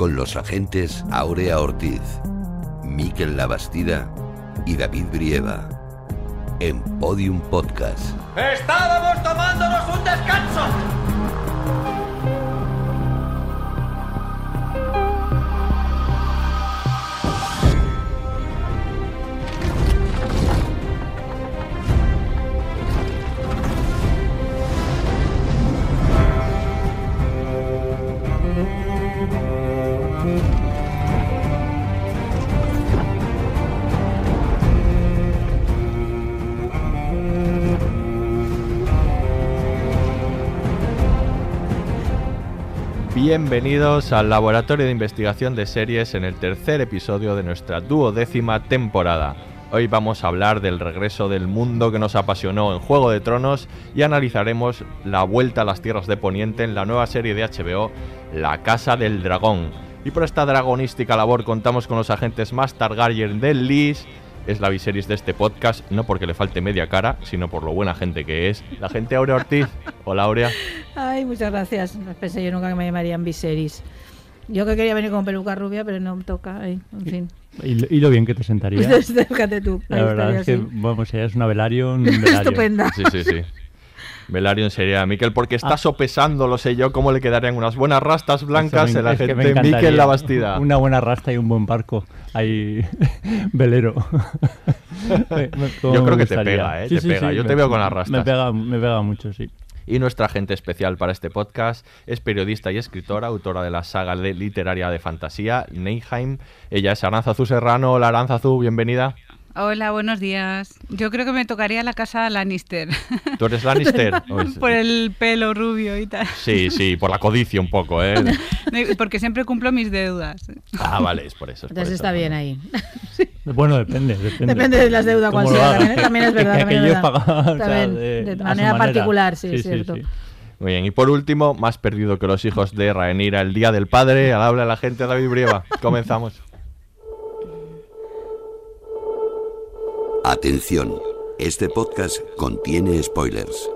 Con los agentes Aurea Ortiz, Miquel Labastida y David Brieva. En Podium Podcast. ¡Estábamos tomándonos un descanso! Bienvenidos al Laboratorio de Investigación de Series en el tercer episodio de nuestra duodécima temporada. Hoy vamos a hablar del regreso del mundo que nos apasionó en Juego de Tronos y analizaremos la vuelta a las tierras de Poniente en la nueva serie de HBO, La Casa del Dragón. Y por esta dragonística labor contamos con los agentes más Targaryen del Lys, es la Viserys de este podcast, no porque le falte media cara, sino por lo buena gente que es. La gente Aurea Ortiz. Hola Aurea. Ay, muchas gracias. No pensé yo nunca que me llamarían Viserys. Yo que quería venir con peluca rubia, pero no me toca. Ay, en fin. Y, lo- y lo bien que te sentaría. Pues acércate tú. La verdad es que, así. vamos, ella es una Velaryon. Velaryon. Estupenda. Sí, sí, sí. Velaryon sería Miquel, porque está Ah. sopesando, lo sé yo, cómo le quedarían unas buenas rastas blancas me- en la gente. Miquel la Bastida. Una buena rasta y un buen barco. Ahí, velero. Yo creo que te pega, ¿eh? Te pega. Yo te veo con las rastas. Me pega, me pega mucho, sí. Y nuestra agente especial para este podcast es periodista y escritora, autora de la saga literaria de fantasía, Neyheim. Ella es Aranzazu Serrano. Hola Aranzazu, bienvenida. Hola, buenos días. Yo creo que me tocaría la casa Lannister. ¿Tú eres Lannister? Pues- por el pelo rubio y tal. Sí, sí, por la codicia un poco, ¿eh? Porque siempre cumplo mis deudas. Ah, vale, es por eso. es por Entonces eso. está bien ahí. Bueno, depende, depende. Depende de las deudas lo sea. También, también es verdad. Que también es verdad. pagar, o sea, También, de- manera particular, sí, es sí, cierto. sí. Muy bien, y por último, más perdido que los hijos de Rhaenyra, el Día del Padre, al habla la gente David Brieva. Comenzamos. Atención, este podcast contiene spoilers.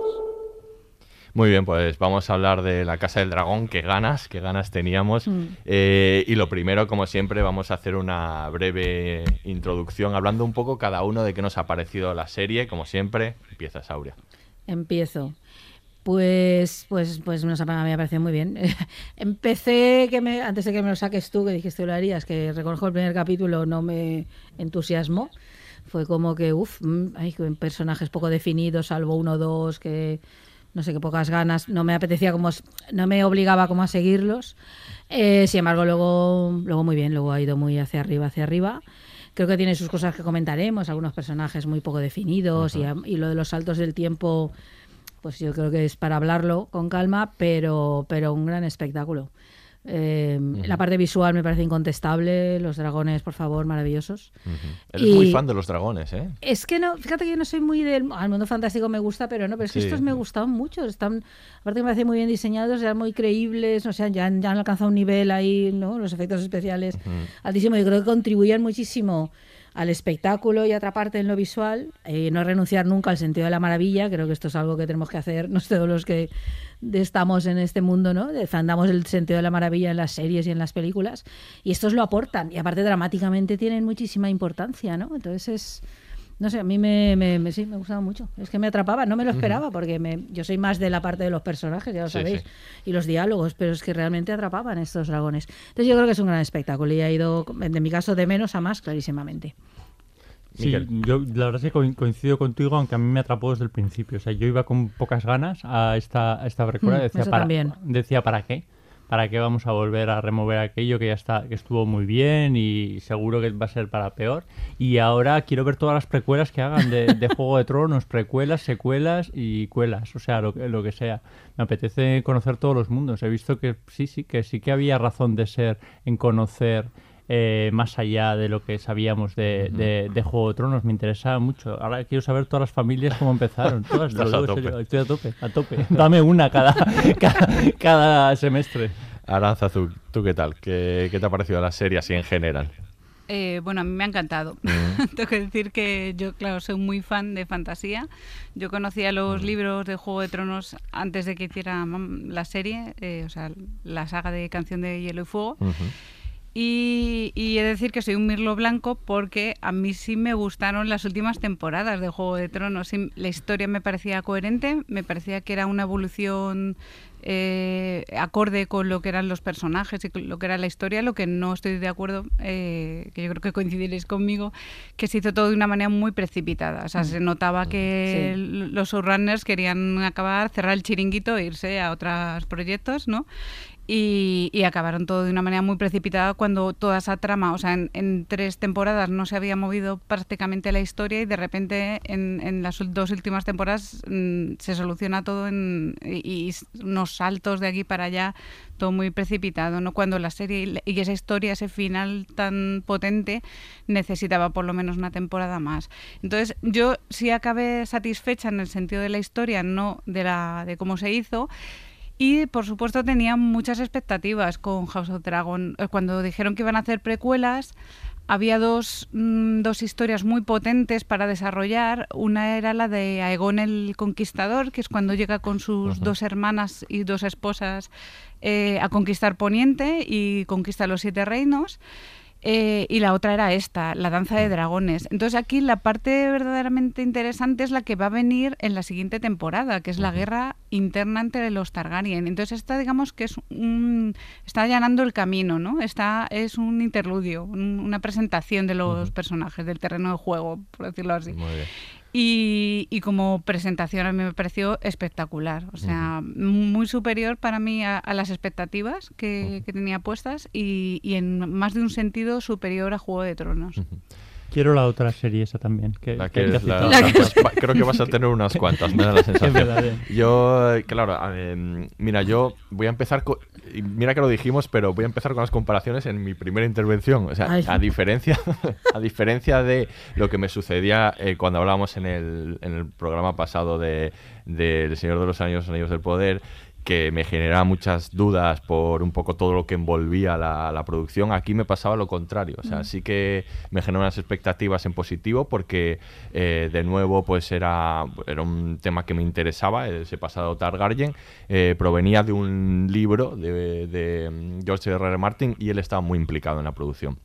Muy bien, pues vamos a hablar de la Casa del Dragón, qué ganas, qué ganas teníamos. Mm. Eh, y lo primero, como siempre, vamos a hacer una breve introducción, hablando un poco cada uno de qué nos ha parecido la serie, como siempre. Empieza Sauria. Empiezo. Pues, pues, pues nos ha- me ha parecido muy bien. Empecé, que me, antes de que me lo saques tú, que dijiste que lo harías, que reconozco el primer capítulo, no me entusiasmó. Fue como que, uff, hay personajes poco definidos, salvo uno o dos, que no sé qué pocas ganas. No me apetecía como, no me obligaba como a seguirlos. Eh, sin embargo, luego, luego muy bien, luego ha ido muy hacia arriba, hacia arriba. Creo que tiene sus cosas que comentaremos, algunos personajes muy poco definidos y, y lo de los saltos del tiempo pues yo creo que es para hablarlo con calma, pero, pero un gran espectáculo. Eh, La parte visual me parece incontestable, los dragones, por favor, maravillosos. Eres Y- muy fan de los dragones, ¿eh? Es que no, fíjate que yo no soy muy del al mundo fantástico me gusta, pero no, pero es que Sí. estos me gustaban mucho, están, aparte que me parecen muy bien diseñados, eran muy creíbles, o sea, ya, han- ya han alcanzado un nivel ahí, ¿no? Los efectos especiales altísimo, yo creo que contribuían muchísimo al espectáculo y atraparte en lo visual, eh, no renunciar nunca al sentido de la maravilla, creo que esto es algo que tenemos que hacer, no todos los que estamos en este mundo, ¿no? Defendamos el sentido de la maravilla en las series y en las películas, y estos lo aportan, y aparte dramáticamente tienen muchísima importancia, ¿no? Entonces es, no sé, a mí me, me, me- sí, me gustaba mucho. Es que me atrapaba, no me lo esperaba, porque me, yo soy más de la parte de los personajes, ya lo Sí, sabéis, sí. y los diálogos, pero es que realmente atrapaban estos dragones. Entonces yo creo que es un gran espectáculo y ha ido, en mi caso, de menos a más, clarísimamente. Sí, Miguel. yo la verdad es que co- coincido contigo, aunque a mí me atrapó desde el principio. O sea, yo iba con pocas ganas a esta, a esta. Mm, decía, para, decía, ¿para qué? ¿Para qué vamos a volver a remover aquello que ya está, que estuvo muy bien y seguro que va a ser para peor? Y ahora quiero ver todas las precuelas que hagan de, de Juego de Tronos, precuelas, secuelas y cuelas, o sea, lo, que- lo que sea. Me apetece conocer todos los mundos. He visto que sí, sí, que sí que había razón de ser en conocer eh, más allá de lo que sabíamos de, de- de Juego de Tronos. Me interesa mucho. Ahora quiero saber todas las familias cómo empezaron. Todas, lo a serio. tope. Estoy a tope, a tope. Dame una cada, cada, cada semestre. Aranzazu, ¿tú qué tal? ¿Qué, qué te ha parecido la serie así en general? Eh, bueno, a mí me ha encantado. Tengo que decir que yo, claro, soy muy fan de fantasía. Yo conocía los libros de Juego de Tronos antes de que hiciera la serie, eh, o sea, la saga de Canción de Hielo y Fuego. Y, y he de decir que soy un mirlo blanco porque a mí sí me gustaron las últimas temporadas de Juego de Tronos. Sí, la historia me parecía coherente, me parecía que era una evolución eh, acorde con lo que eran los personajes y con lo que era la historia. Lo que no estoy de acuerdo, eh, que yo creo que coincidiréis conmigo, que se hizo todo de una manera muy precipitada. O sea, se notaba que Sí. los showrunners querían acabar, cerrar el chiringuito e irse a otros proyectos, ¿no? Y, y acabaron todo de una manera muy precipitada cuando toda esa trama, o sea, en, en tres temporadas no se había movido prácticamente la historia y de repente en, en las dos últimas temporadas mm, se soluciona todo en, y, y unos saltos de aquí para allá, todo muy precipitado, ¿no? Cuando la serie y esa historia, ese final tan potente, necesitaba por lo menos una temporada más. Entonces, yo sí acabé satisfecha en el sentido de la historia, no de, la, de cómo se hizo. Y por supuesto tenía muchas expectativas con House of Dragon. Eh, Cuando dijeron que iban a hacer precuelas, había dos, mm, dos historias muy potentes para desarrollar. Una era la de Aegon el Conquistador, que es cuando llega con sus dos hermanas y dos esposas eh, a conquistar Poniente y conquista los siete reinos. Eh, y la otra era esta, la danza de dragones. Entonces aquí la parte verdaderamente interesante es la que va a venir en la siguiente temporada, que es la guerra interna entre los Targaryen. Entonces esta digamos que es un, está allanando el camino, ¿no? Esta es un interludio, un- una presentación de los personajes del terreno de juego, por decirlo así. Muy bien. Y, y como presentación a mí me pareció espectacular, o sea, muy superior para mí a, a las expectativas que, que tenía puestas y, y en más de un sentido superior a Juego de Tronos. Quiero la otra serie esa también. Que, La que- que que es la- has La citado. que- va- creo que vas a tener unas cuantas, me da la sensación. eh. Yo, claro, mira, yo voy a empezar con, mira que lo dijimos, pero voy a empezar con las comparaciones en mi primera intervención. O sea, Ay. a diferencia, a diferencia de lo que me sucedía eh, cuando hablábamos en el, en el programa pasado de, de El Señor de los Anillos, Anillos del Poder, que me generaba muchas dudas por un poco todo lo que envolvía la, la producción, aquí me pasaba lo contrario. O sea, sí que me generó unas expectativas en positivo porque, eh, de nuevo, pues era, era un tema que me interesaba, ese pasado Targaryen. eh, provenía de un libro de, de mm, George R. R. Martin y él estaba muy implicado en la producción.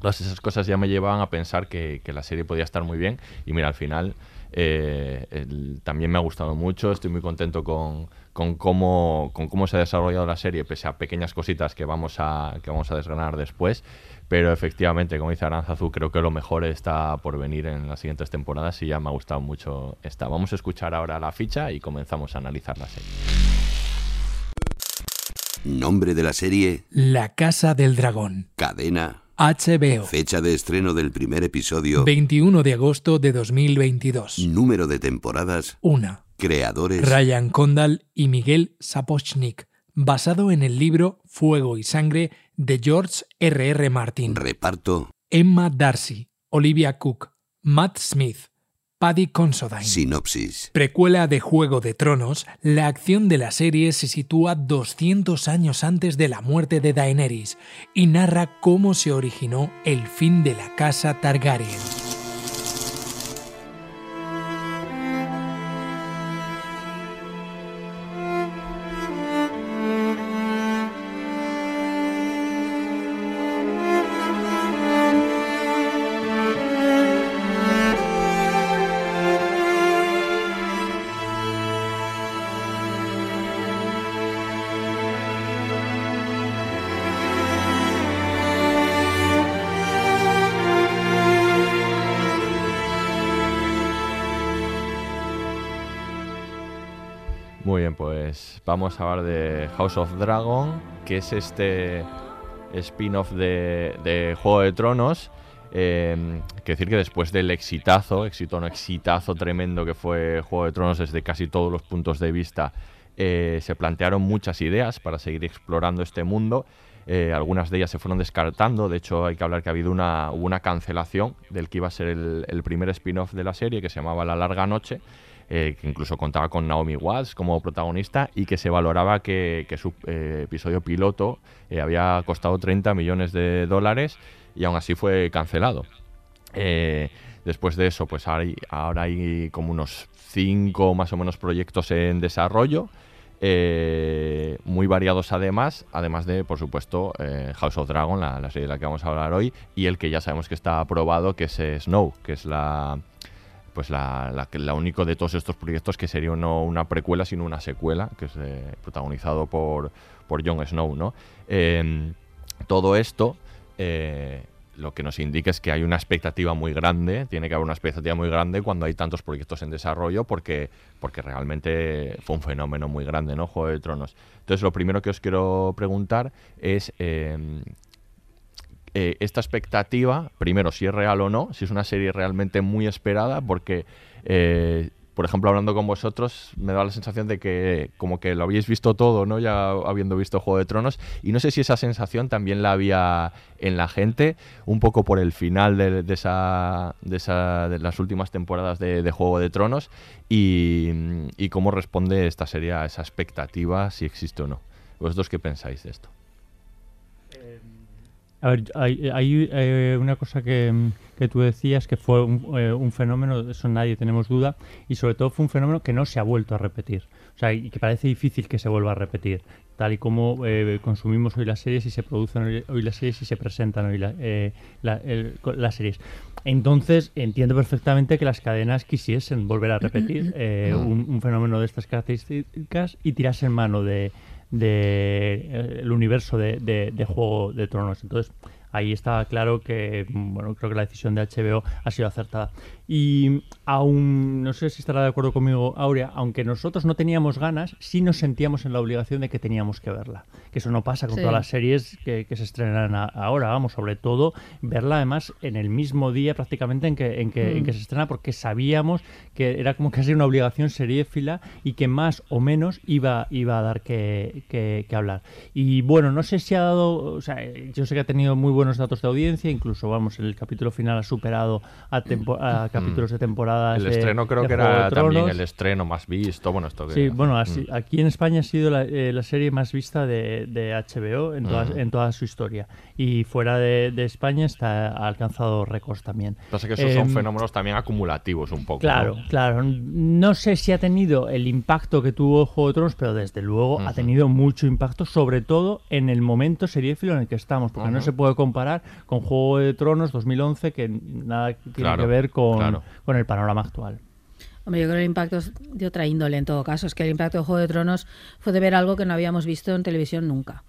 Todas esas cosas ya me llevaban a pensar que, que la serie podía estar muy bien. Y mira, al final eh, el- también me ha gustado mucho. Estoy muy contento con, con cómo, con cómo se ha desarrollado la serie, pese a pequeñas cositas que vamos a, que vamos a desgranar después. Pero efectivamente, como dice Aranzazu, creo que lo mejor está por venir en las siguientes temporadas y ya me ha gustado mucho esta. Vamos a escuchar ahora la ficha y comenzamos a analizar la serie. Nombre de la serie, La Casa del Dragón. cadena, HBO. fecha de estreno del primer episodio, 21 de agosto de 2022. número de temporadas, 1. creadores, Ryan Condal y Miguel Sapochnik. Basado en el libro Fuego y Sangre de George R.R. R. Martin. reparto, Emma Darcy, Olivia Cook, Matt Smith, Paddy Considine. sinopsis. Precuela de Juego de Tronos, la acción de la serie se sitúa 200 años antes de la muerte de Daenerys y narra cómo se originó el fin de la casa Targaryen. Vamos a hablar de House of Dragon, que es este spin-off de, Juego de Tronos. Eh, decir que después del exitazo, éxito no exitazo tremendo que fue Juego de Tronos desde casi todos los puntos de vista, eh, se plantearon muchas ideas para seguir explorando este mundo. Eh, algunas de ellas se fueron descartando. De hecho, hay que hablar que ha habido una, una cancelación del que iba a ser el primer spin-off de la serie, que se llamaba La Larga Noche, eh, que incluso contaba con Naomi Watts como protagonista y que se valoraba que, su eh, episodio piloto eh, había costado 30 millones de dólares y aún así fue cancelado. Después de eso, pues ahora hay como unos cinco más o menos proyectos en desarrollo, muy variados además, además de, por supuesto, House of Dragon, la, serie de la que vamos a hablar hoy, y el que ya sabemos que está aprobado, que es Snow, que es la pues la, la, único de todos estos proyectos que sería no una precuela, sino una secuela, que es eh, protagonizado por, por Jon Snow, ¿no? Eh, todo esto eh, lo que nos indica es que hay una expectativa muy grande, tiene que haber una expectativa muy grande cuando hay tantos proyectos en desarrollo, porque, porque realmente fue un fenómeno muy grande, ¿no? Juego de Tronos. Entonces, lo primero que os quiero preguntar es eh, esta expectativa, primero, si es real o no, si es una serie realmente muy esperada, porque, eh, por ejemplo, hablando con vosotros, me da la sensación de que como que lo habéis visto todo, ¿no? Ya habiendo visto Juego de Tronos, y no sé si esa sensación también la había en la gente, un poco por el final de, esa, de, esa, de las últimas temporadas de, de Juego de Tronos, y, y cómo responde esta serie a esa expectativa, si existe o no. ¿Vosotros qué pensáis de esto? A ver, hay, hay, eh, una cosa que, mm, que tú decías que fue un, eh, un fenómeno, eso nadie tenemos duda, y sobre todo fue un fenómeno que no se ha vuelto a repetir. O sea, y que parece difícil que se vuelva a repetir. Tal y como eh, consumimos hoy las series y se producen hoy, hoy las series y se presentan hoy la- eh, la- el- las series. Entonces, entiendo perfectamente que las cadenas quisiesen volver a repetir eh, un, un fenómeno de estas características y tirarse en mano de, de, eh, universo de, de- de Juego de Tronos. Entonces, ahí está claro que, mm, bueno, creo que la decisión de HBO ha sido acertada. Y aún, no sé si estará de acuerdo conmigo, Aurea, aunque nosotros no teníamos ganas, sí nos sentíamos en la obligación de que teníamos que verla. Que eso no pasa con Sí. todas las series que, que se estrenan a- ahora, vamos, sobre todo verla además en el mismo día prácticamente en que, en que, en que se estrena, porque sabíamos que era como casi una obligación seriéfila y que más o menos iba, iba a dar que, que- que hablar. Y bueno, no sé si ha dado, o sea, yo sé que ha tenido muy buenos datos de audiencia, incluso vamos, el capítulo final ha superado a, tempo- a capítulos de temporadas. El de- estreno creo de que era también el estreno más visto. Bueno, esto que. Sí, bueno, así- Mm. aquí en España ha sido la, eh, la serie más vista de, de HBO en toda, Mm. en toda su historia. Y fuera de, de España está, ha alcanzado récords también. Pasa que esos son Em, fenómenos también acumulativos un poco. Claro, ¿no? claro. No sé si ha tenido el impacto que tuvo Juego de Tronos, pero desde luego ha Ujú. tenido mucho impacto, sobre todo en el momento seriéfilo en el que estamos, porque no se puede comparar con Juego de Tronos 2011, que nada tiene Claro, que ver con, claro. Con el panorama actual. Hombre, yo creo que el impacto es de otra índole en todo caso. Es que el impacto de Juego de Tronos fue de ver algo que no habíamos visto en televisión nunca.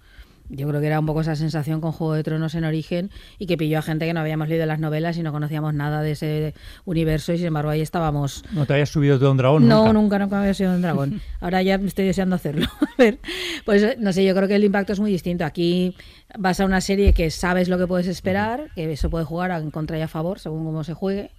Yo creo que era un poco esa sensación con Juego de Tronos en origen y que pilló a gente que no habíamos leído las novelas y no conocíamos nada de ese universo y sin embargo ahí estábamos ¿No te habías subido de un dragón? no, nunca? nunca, nunca había sido un dragón. Ahora ya estoy deseando hacerlo. A ver, pues no sé, yo creo que el impacto es muy distinto. Aquí vas a una serie que sabes lo que puedes esperar, que eso puede jugar en contra y a favor según cómo se juegue.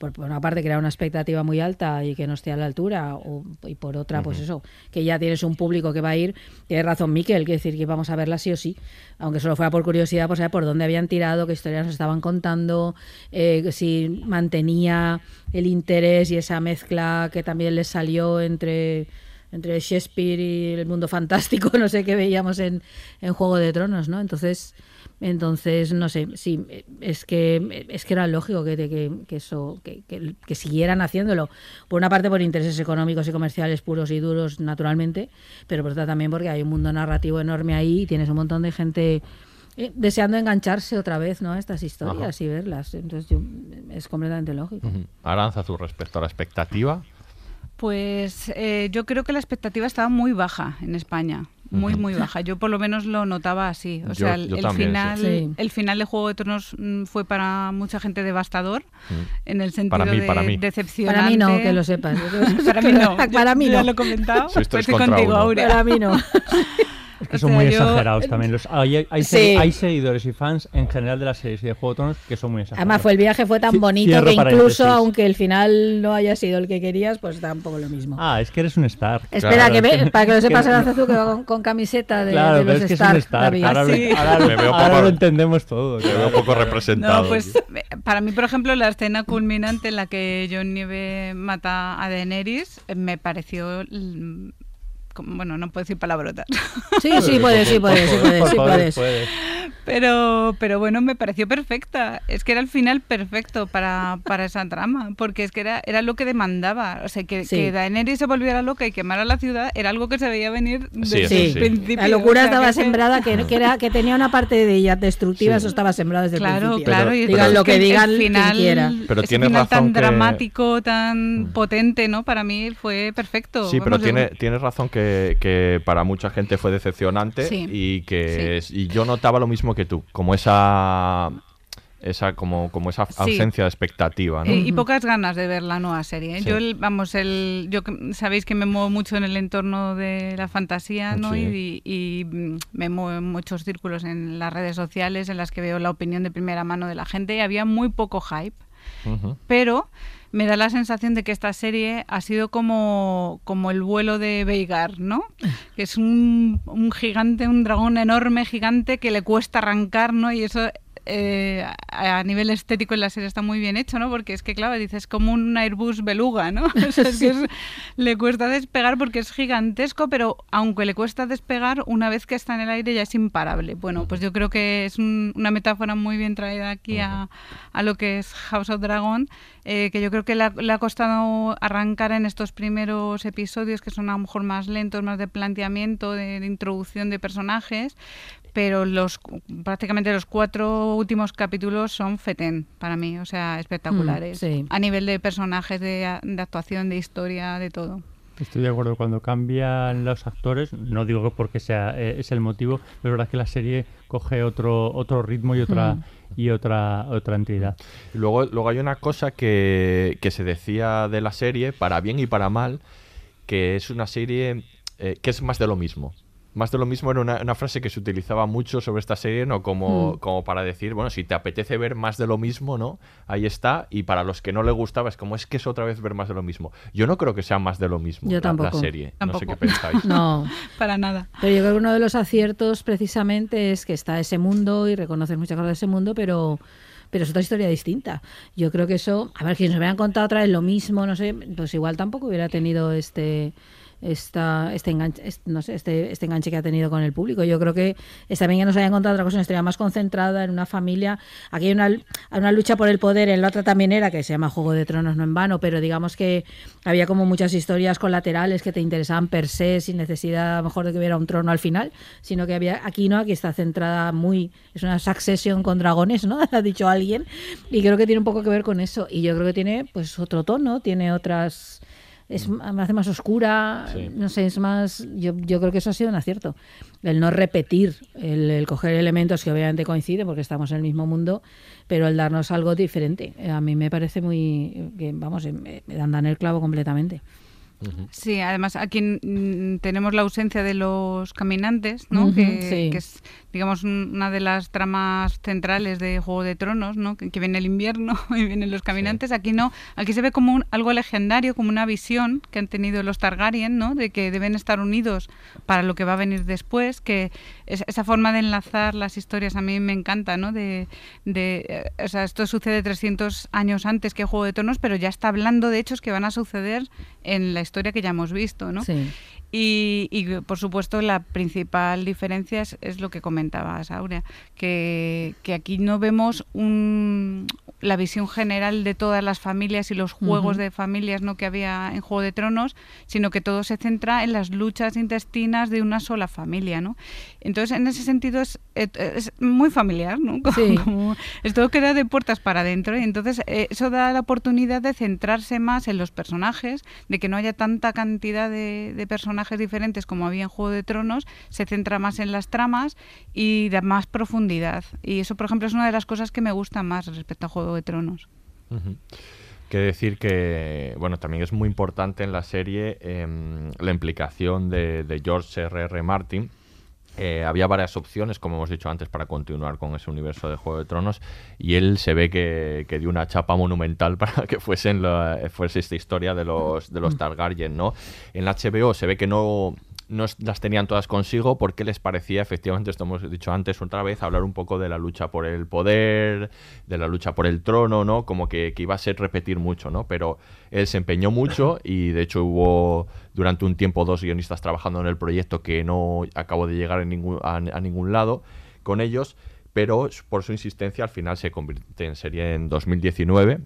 Por, por una parte, crear una expectativa muy alta y que no esté a la altura, o- y por otra, pues eso, que ya tienes un público que va a ir. Tienes razón, Miquel, que decir que vamos a verla sí o sí, aunque solo fuera por curiosidad, por saber por dónde habían tirado, qué historias nos estaban contando, eh, si mantenía el interés y esa mezcla que también les salió entre entre Shakespeare y el mundo fantástico, no sé qué veíamos en, en Juego de Tronos, ¿no? Entonces, entonces no sé, sí, es que es que era lógico que, que, que eso, que, que, siguieran haciéndolo. Por una parte por intereses económicos y comerciales puros y duros, naturalmente, pero por otra también porque hay un mundo narrativo enorme ahí y tienes un montón de gente eh, deseando engancharse otra vez, ¿no? A estas historias Ajá. y verlas. Entonces yo- es completamente lógico. Ujú. Aranza, tu respecto a la expectativa. Pues eh, yo creo que la expectativa estaba muy baja en España. muy muy baja. Yo por lo menos lo notaba así. O Yo- sea, el, yo el también, final, sí. El final de Juego de Tronos mm, fue para mucha gente devastador Mm. en el sentido Para mí, de para mí. decepcionante. Para mí no, que lo sepas. para mí no. Para mí Yo ya no. lo he comentado. Pues estoy contra contigo, uno. Aurea. Para mí no. Es que O son sea, muy yo- exagerados también. Los, hay, hay, Sí. hay seguidores y fans en general de las series y de Juego de Tronos que son muy exagerados. Además, fue el viaje fue tan bonito cierro que incluso, paréntesis. aunque el final no haya sido el que querías, pues tampoco lo mismo. Ah, es que eres un star. Espera, Claro, que es ve- para que lo sepas, que- el Azazu que va con, con camiseta de, Claro, de pero los es que es Stark, un star. Ahora, lo- Sí. ahora, Me veo ahora poco- lo entendemos todo. Me veo poco representado. No, pues para mí, por ejemplo, la escena culminante en la que Jon Nieve mata a Daenerys eh, me pareció... mm, Bueno, no puedo decir palabrotas. Sí, sí, puede, sí, puede, sí, puede, Por sí, puedes. puedes. Pero, pero bueno, me pareció perfecta. Es que era el final perfecto para, para esa trama, porque es que era, era lo que demandaba. O sea, que, Sí. que Daenerys se volviera loca y quemara la ciudad era algo que se veía venir desde Sí, el sí. principio. la locura O sea, estaba que sembrada, que, que era, que tenía una parte de ella destructiva, Sí. eso estaba sembrado desde el Claro, principio. claro. y digan lo que el digan quien final, quiera. Pero ese tienes final razón tan que- dramático, tan potente, ¿no? Para mí fue perfecto. Sí, pero Vamos, tiene, tienes razón que, que para mucha gente fue decepcionante Sí. y que Sí. y yo notaba lo mismo que tú, como esa esa como, como esa Sí. ausencia de expectativa, ¿no? Eh, y pocas ganas de ver la nueva serie. ¿eh? Sí. Yo, el- vamos, el, yo sabéis que me muevo mucho en el entorno de la fantasía, ¿no? Sí. Y, y, mm, me muevo en muchos círculos en las redes sociales en las que veo la opinión de primera mano de la gente y había muy poco hype. Ujú. Pero me da la sensación de que esta serie ha sido como, como el vuelo de Veigar, ¿no? Que es un, un gigante, un dragón enorme, gigante, que le cuesta arrancar, ¿no? Y eso eh, a nivel estético en la serie está muy bien hecho, ¿no? Porque es que, claro, dices como un Airbus beluga, ¿no? O sea, es que es- le cuesta despegar porque es gigantesco, pero aunque le cuesta despegar, una vez que está en el aire ya es imparable. Bueno, pues yo creo que es un- una metáfora muy bien traída aquí a, a lo que es House of Dragon, eh, que yo creo que le ha, le ha costado arrancar en estos primeros episodios, que son a lo mejor más lentos, más de planteamiento, de, de introducción de personajes, pero los prácticamente los cuatro últimos capítulos son fetén para mí, o sea, espectaculares. Mm, sí. A nivel de personajes, de, actuación, de historia, de todo. Estoy de acuerdo. Cuando cambian los actores, no digo que porque sea eh, es el motivo, pero es verdad que la serie coge otro otro ritmo y otra Hmm. y otra otra entidad. Y luego, luego hay una cosa que, que se decía de la serie, para bien y para mal, que es una serie eh, que es más de lo mismo. Más de lo mismo era una, una frase que se utilizaba mucho sobre esta serie, ¿no? Como, Mm. como para decir, bueno, si te apetece ver más de lo mismo, ¿no? Ahí está. Y para los que no le gustaba, es como, es que es otra vez ver más de lo mismo. Yo no creo que sea más de lo mismo Yo la- la, tampoco. serie. No sé qué pensáis. No, Para nada. pero yo creo que uno de los aciertos precisamente es que está ese mundo y reconoces muchas cosas de ese mundo, pero pero es otra historia distinta. Yo creo que eso, a ver, que nos hubieran contado otra vez lo mismo, no sé, pues igual tampoco hubiera tenido este esta, este, enganche, este, no sé, este, este enganche que ha tenido con el público. Yo creo que está bien que nos hayan contado otra cosa, una historia más concentrada en una familia. Aquí hay una, una lucha por el poder, en la otra también era, que se llama Juego de Tronos, no en vano, pero digamos que había como muchas historias colaterales que te interesaban per se, sin necesidad a lo mejor de que hubiera un trono al final, sino que había aquí no, aquí está centrada muy, es una succession con dragones, ¿no? ha dicho alguien, y creo que tiene un poco que ver con eso. Y yo creo que tiene pues otro tono, tiene otras es me hace más oscura, Sí. no sé, es más, yo, yo creo que eso ha sido un acierto, el no repetir, el, el coger elementos que obviamente coinciden porque estamos en el mismo mundo, pero el darnos algo diferente, Eh, a mí me parece muy, que vamos, eh, me, me dan, dan el clavo completamente. Sí, además aquí tenemos la ausencia de los caminantes, ¿no? Que, sí. que es, digamos, un- una de las tramas centrales de Juego de Tronos, ¿no? Que, que viene el invierno y vienen los caminantes. Aquí no, aquí se ve como un- algo legendario, como una visión que han tenido los Targaryen, ¿no? De que deben estar unidos para lo que va a venir después, que es- esa forma de enlazar las historias a mí me encanta, ¿no? De, de, eh, o sea, esto sucede 300 años antes que Juego de Tronos, pero ya está hablando de hechos que van a suceder en la historia que ya hemos visto, ¿no? Sí. Y, y, por supuesto la principal diferencia es, es lo que comentabas, Aurea, que, que aquí no vemos un, la visión general de todas las familias y los juegos de familias ¿no? que había en Juego de Tronos, sino que todo se centra en las luchas intestinas de una sola familia. ¿no? Entonces, en ese sentido es, es muy familiar, ¿no? Como- Sí. como- es todo queda de puertas para adentro y entonces eh, eso da la oportunidad de centrarse más en los personajes, de que no haya tanta cantidad de, de personajes diferentes como había en Juego de Tronos, se centra más en las tramas y da más profundidad. Y eso, por ejemplo, es una de las cosas que me gusta más respecto a Juego de Tronos. Ujú. Que decir que, bueno, también es muy importante en la serie em, la implicación de, George R. R. Martin. Eh, había varias opciones, como hemos dicho antes, para continuar con ese universo de Juego de Tronos y él se ve que, que dio una chapa monumental para que fuesen la- fuese esta historia de los, de los Targaryen, ¿no? En la HBO se ve que no, no las tenían todas consigo porque les parecía, efectivamente, esto hemos dicho antes otra vez, hablar un poco de la lucha por el poder, de la lucha por el trono, ¿no? Como que, que iba a ser repetir mucho, ¿no? Pero él se empeñó mucho y de hecho hubo durante un tiempo dos guionistas trabajando en el proyecto que no acabó de llegar en ningún, a, a ningún lado con ellos, pero por su insistencia al final se convierte en serie en 2019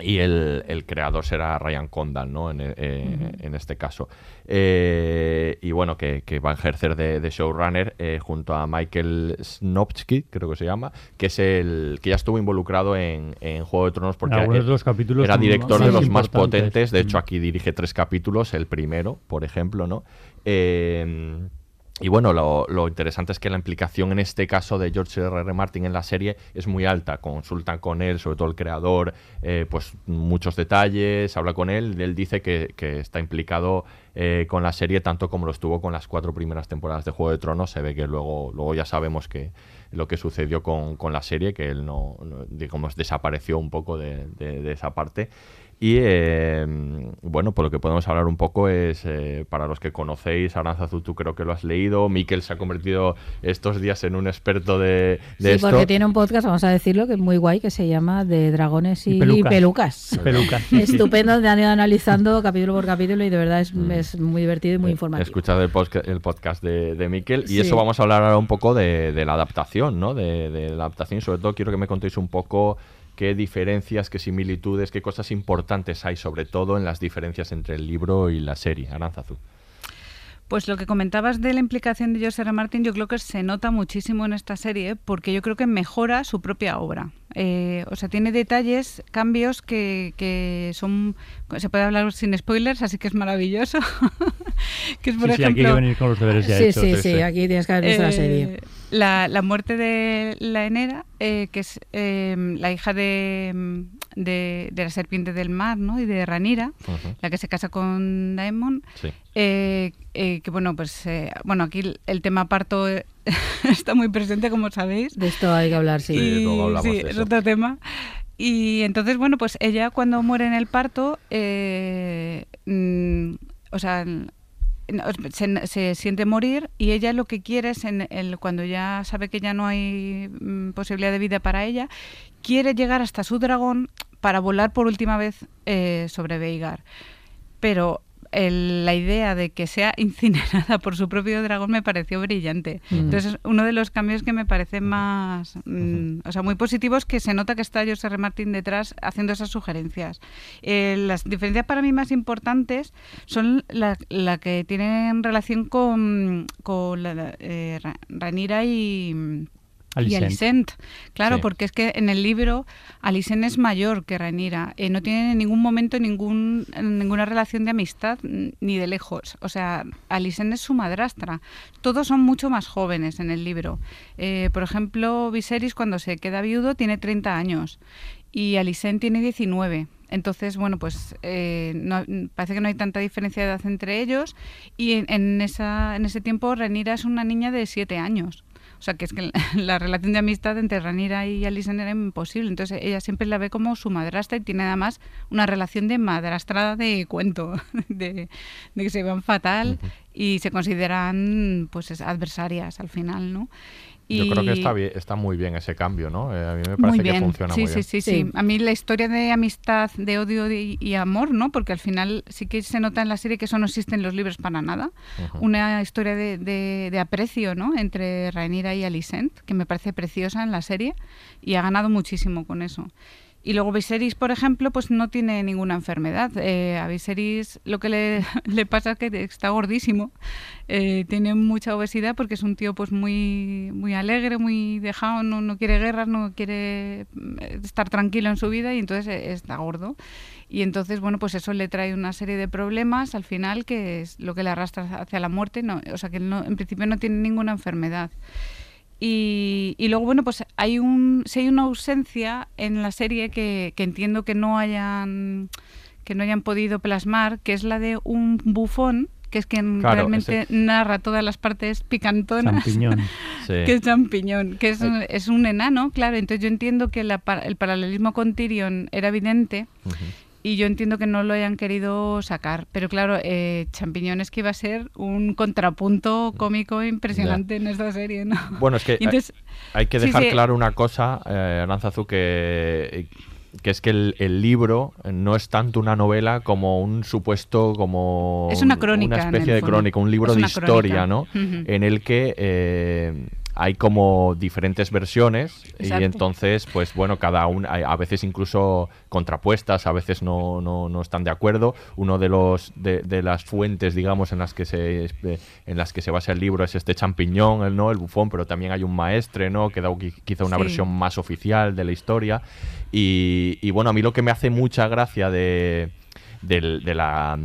y el, el creador será Ryan Condal, ¿no? En, eh, en este caso. Eh, y bueno, que, que va a ejercer de, de showrunner eh, junto a Michael Snopsky, creo que se llama, que es el que ya estuvo involucrado en, en Juego de Tronos porque eh, de los capítulos era director de los más potentes. De hecho, Mm. aquí dirige tres capítulos, el primero, por ejemplo, ¿no? Eh, y bueno, lo, interesante es que la implicación en este caso de George R. R. Martin en la serie es muy alta. Consultan con él, sobre todo el creador, eh, pues muchos detalles, habla con él. Él dice que, está implicado eh, con la serie tanto como lo estuvo con las cuatro primeras temporadas de Juego de Tronos. Se ve que luego, luego ya sabemos que lo que sucedió con, con la serie, que él no, digamos, desapareció un poco de esa parte. Y eh, bueno, por lo que podemos hablar un poco es, eh, para los que conocéis, Aranzazu, tú creo que lo has leído, Miquel se ha convertido estos días en un experto de, de Sí, esto. porque tiene un podcast, vamos a decirlo, que es muy guay, que se llama De Dragones y, Y pelucas. Pelucas. Pelucas. Estupendo, donde han ido analizando capítulo por capítulo y de verdad es, es muy divertido y muy Eh, informativo. Escuchad el, posca- el podcast de, de Miquel y Sí. eso vamos a hablar ahora un poco de, de la adaptación, ¿no? De, de la adaptación. Sobre todo quiero que me contéis un poco qué diferencias, qué similitudes, qué cosas importantes hay, sobre todo en las diferencias entre el libro y la serie. Aranzazu. Pues lo que comentabas de la implicación de George R. R. Martin, yo creo que se nota muchísimo en esta serie porque yo creo que mejora su propia obra. Eh, o sea, tiene detalles, cambios que, que son. Se puede hablar sin spoilers, así que es maravilloso. que es, por Sí, sí, aquí hay que ejemplo. venir con los deberes ya Sí, hechos. sí, sí, sí, sí. aquí tienes que haber visto la Eh, serie. La, la muerte de la Enera, eh, que es eh, la hija de, de, de la serpiente del mar, ¿no? Y de Ranira, Ujú. la que se casa con Daemon. Sí. Eh, eh, que bueno, pues eh, bueno, aquí el, el tema parto eh, está muy presente, como sabéis. De esto hay que hablar, sí. Sí, Y, luego hablamos sí, de es otro tema. Y entonces, bueno, pues ella cuando muere en el parto, eh, mm, o sea, se, siente morir y ella lo que quiere es, en el, cuando ya sabe que ya no hay mm, posibilidad de vida para ella, quiere llegar hasta su dragón para volar por última vez eh, sobre Veigar. Pero el- la idea de que sea incinerada por su propio dragón me pareció brillante. Mm. Entonces, uno de los cambios que me parece más, mm, o sea, muy positivos, que se nota que está José R. Martín detrás haciendo esas sugerencias. Eh, las diferencias para mí más importantes son la, la que tienen relación con, con la, la, eh, Rhaenyra y... Y Alicent. Claro, Sí. porque es que en el libro Alicent es mayor que Rhaenyra, eh, no tiene en ningún momento ningún, ninguna relación de amistad ni de lejos. O sea, Alicent es su madrastra. Todos son mucho más jóvenes en el libro. Eh, por ejemplo, Viserys cuando se queda viudo tiene 30 años y Alicent tiene 19. Entonces, bueno, pues eh, no- parece que no hay tanta diferencia de edad entre ellos y en, en esa, en ese tiempo Rhaenyra es una niña de 7 años. O sea, que es que la, la relación de amistad entre Ranira y Alicent era imposible. Entonces ella siempre la ve como su madrastra y tiene además una relación de madrastra de cuento, de, de que se van fatal y se consideran pues es- adversarias al final, ¿no? Yo creo que está, bien, está muy bien ese cambio, ¿no? Eh, a mí me muy parece bien. que funciona sí, muy sí, bien. sí, Sí. sí. A mí la historia de amistad, de odio y, y amor, ¿no? Porque al final sí que se nota en la serie que eso no existe en los libros para nada. Una historia de, de- de aprecio, ¿no? Entre Rhaenyra y Alicent, que me parece preciosa en la serie y ha ganado muchísimo con eso. Y luego Viserys, por ejemplo, pues no tiene ninguna enfermedad. Eh, a Viserys lo que le, le, pasa es que está gordísimo. Eh, tiene mucha obesidad porque es un tío pues muy, muy alegre, muy dejado, no, no quiere guerras, no quiere eh, estar tranquilo en su vida y entonces está gordo. Y entonces, bueno, pues eso le trae una serie de problemas al final que es lo que le arrastra hacia la muerte. No, o sea que no, en principio no tiene ninguna enfermedad. Y, luego, bueno, pues hay un, si hay una ausencia en la serie que, entiendo que no hayan que no hayan podido plasmar, que es la de un bufón que es quien realmente narra todas las partes picantonas. Champiñón. Que es champiñón, que es, es, un enano, claro. Entonces yo entiendo que el paralelismo con Tyrion era evidente y yo entiendo que no lo hayan querido sacar. Pero claro, eh, Champiñones que iba a ser un contrapunto cómico impresionante en esta serie, ¿no? Bueno, es que hay, que dejar claro una cosa, eh, Aranzazu, que que es que el, libro no es tanto una novela como un supuesto, como es una, crónica, una especie de crónica, un libro de historia, ¿no? En el que eh, hay como diferentes versiones y entonces, pues bueno, cada una, a veces incluso contrapuestas, a veces no, no, no están de acuerdo. Uno de los de, de, las fuentes, digamos, en las que se en las que se basa el libro es este champiñón, el no, el bufón, pero también hay un maestre, ¿no? Que da quizá una versión más oficial de la historia. Y, y, bueno, a mí lo que me hace mucha gracia de, de la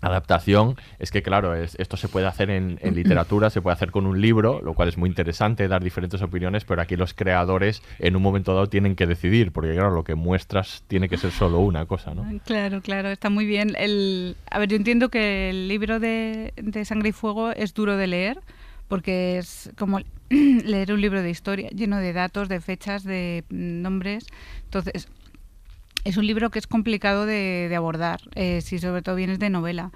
adaptación es que claro esto se puede hacer en, literatura se puede hacer con un libro lo cual es muy interesante dar diferentes opiniones pero aquí los creadores en un momento dado tienen que decidir porque claro lo que muestras tiene que ser solo una cosa no claro claro está muy bien. El a ver yo entiendo que el libro de, de sangre y fuego es duro de leer porque es como leer un libro de historia lleno de datos de fechas de nombres. Entonces es un libro que es complicado de, abordar, eh, si sobre todo vienes de novela.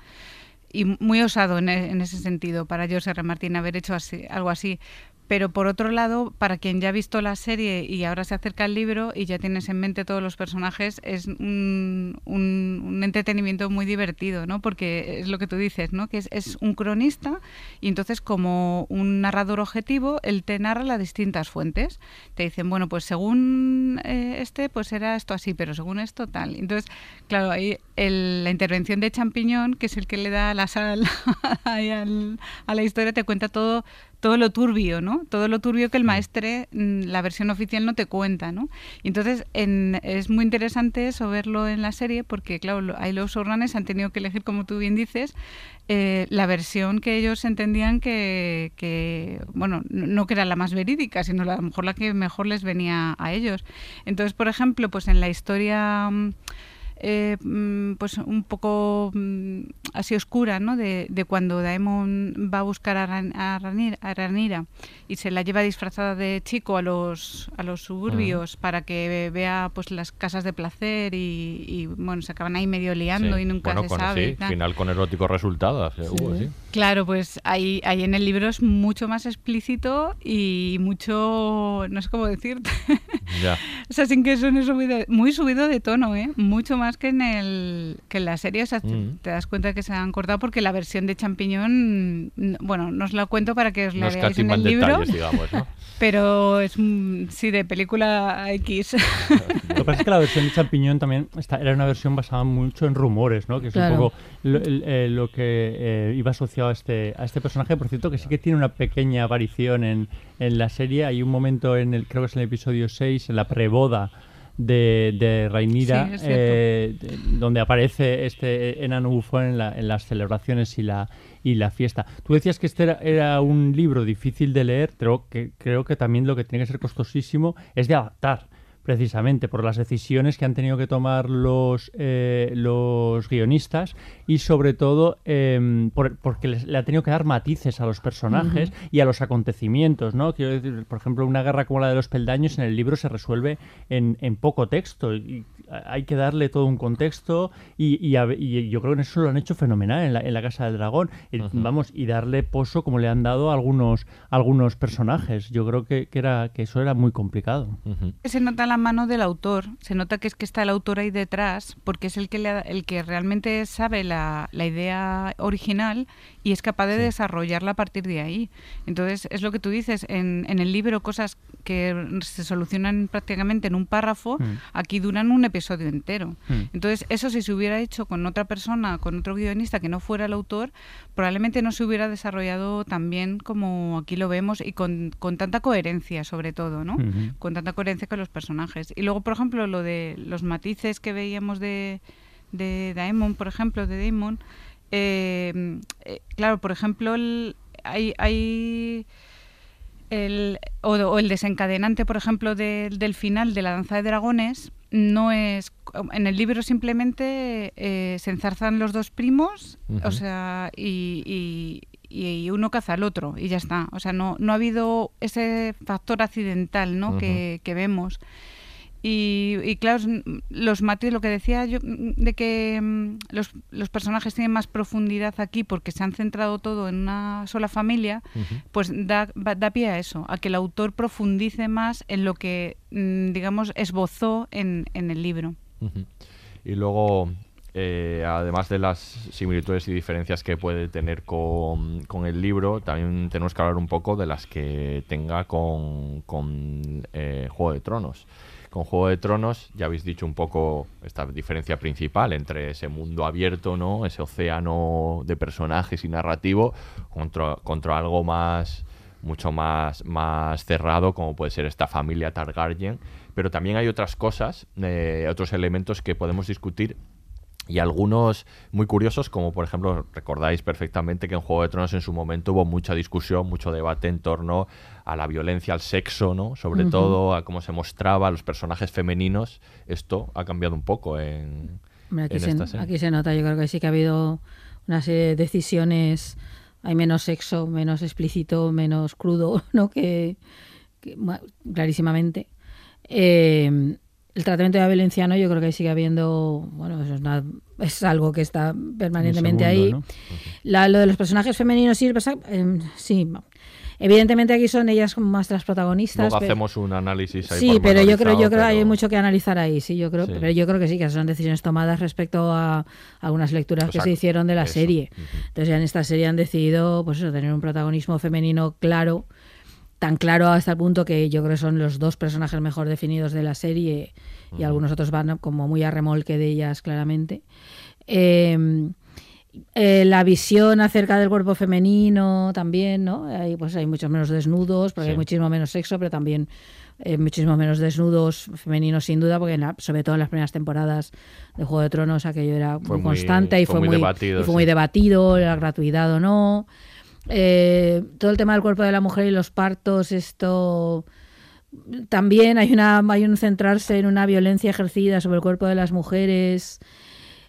Y muy osado en, en, ese sentido para José R. Martín haber hecho así, algo así. Pero por otro lado, para quien ya ha visto la serie y ahora se acerca al libro y ya tienes en mente todos los personajes, es un, un, entretenimiento muy divertido, ¿no? Porque es lo que tú dices, ¿no? Que es, un cronista y entonces como un narrador objetivo, él te narra las distintas fuentes. Te dicen, bueno, pues según eh, este, pues era esto así, pero según esto tal. Entonces, claro, ahí la intervención de Champiñón, que es el que le da la sal a la historia, te cuenta todo todo lo turbio, ¿no? Todo lo turbio que el mm. maestre, mm, la versión oficial no te cuenta, ¿no? Y entonces es muy interesante eso verlo en la serie porque, claro, ahí los showrunners han tenido que elegir, como tú bien dices, eh, la versión que ellos entendían que, bueno, no que era la más verídica, sino a lo mejor la que mejor les venía a ellos. Entonces, por ejemplo, pues en la historia... Eh, mm, pues un poco mm, así oscura, ¿no? De, cuando Daemon va a buscar a, Ranira, y se la lleva disfrazada de chico a los, a los suburbios para que vea pues las casas de placer y, bueno, se acaban ahí medio liando y nunca se sabe. Sí, final con erótico resultado, Claro, pues ahí, ahí en el libro es mucho más explícito y mucho, no sé cómo decirte, o sea, sin que suene subido, muy subido de tono, ¿eh? Mucho más que en, el, que en la serie. O sea, te, mm. das cuenta que se han cortado porque la versión de champiñón, bueno, no os la cuento para que os la veáis en el libro. Pero es sí de película X. Lo que pasa es que la versión de champiñón también era una versión basada mucho en rumores, ¿no? Que es un poco lo, eh, que eh, iba asociado a este, a este personaje. Por cierto, que sí que tiene una pequeña aparición en, en la serie. Hay un momento en el, creo que es en el episodio 6, en la preboda de, de Rainira, eh, donde aparece este enano bufón en, en, las celebraciones y la, y la fiesta. Tú decías que este era, un libro difícil de leer, pero que creo que también lo que tiene que ser costosísimo es de adaptar precisamente por las decisiones que han tenido que tomar los, eh, los guionistas y sobre todo em, porque le ha tenido que dar matices a los personajes y a los acontecimios, ¿no? Quiero decir, por ejemplo, una guerra como la de los peldaños en el libro se resuelve en, en poco texto y hay que darle todo un contexto y, y, yo creo que eso lo han hecho fenomenal en la, en la Casa del Dragón. Vamos, y darle pozo como le han dado a algunos, algunos personajes. Yo creo que, que, era, que eso era muy complicado. Se nota la la mano del autor. Se nota que es que está el autor ahí detrás, porque es el que, le el que realmente sabe la, la idea original y es capaz de desarrollarla a partir de ahí. Entonces, es lo que tú dices, en, en el libro cosas que se solucionan prácticamente en un párrafo, Mm. aquí duran un episodio entero. Mm. Entonces, eso si se hubiera hecho con otra persona, con otro guionista que no fuera el autor, probablemente no se hubiera desarrollado tan bien como aquí lo vemos y con, con tanta coherencia, sobre todo, ¿no? Ujú. Con tanta coherencia con los personajes. Y luego, por ejemplo, lo de los matices que veíamos de, de Daemon, por ejemplo, de Daemon, eh, eh, claro, por ejemplo, el- hay... hay el, o, o el desencadenante, por ejemplo, de- del final de la danza de dragones no es en el libro simplemente eh, se enzarzan los dos primos, o sea, y, y- y uno caza al otro y ya está. O sea, no, no ha habido ese factor accidental, ¿no? Que, que vemos. Y, y claro, los matices, lo que decía yo, de que mm, los, los personajes tienen más profundidad aquí porque se han centrado todo en una sola familia, pues da, pie a eso, a que el autor profundice más en lo que, mm, digamos, esbozó en, en el libro. Y luego, eh, además de las similitudes y diferencias que puede tener con, con el libro, también tenemos que hablar un poco de las que tenga con, con eh, Juego de Tronos. Con Juego de Tronos ya habéis dicho un poco esta diferencia principal entre ese mundo abierto, ¿no? Ese océano de personajes y narrativo contra, contra algo más mucho más, más cerrado, como puede ser esta familia Targaryen. Pero también hay otras cosas, eh, otros elementos que podemos discutir y algunos muy curiosos, como por ejemplo, recordáis perfectamente que en Juego de Tronos en su momento hubo mucha discusión, mucho debate en torno a la violencia, al sexo, ¿no? Sobre Ujú. todo a cómo se mostraba a los personajes femeninos. Esto ha cambiado un poco en, Hombre, aquí, en se, esta serie. aquí se nota, yo creo que sí que ha habido una serie de decisiones, hay menos sexo, menos explícito, menos crudo, ¿no? Que, que, clarísimamente. Eh, el tratamiento de la violencia, ¿no? Yo creo que sigue habiendo, bueno, eso es, una- es algo que está permanentemente mundo, ahí. ¿no? La- lo de los personajes femeninos, sí, pasa- em, sí. Evidentemente aquí son ellas más las protagonistas. Luego pero- hacemos un análisis ahí Sí, pero yo creo, yo creo que hay mucho que analizar ahí, sí, yo creo, Sí. pero yo creo que sí, que son decisiones tomadas respecto a algunas lecturas que se hicieron de la eso, serie. Entonces ya en esta serie han decidido, pues eso, tener un protagonismo femenino claro, tan claro hasta el punto que yo creo que son los dos personajes mejor definidos de la serie y algunos otros van como muy a remolque de ellas claramente. Eh, eh, la visión acerca del cuerpo femenino también, ¿no? Hay, pues hay muchos menos desnudos, porque Sí. hay muchísimo menos sexo, pero también eh, muchísimo menos desnudos femeninos sin duda, porque en la- sobre todo en las primeras temporadas de Juego de Tronos aquello era Fue muy constante y fue fue, muy debatido, y fue muy debatido, la gratuidad o no. Eh, todo el tema del cuerpo de la mujer y los partos, esto también hay una hay un centrarse en una violencia ejercida sobre el cuerpo de las mujeres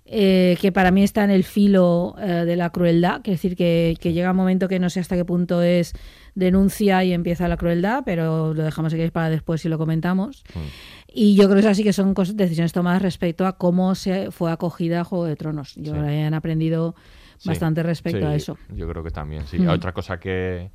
eh, que para mí está en el filo eh, de la crueldad, que es decir, que, que llega un momento que no sé hasta qué punto es denuncia y empieza la crueldad, pero lo dejamos aquí para después si lo comentamos. Mm. Y yo creo que así que son decisiones tomadas respecto a cómo se fue acogida Juego de Tronos. Yo Sí. creo que han aprendido Sí, bastante respecto sí, a eso. Yo creo que también, sí. Mm. Otra cosa que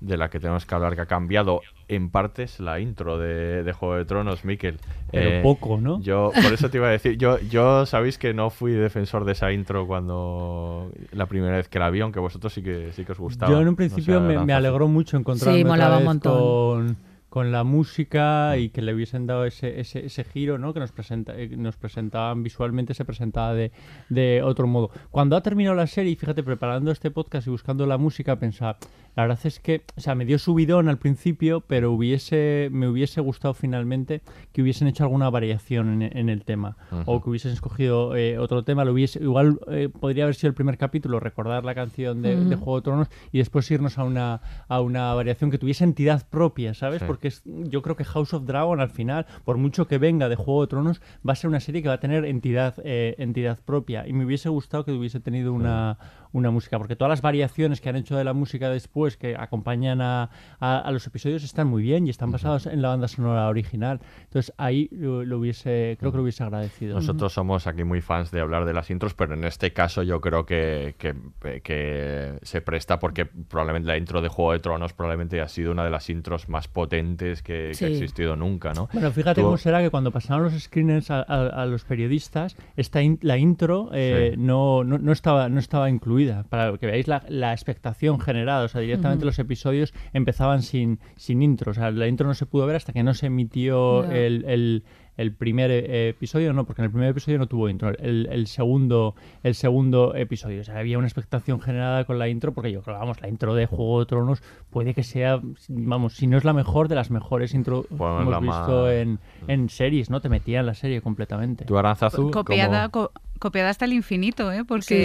de la que tenemos que hablar que ha cambiado en parte es la intro de, de Juego de Tronos, Miquel. Pero Eh, poco, ¿no? Yo, por eso te iba a decir, yo, yo sabéis que no fui defensor de esa intro cuando la primera vez que la vi, aunque vosotros sí que sí que os gustaba. Yo en un No sé, principio me, alegró mucho encontrarme Sí, otra molaba un vez montón. con, con la música y que le hubiesen dado ese, ese, ese giro ¿no? que nos, presenta, eh, nos presentaban visualmente, se presentaba de, de otro modo. Cuando ha terminado la serie, y fíjate, preparando este podcast y buscando la música, pensaba, la verdad es que, o sea, me dio subidón al principio, pero hubiese, me hubiese gustado finalmente que hubiesen hecho alguna variación en, en el tema o que hubiesen escogido eh, otro tema. Lo hubiese, igual eh, podría haber sido el primer capítulo, recordar la canción de. Juego de Tronos y después irnos a una, a una variación que tuviese entidad propia, ¿sabes? Sí. Porque es- yo creo que House of Dragon al final, por mucho que venga de Juego de Tronos, va a ser una serie que va a tener entidad, eh, entidad propia. Y me hubiese gustado que hubiese tenido una, una música, porque todas las variaciones que han hecho de la música después que acompañan a, a- a los episodios están muy bien y están basados en la banda sonora original. Entonces ahí lo, lo hubiese, creo que lo hubiese agradecido. Nosotros somos aquí muy fans de hablar de las intros, pero en este caso yo creo que, que- que se presta porque probablemente la intro de Juego de Tronos probablemente ha sido una de las intros más potentes que, ha existido nunca, ¿no? Bueno, fíjate Tú- cómo será que cuando pasaron los screeners a, a- a los periodistas, esta in- la intro eh, Sí. no, no, no estaba, no estaba incluida. Para que veáis la, la expectación generada. O sea, directamente los episodios empezaban sin, sin intro. O sea, la intro no se pudo ver hasta que no se emitió el, el- el primer eh, episodio, no, porque en el primer episodio no tuvo intro. El, el segundo, el segundo episodio. O sea, había una expectación generada con la intro, porque yo creo, vamos, la intro de Juego de Tronos puede que sea, vamos, si no es la mejor, de las mejores intro que Bueno, hemos visto más- en, en series, ¿no? Te metía en la serie completamente. Tú, Aranzazu, copiada, ¿cómo- co- copiada hasta el infinito, ¿eh? Porque Sí,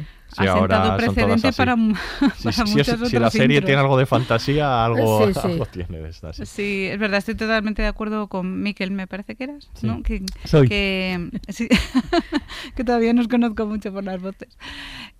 sí. Sí, ha ahora sentado precedente para, m- Si, para si es- muchas si la otras serie intros. tiene algo de fantasía, algo, Sí, sí. algo tiene de esta. sí. Sí, es verdad, estoy totalmente de acuerdo con Miquel, me parece que eras, Sí. ¿no? Que, Soy. Que, sí, que todavía no os conozco mucho por las voces.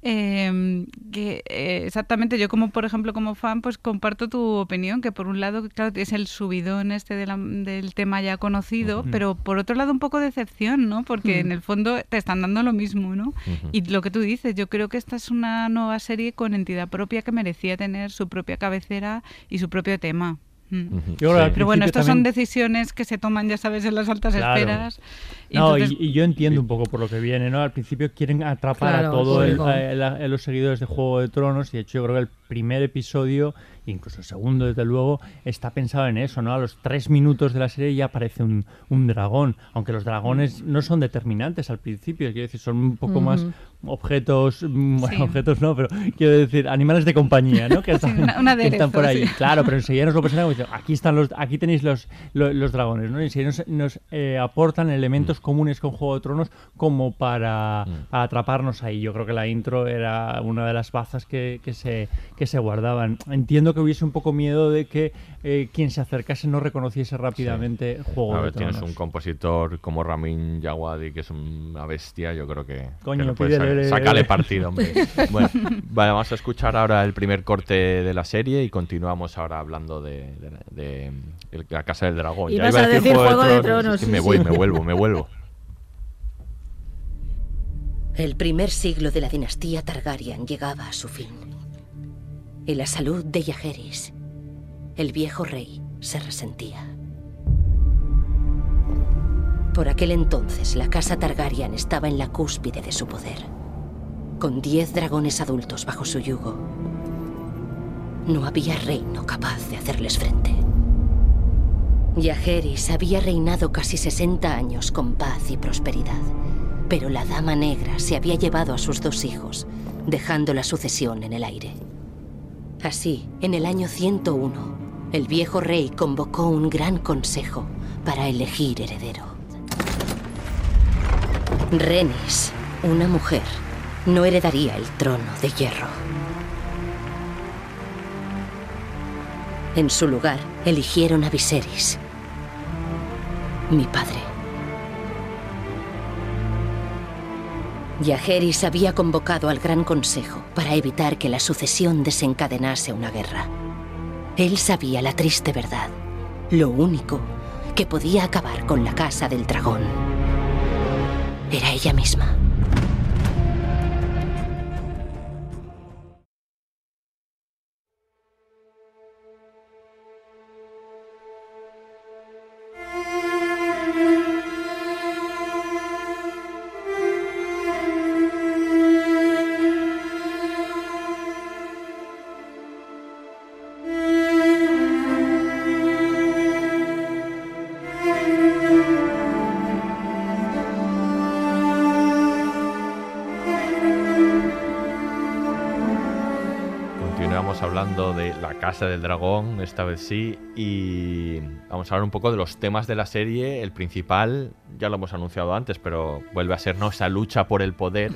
Eh, que eh, exactamente, yo como por ejemplo como fan, pues comparto tu opinión, que por un lado, claro, es el subidón este de la- del tema ya conocido, Ujú. pero por otro lado un poco decepción, ¿no? Porque en el fondo te están dando lo mismo, ¿no? Ujú. Y lo que tú dices, yo creo que esta es una nueva serie con entidad propia que merecía tener su propia cabecera y su propio tema. Mm. Yo que sí. Pero bueno, estas son decisiones que se toman, ya sabes, en las altas Claro. esferas. Y No, entonces- y, y yo entiendo un poco por lo que viene, ¿no? Al principio quieren atrapar Claro, a todo el- público. a, la- a los seguidores de Juego de Tronos y de hecho yo creo que el primer episodio, incluso el segundo desde luego, está pensado en eso, ¿no? A los tres minutos de la serie ya aparece un, un dragón, aunque los dragones no son determinantes al principio, quiero decir, son un poco más objetos, mm, bueno, Sí. objetos no, pero quiero decir, animales de compañía, ¿no? Que están, una- un que están por ahí. sí. Claro, pero enseguida nos lo presentan como aquí están los, aquí tenéis los, lo- los, dragones, ¿no? Y enseguida nos, nos, eh, aportan elementos comunes con Juego de Tronos como para, para atraparnos ahí. Yo creo que la intro era una de las bazas que, que se, que se guardaban. Entiendo que hubiese un poco miedo de que eh, quien se acercase no reconociese rápidamente Juego A de ver, tienes Tronos. un compositor como Ramin Djawadi, que es una bestia, yo creo que, Coño, que pídele- sacarle partido, hombre. Bueno, vale, vamos a escuchar ahora el primer corte de la serie y continuamos ahora hablando de, de- de- de la Casa del Dragón. Ibas a decir Juego de Tronos, es que sí, me sí. voy, me vuelvo, me vuelvo. El primer siglo de la dinastía Targaryen llegaba a su fin. Y la salud de Jaehaerys, el viejo rey, se resentía. Por aquel entonces, la casa Targaryen estaba en la cúspide de su poder, con diez dragones adultos bajo su yugo. No había reino capaz de hacerles frente. Jaehaerys había reinado casi 60 años con paz y prosperidad, pero la Dama Negra se había llevado a sus dos hijos, dejando la sucesión en el aire. Así, en el año 101, el viejo rey convocó un gran consejo para elegir heredero. Renis, una mujer, no heredaría el trono de hierro. En su lugar, eligieron a Viserys, mi padre. Jaehaerys había convocado al Gran Consejo para evitar que la sucesión desencadenase una guerra. Él sabía la triste verdad, lo único que podía acabar con la casa del dragón. Era ella misma. Casa del Dragón, esta vez sí, y vamos a hablar un poco de los temas de la serie. El principal, ya lo hemos anunciado antes, pero vuelve a ser ¿no? esa lucha por el poder,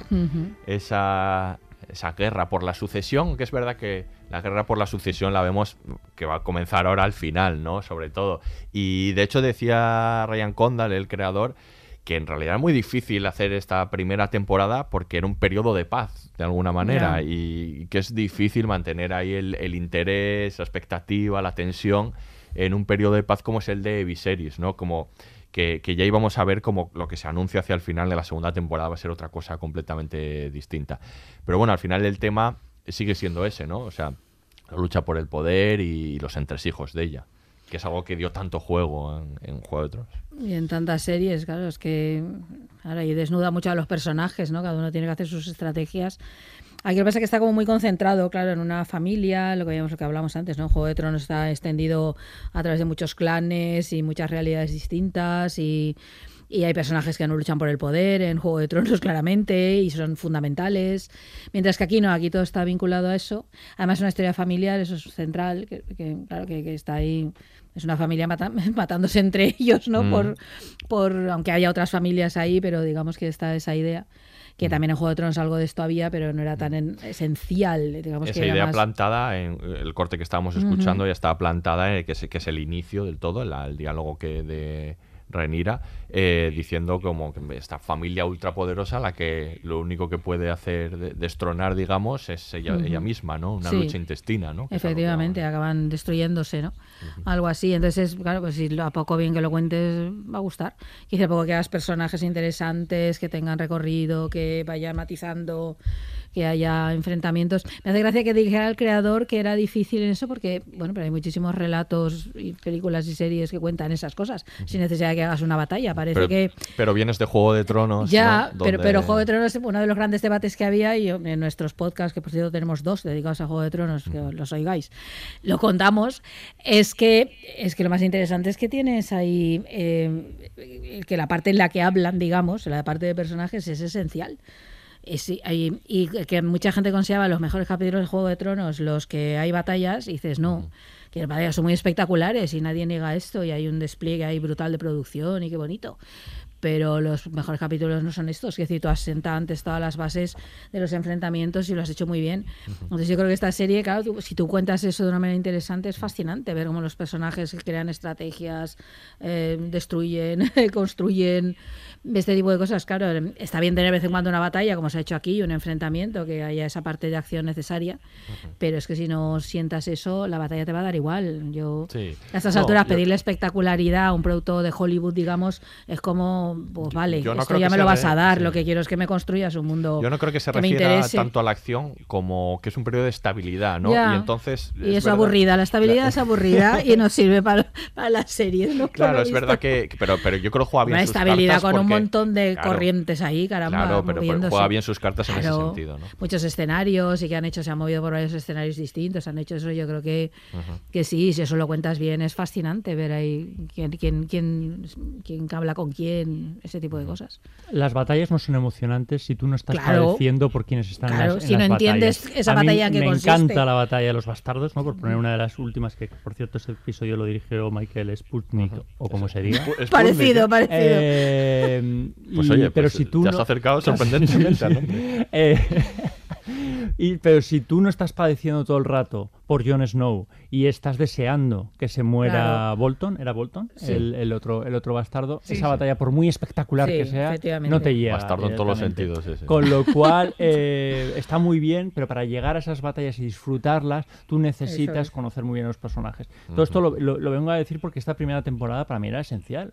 esa, esa guerra por la sucesión, que es verdad que la guerra por la sucesión la vemos que va a comenzar ahora al final, ¿no? Sobre todo. Y de hecho decía Ryan Condal, el creador, que en realidad es muy difícil hacer esta primera temporada porque era un periodo de paz, de alguna manera, y que es difícil mantener ahí el, el interés, la expectativa, la tensión en un periodo de paz como es el de Viserys, ¿no? Como que, que ya íbamos a ver como lo que se anuncia hacia el final de la segunda temporada va a ser otra cosa completamente distinta. Pero bueno, al final el tema sigue siendo ese, ¿no? O sea, la lucha por el poder y los entresijos de ella, que es algo que dio tanto juego en, en Juego de Tronos. Y en tantas series, claro, es que ahora y desnuda mucho a los personajes, ¿no? Cada uno tiene que hacer sus estrategias. Aquí lo que pasa es que está como muy concentrado, claro, en una familia, lo que veíamos, lo que hablamos antes, ¿no? Juego de Tronos está extendido a través de muchos clanes y muchas realidades distintas y, y hay personajes que no luchan por el poder en Juego de Tronos claramente y son fundamentales. Mientras que aquí no, aquí todo está vinculado a eso. Además, una historia familiar, eso es central, que, que, claro, que, que está ahí es una familia mata- matándose entre ellos, ¿no? Mm. Por, por, aunque haya otras familias ahí, pero digamos que está esa idea. Que Mm. también en Juego de Tronos algo de esto había, pero no era tan en- esencial. Digamos Esa que era idea más- plantada en el corte que estábamos escuchando ya estaba plantada en que es, que es el inicio del todo, la- el diálogo que de Renira, eh, diciendo como que esta familia ultrapoderosa la que lo único que puede hacer de- destronar, digamos, es ella, misma, ¿no? Una Sí. lucha intestina, ¿no? Que Efectivamente, acaban destruyéndose, ¿no? Algo así. Entonces, claro, pues si lo- a poco bien que lo cuentes, va a gustar. Quizá poco que hagas personajes interesantes, que tengan recorrido, que vayan matizando, que haya enfrentamientos. Me hace gracia que dijera el creador que era difícil en eso, porque, bueno, pero hay muchísimos relatos y películas y series que cuentan esas cosas, sin necesidad de que hagas una batalla. Parece pero, que pero vienes de Juego de Tronos. ya, ¿no? pero, Donde- pero Juego de Tronos, uno de los grandes debates que había, y en nuestros podcasts, que por cierto tenemos dos dedicados a Juego de Tronos, que los oigáis, lo contamos, es que, es que lo más interesante es que tienes ahí, eh, que la parte en la que hablan, digamos, la parte de personajes es esencial. Y, sí, hay- y que mucha gente consideraba los mejores capítulos de Juego de Tronos los que hay batallas, y dices, no, que las batallas son muy espectaculares y nadie niega esto, y hay un despliegue ahí brutal de producción y qué bonito pero los mejores capítulos no son estos. Es decir, tú has sentado antes todas las bases de los enfrentamientos y lo has hecho muy bien. Entonces yo creo que esta serie, claro, tú- si tú cuentas eso de una manera interesante, es fascinante ver cómo los personajes crean estrategias, eh, destruyen, construyen, este tipo de cosas. Claro, está bien tener de vez en cuando una batalla, como se ha hecho aquí, un enfrentamiento, que haya esa parte de acción necesaria, pero es que si no sientas eso, la batalla te va a dar igual. Yo, Sí. a estas No, alturas, yo- pedirle espectacularidad a un producto de Hollywood, digamos, es como, pues vale, yo no esto ya que me lo vas a dar, sí. lo que quiero es que me construyas un mundo Yo no creo que se me refiera tanto a la acción como que es un periodo de estabilidad, ¿no? Ya. Y entonces. Y es es verdad- aburrida, la estabilidad es aburrida y nos sirve para, para las series, ¿no? Claro, es visto. verdad que. que- Pero, pero yo creo que juega bien Una sus estabilidad con un montón de claro, corrientes ahí, caramba. Claro, pero, pero moviéndose. juega bien sus cartas en ese sentido, ¿no? Muchos escenarios y que han hecho, se han movido por varios escenarios distintos, han hecho eso, yo creo que, que sí, si eso lo cuentas bien, es fascinante ver ahí quién, quién, quién, quién habla con quién, ese tipo de cosas. Las batallas no son emocionantes si tú no estás Claro. padeciendo por quienes están en Claro, las, en si no las entiendes batallas. esa A mí batalla en qué me consiste. encanta la batalla de los bastardos, ¿no? Por poner una de las últimas que, por cierto, ese episodio lo dirigió Michael Sputnik, o como se diga. Sputnik, Parecido, ¿eh? Eh, Pues y- oye, pero pues si tú te has no- acercado sorprendentemente. Eh, y, pero si tú no estás padeciendo todo el rato por Jon Snow y estás deseando que se muera Claro. Bolton, ¿era Bolton? Sí. El, el otro, el otro bastardo. Sí, esa sí. batalla, por muy espectacular Sí, que sea, no te llega. Bastardo en todos los sentidos, sí, sí. Con lo cual, eh, está muy bien, pero para llegar a esas batallas y disfrutarlas, tú necesitas es. conocer muy bien a los personajes. Todo esto lo, lo- lo vengo a decir porque esta primera temporada para mí era esencial,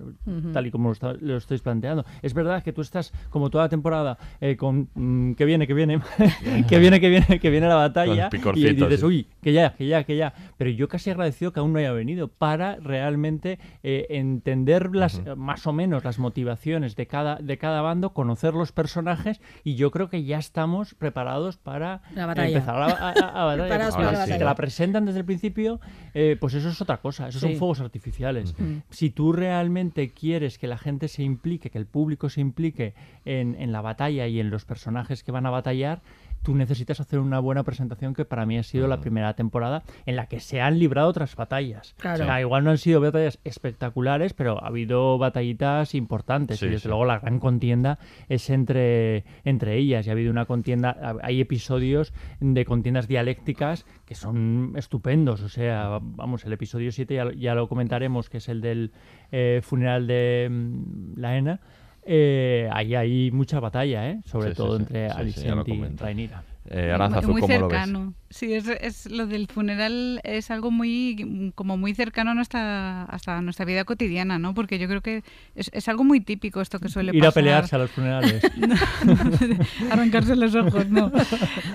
tal y como lo, está- lo estáis planteando. Es verdad que tú estás, como toda la temporada, eh, con mm, que viene, que viene, que viene, que viene, que viene la batalla, y dices, sí. uy, que ya, que ya, que ya. Pero yo casi agradecido que aún no haya venido para realmente eh, entender las, más o menos las motivaciones de cada, de cada bando, conocer los personajes y yo creo que ya estamos preparados para La batalla. empezar a, a- a- a batalla. Porque para si te la presentan desde el principio, eh, pues eso es otra cosa, esos son fuegos artificiales. Si tú realmente quieres que la gente se implique, que el público se implique en, en la batalla y en los personajes que van a batallar, tú necesitas hacer una buena presentación que para mí ha sido la primera temporada en la que se han librado otras batallas. Claro. O sea, igual no han sido batallas espectaculares, pero ha habido batallitas importantes. Sí, y desde sí. luego la gran contienda es entre, entre ellas. Y ha habido una contienda, hay episodios de contiendas dialécticas que son estupendos. O sea, vamos, el episodio 7 ya, lo- ya lo comentaremos, que es el del eh, funeral de mm, Laena. Eh, ahí hay mucha batalla, ¿eh? sobre Sí, todo sí. entre Sí, Alicent y. Rhaenyra. Eh, Aranzazu, muy ¿cómo lo ves? cercano. Sí, es, es lo del funeral es algo muy como muy cercano a nuestra hasta nuestra vida cotidiana, ¿no? Porque yo creo que es, es algo muy típico esto que suele Ir a pelearse a los funerales. arrancarse los ojos, no.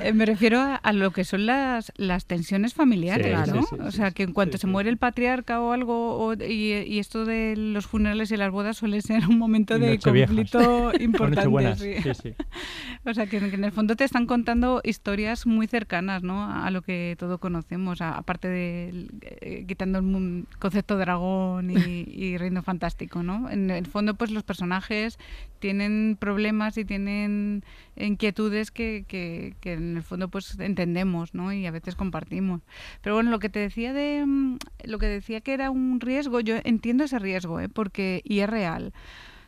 Eh, me refiero a, a lo que son las, las tensiones familiares, Sí, ¿no? sí, o sea, que en cuanto se muere el patriarca o algo, o- y, y esto de los funerales y las bodas suele ser un momento de conflicto O importante. Nochebuenas, sí. sí, sí. O sea, que, que en el fondo te están contando historias muy cercanas, ¿no? A lo que todo conocemos, aparte de eh, quitando el concepto dragón y, y reino fantástico, ¿no? En el fondo, pues los personajes tienen problemas y tienen inquietudes que, que- que en el fondo pues entendemos, ¿no? Y a veces compartimos. Pero bueno, lo que te decía de mm, lo que decía que era un riesgo, yo entiendo ese riesgo, ¿eh? Porque y es real.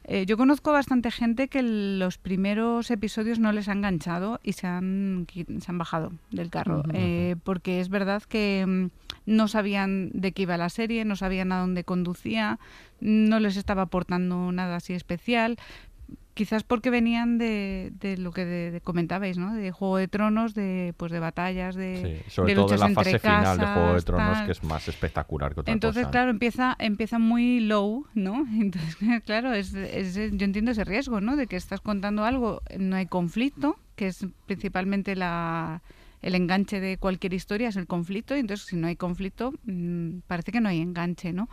Eh, yo conozco bastante gente que los primeros episodios no les ha enganchado y se han, se han bajado del carro. Eh, porque es verdad que mm, no sabían de qué iba la serie, no sabían a dónde conducía, no les estaba aportando nada así especial. Quizás porque venían de, de lo que de- de comentabais, ¿no? De Juego de Tronos, de pues de batallas, de, Sí, sobre de todo luchas la fase final de Juego de Tronos, tal. que es más espectacular que otra Entonces, cosa. claro, empieza, empieza muy low, ¿no? Entonces, claro, es, es- yo entiendo ese riesgo, ¿no? De que estás contando algo, no hay conflicto, que es principalmente la, el enganche de cualquier historia, es el conflicto, y entonces si no hay conflicto, mm, parece que no hay enganche, ¿no?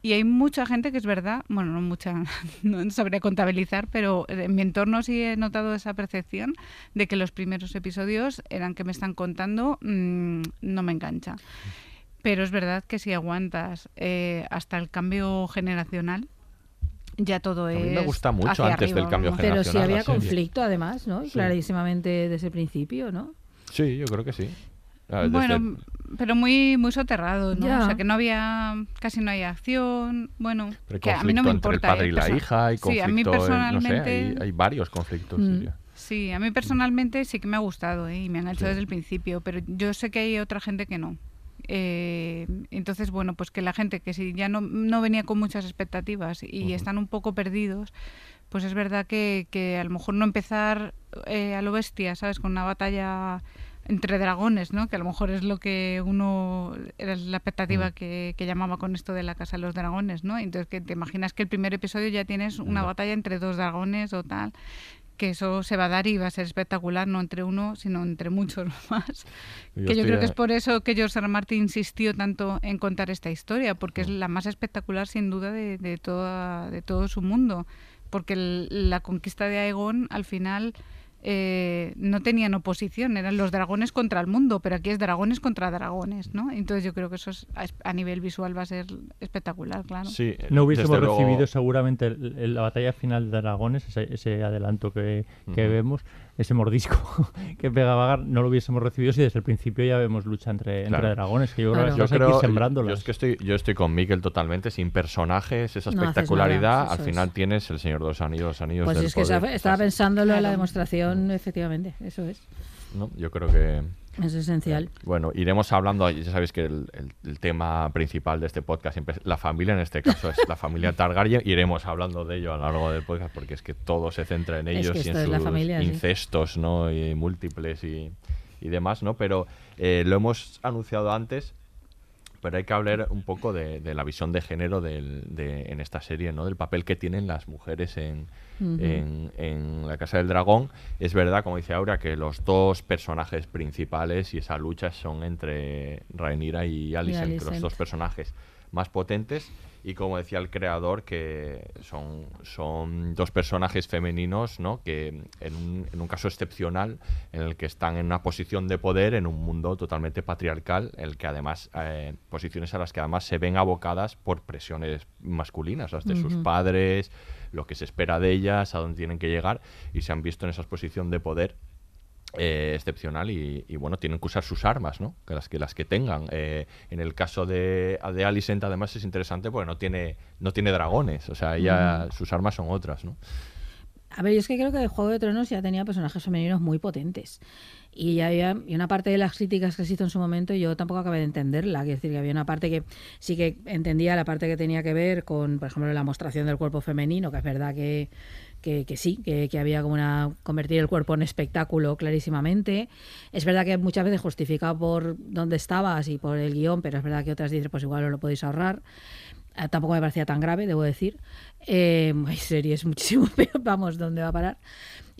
Y hay mucha gente que es verdad, bueno, no mucha, no sabría contabilizar, pero en mi entorno sí he notado esa percepción de que los primeros episodios eran que me están contando, mm, no me engancha. Pero es verdad que si aguantas eh, hasta el cambio generacional, ya todo A es. mí me gusta mucho hacia antes del arriba, cambio vamos. Pero si generacional, había conflicto, además, ¿no? Sí. Clarísimamente desde el principio, ¿no? Sí, yo creo que sí. Ah, desde- Bueno, pero muy muy soterrado, ¿no? Ya. O sea, que no había, casi no hay acción, bueno, Pero hay que a mí no conflicto me entre el importa. padre ¿eh? y la Perso- hija, hay sí, a mí conflicto, en- no sé, personalmente... hay, hay varios conflictos. Mm. diría. Sí, a mí personalmente sí que me ha gustado ¿eh? y me ha enganchado Sí. desde el principio, pero yo sé que hay otra gente que no. Eh, entonces, bueno, pues que la gente que si ya no, no venía con muchas expectativas y están un poco perdidos, pues es verdad que, que a lo mejor no empezar eh, a lo bestia, ¿sabes? Con una batalla entre dragones, ¿no? Que a lo mejor es lo que uno era la expectativa Mm. que, que llamaba con esto de la casa de los dragones, ¿no? Entonces que te imaginas que el primer episodio ya tienes una batalla entre dos dragones o tal, que eso se va a dar y va a ser espectacular, no entre uno, sino entre muchos más. Yo que yo creo que es por eso que George R. R. Martin insistió tanto en contar esta historia, porque es la más espectacular sin duda de, de, toda, de todo su mundo. Porque el- la conquista de Aegon al final eh, no tenían oposición, eran los dragones contra el mundo, pero aquí es dragones contra dragones, ¿no? Entonces yo creo que eso es, a, nivel visual va a ser espectacular, claro. Sí, No hubiésemos luego- recibido seguramente el- el- la batalla final de dragones, ese, ese adelanto que, vemos, ese mordisco que pega Vagar, no lo hubiésemos recibido si desde el principio ya vemos lucha entre, entre Claro. dragones, que yo creo que hay que ir sembrándolas. yo es que estoy, yo estoy con Miquel totalmente, sin personajes, esa No espectacularidad, nada, al final es. tienes el Señor de los Anillos, los Anillos Pues del es que Poder. estaba pensándolo en la demostración, efectivamente, eso es. ¿no? Yo creo que... Es esencial. Bueno, iremos hablando, ya sabéis que el, el- el tema principal de este podcast siempre es la familia, en este caso es la familia Targaryen, iremos hablando de ello a lo largo del podcast porque es que todo se centra en Es ellos que y en sus familia, sí. incestos, ¿no? Y múltiples y, y demás, ¿no? Pero eh, lo hemos anunciado antes, pero hay que hablar un poco de, de la visión de género del- de- en esta serie, ¿no? Del papel que tienen las mujeres en, En, en La Casa del Dragón. Es verdad, como dice Aura, que los dos personajes principales y esa lucha son entre Rhaenyra y Alicent, que los dos personajes más potentes. Y como decía el creador, que son, son dos personajes femeninos, ¿no? Que en un, en un caso excepcional, en el que están en una posición de poder en un mundo totalmente patriarcal, en el que además, eh, posiciones a las que además se ven abocadas por presiones masculinas, las de sus padres, lo que se espera de ellas, a dónde tienen que llegar, y se han visto en esa posición de poder eh, excepcional y, y, bueno, tienen que usar sus armas, ¿no? Que las que las que tengan. Eh, en el caso de, de Alicent, además, es interesante porque no tiene, no tiene dragones, o sea, ella, Ujú. sus armas son otras, ¿no? A ver, yo es que creo que el Juego de Tronos ya tenía personajes femeninos muy potentes. Y ya había y una parte de las críticas que existen en su momento yo tampoco acabé de entenderla. Es decir, que había una parte que sí que entendía la parte que tenía que ver con, por ejemplo, la mostración del cuerpo femenino, que es verdad que, que, que sí, que, que había como una convertir el cuerpo en espectáculo clarísimamente. Es verdad que muchas veces justificado por dónde estabas y por el guion, pero es verdad que otras dices, pues igual os lo podéis ahorrar. Eh, tampoco me parecía tan grave, debo decir. Eh, hay series muchísimo peor, vamos, ¿dónde va a parar?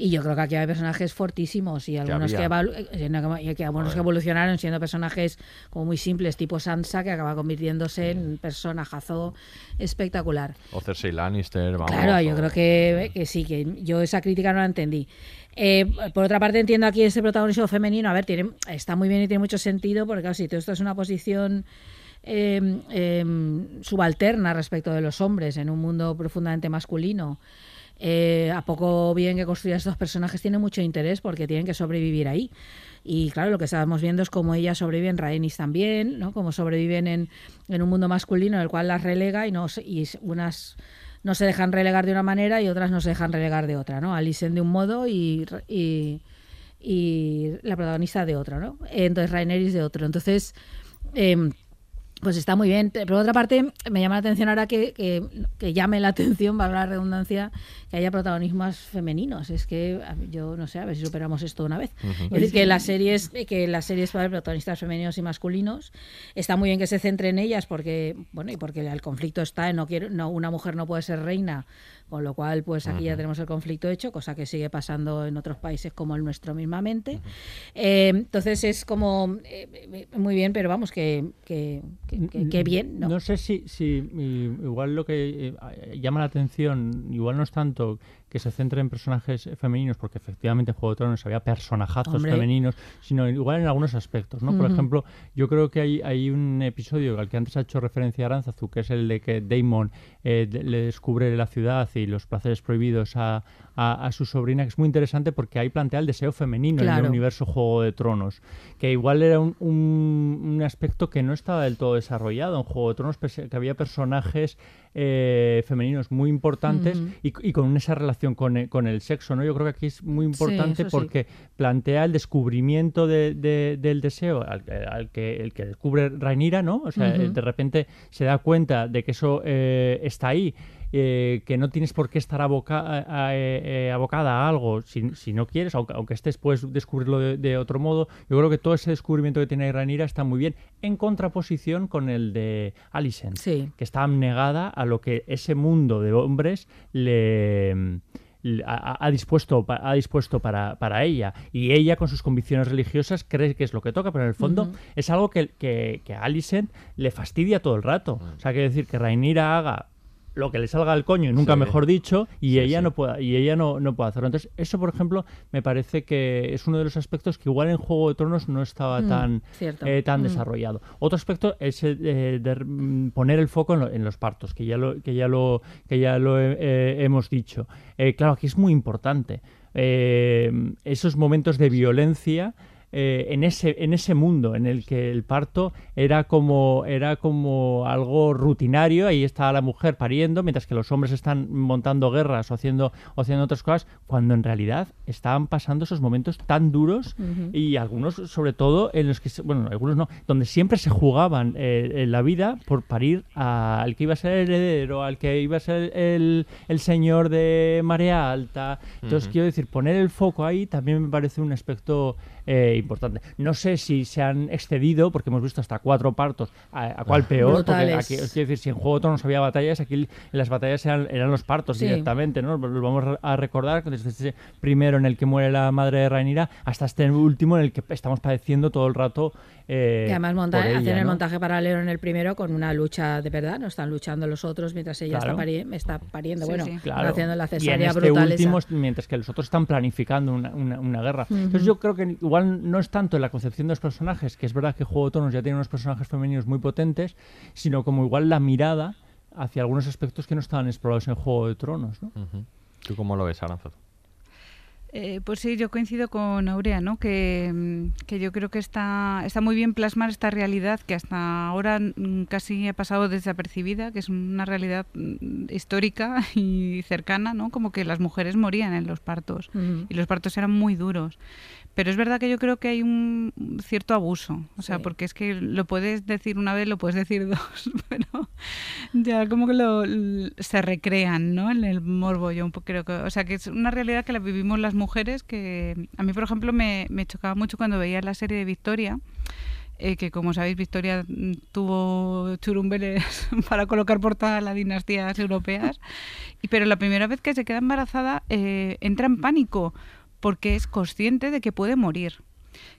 Y yo creo que aquí hay personajes fortísimos y algunos que, eh, que algunos que evolucionaron siendo personajes como muy simples, tipo Sansa, que acaba convirtiéndose en personajazo espectacular. O Cersei Lannister, vamos. Claro, yo o- creo que, que sí, que yo esa crítica no la entendí. Eh, por otra parte, entiendo aquí ese protagonismo femenino. A ver, tiene, está muy bien y tiene mucho sentido, porque claro, si todo esto es una posición eh, eh, subalterna respecto de los hombres en un mundo profundamente masculino, eh, a poco bien que construyas estos personajes tiene mucho interés porque tienen que sobrevivir ahí. Y claro, lo que estamos viendo es cómo ellas sobreviven, Rhaenys también, ¿no? Cómo sobreviven en, en un mundo masculino en el cual las relega y, no, y unas no se dejan relegar de una manera y otras no se dejan relegar de otra, ¿no? Alicent de un modo y, y, y la protagonista de otro, ¿no? Entonces Rhaenerys de otro. Entonces, em, pues está muy bien. Por otra parte, me llama la atención ahora que, que, que llame la atención, valga la redundancia, que haya protagonismos femeninos. Es que yo no sé, a ver si superamos esto una vez. Es decir, que las series, que las series para protagonistas femeninos y masculinos, está muy bien que se centre en ellas porque, bueno, y porque el conflicto está en no quiero, no, una mujer no puede ser reina, con lo cual, pues aquí ya tenemos el conflicto hecho, cosa que sigue pasando en otros países como el nuestro mismamente. Eh, entonces es como eh, muy bien, pero vamos, que, que, que- que- que bien, ¿no? No sé si, si igual lo que eh, llama la atención, igual no es tanto que se centre en personajes femeninos, porque efectivamente en Juego de Tronos había personajazos Hombre. femeninos, sino igual en algunos aspectos, ¿no? Por ejemplo, yo creo que hay, hay un episodio al que antes ha hecho referencia Aranzazu, que es el de que Damon eh, le descubre la ciudad y los placeres prohibidos a, a- a su sobrina, que es muy interesante porque ahí plantea el deseo femenino en el universo Juego de Tronos, que igual era un, un- un aspecto que no estaba del todo desarrollado en Juego de Tronos, que había personajes eh, femeninos muy importantes y, y con esa relación con el, con el sexo, ¿no? Yo creo que aquí es muy importante sí. porque plantea el descubrimiento de- de- del deseo al, al que el que descubre Rhaenyra, ¿no? O sea, de repente se da cuenta de que eso eh, está ahí. Eh, que no tienes por qué estar aboca- a- a- eh, abocada a algo si, si no quieres, aunque, aunque estés puedes descubrirlo de, de otro modo. Yo creo que todo ese descubrimiento que tiene Rhaenyra está muy bien, en contraposición con el de Alicent, Sí. que está abnegada a lo que ese mundo de hombres le ha, ha dispuesto, ha dispuesto para, para ella y ella con sus convicciones religiosas cree que es lo que toca, pero en el fondo es algo que, que, que a Alicent le fastidia todo el rato. O sea, quiere decir que Rhaenyra haga lo que le salga al coño, nunca Sí. mejor dicho, y Sí, ella sí. no pueda, y ella no, no puede hacerlo. Entonces, eso, por ejemplo, me parece que es uno de los aspectos que igual en Juego de Tronos no estaba Mm, tan, eh, tan Mm. desarrollado. Otro aspecto es el de, de, mm, poner el foco en, lo- en los partos, que ya lo, que ya lo, que ya lo eh, eh, hemos dicho. Eh, claro, aquí es muy importante. Eh, esos momentos de violencia eh, en ese en ese mundo en el que el parto era como era como algo rutinario. Ahí está la mujer pariendo mientras que los hombres están montando guerras o haciendo o haciendo otras cosas cuando en realidad estaban pasando esos momentos tan duros y algunos sobre todo en los que se- bueno algunos no donde siempre se jugaban eh, en la vida por parir a- al que iba a ser el heredero al que iba a ser el, el señor de marea alta. Entonces quiero decir poner el foco ahí también me parece un aspecto eh, importante no sé si se han excedido porque hemos visto hasta cuatro partos a, a cuál peor porque Brutales. aquí quiero decir si en Juego de Tronos había batallas aquí las batallas eran, eran los partos Sí. directamente ¿no? lo vamos a recordar desde ese primero en el que muere la madre de Rhaenyra hasta este último en el que estamos padeciendo todo el rato eh, Y además monta- ella, hacen el montaje paralelo en el primero con una lucha de verdad, no están luchando los otros mientras ella Claro. está, pari- está pariendo, Sí, bueno, sí. Claro. haciendo la y en cesárea este brutal último, esa. mientras que los otros están planificando una, una- una guerra. Entonces yo creo que igual no es tanto en la concepción de los personajes, que es verdad que Juego de Tronos ya tiene unos personajes femeninos muy potentes, sino como igual la mirada hacia algunos aspectos que no estaban explorados en Juego de Tronos. ¿no? ¿Tú cómo lo ves, Aranzazu? Eh, pues sí, yo coincido con Aurea, ¿no? Que, mm, que, yo creo que está, está muy bien plasmar esta realidad que hasta ahora mm, casi ha pasado desapercibida, que es una realidad mm, histórica y cercana, ¿no? Como que las mujeres morían en los partos y los partos eran muy duros. Pero es verdad que yo creo que hay un cierto abuso, o sea, porque es que lo puedes decir una vez, lo puedes decir dos, pero ya como que lo, se recrean, ¿no? En el morbo, yo un poco creo que, o sea, que es una realidad que la vivimos las mujeres, que a mí, por ejemplo, me, me chocaba mucho cuando veía la serie de Victoria. Eh, que como sabéis Victoria tuvo churumbeles para colocar por todas las dinastías europeas, pero la primera vez que se queda embarazada eh, entra en pánico porque es consciente de que puede morir.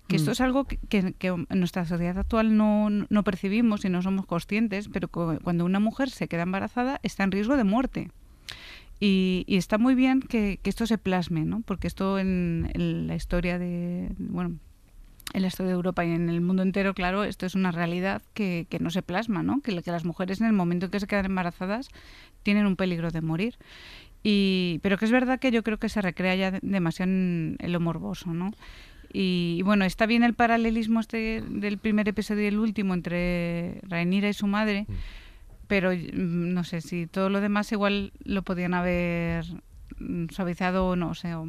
Que esto mm. es algo que, en nuestra sociedad actual no, no, percibimos y no somos conscientes, pero cuando una mujer se queda embarazada está en riesgo de muerte. Y, está muy bien que, esto se plasme, ¿no? porque esto en, la historia de, bueno, en la historia de Europa y en el mundo entero, claro, esto es una realidad que, no se plasma, ¿no? Que, que las mujeres en el momento en que se quedan embarazadas tienen un peligro de morir. Y, pero que es verdad que yo creo que se recrea ya demasiado en, lo morboso, ¿no? Y, bueno, está bien el paralelismo este del primer episodio y el último entre Rhaenyra y su madre, mm. pero mm, no sé si todo lo demás igual lo podían haber mm, suavizado o no sé o,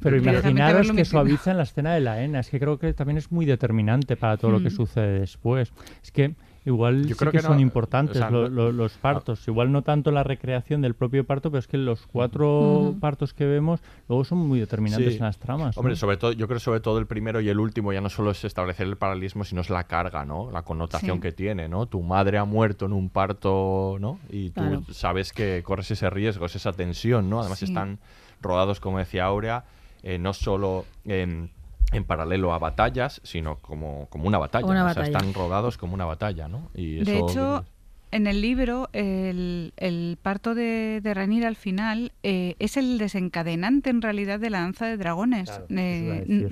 pero imaginaros que suavizan la escena de la ENA es que creo que también es muy determinante para todo lo que sucede después es que Igual Yo creo que, son importantes los partos. Igual no tanto la recreación del propio parto, pero es que los cuatro partos que vemos luego son muy determinantes en las tramas. Hombre, sobre todo, yo creo sobre todo el primero y el último ya no solo es establecer el paralelismo, sino es la carga, ¿no? La connotación que tiene, ¿no? Tu madre ha muerto en un parto, ¿no? Y tú sabes que corres ese riesgo, es esa tensión, ¿no? Además están rodados, como decía Aurea, eh, no solo en en paralelo a batallas, sino como, como una batalla. O sea, están rodados como una batalla, ¿no? Y de hecho, en el libro, el, el parto de, de al final eh, es el desencadenante en realidad de la danza de dragones. Eh,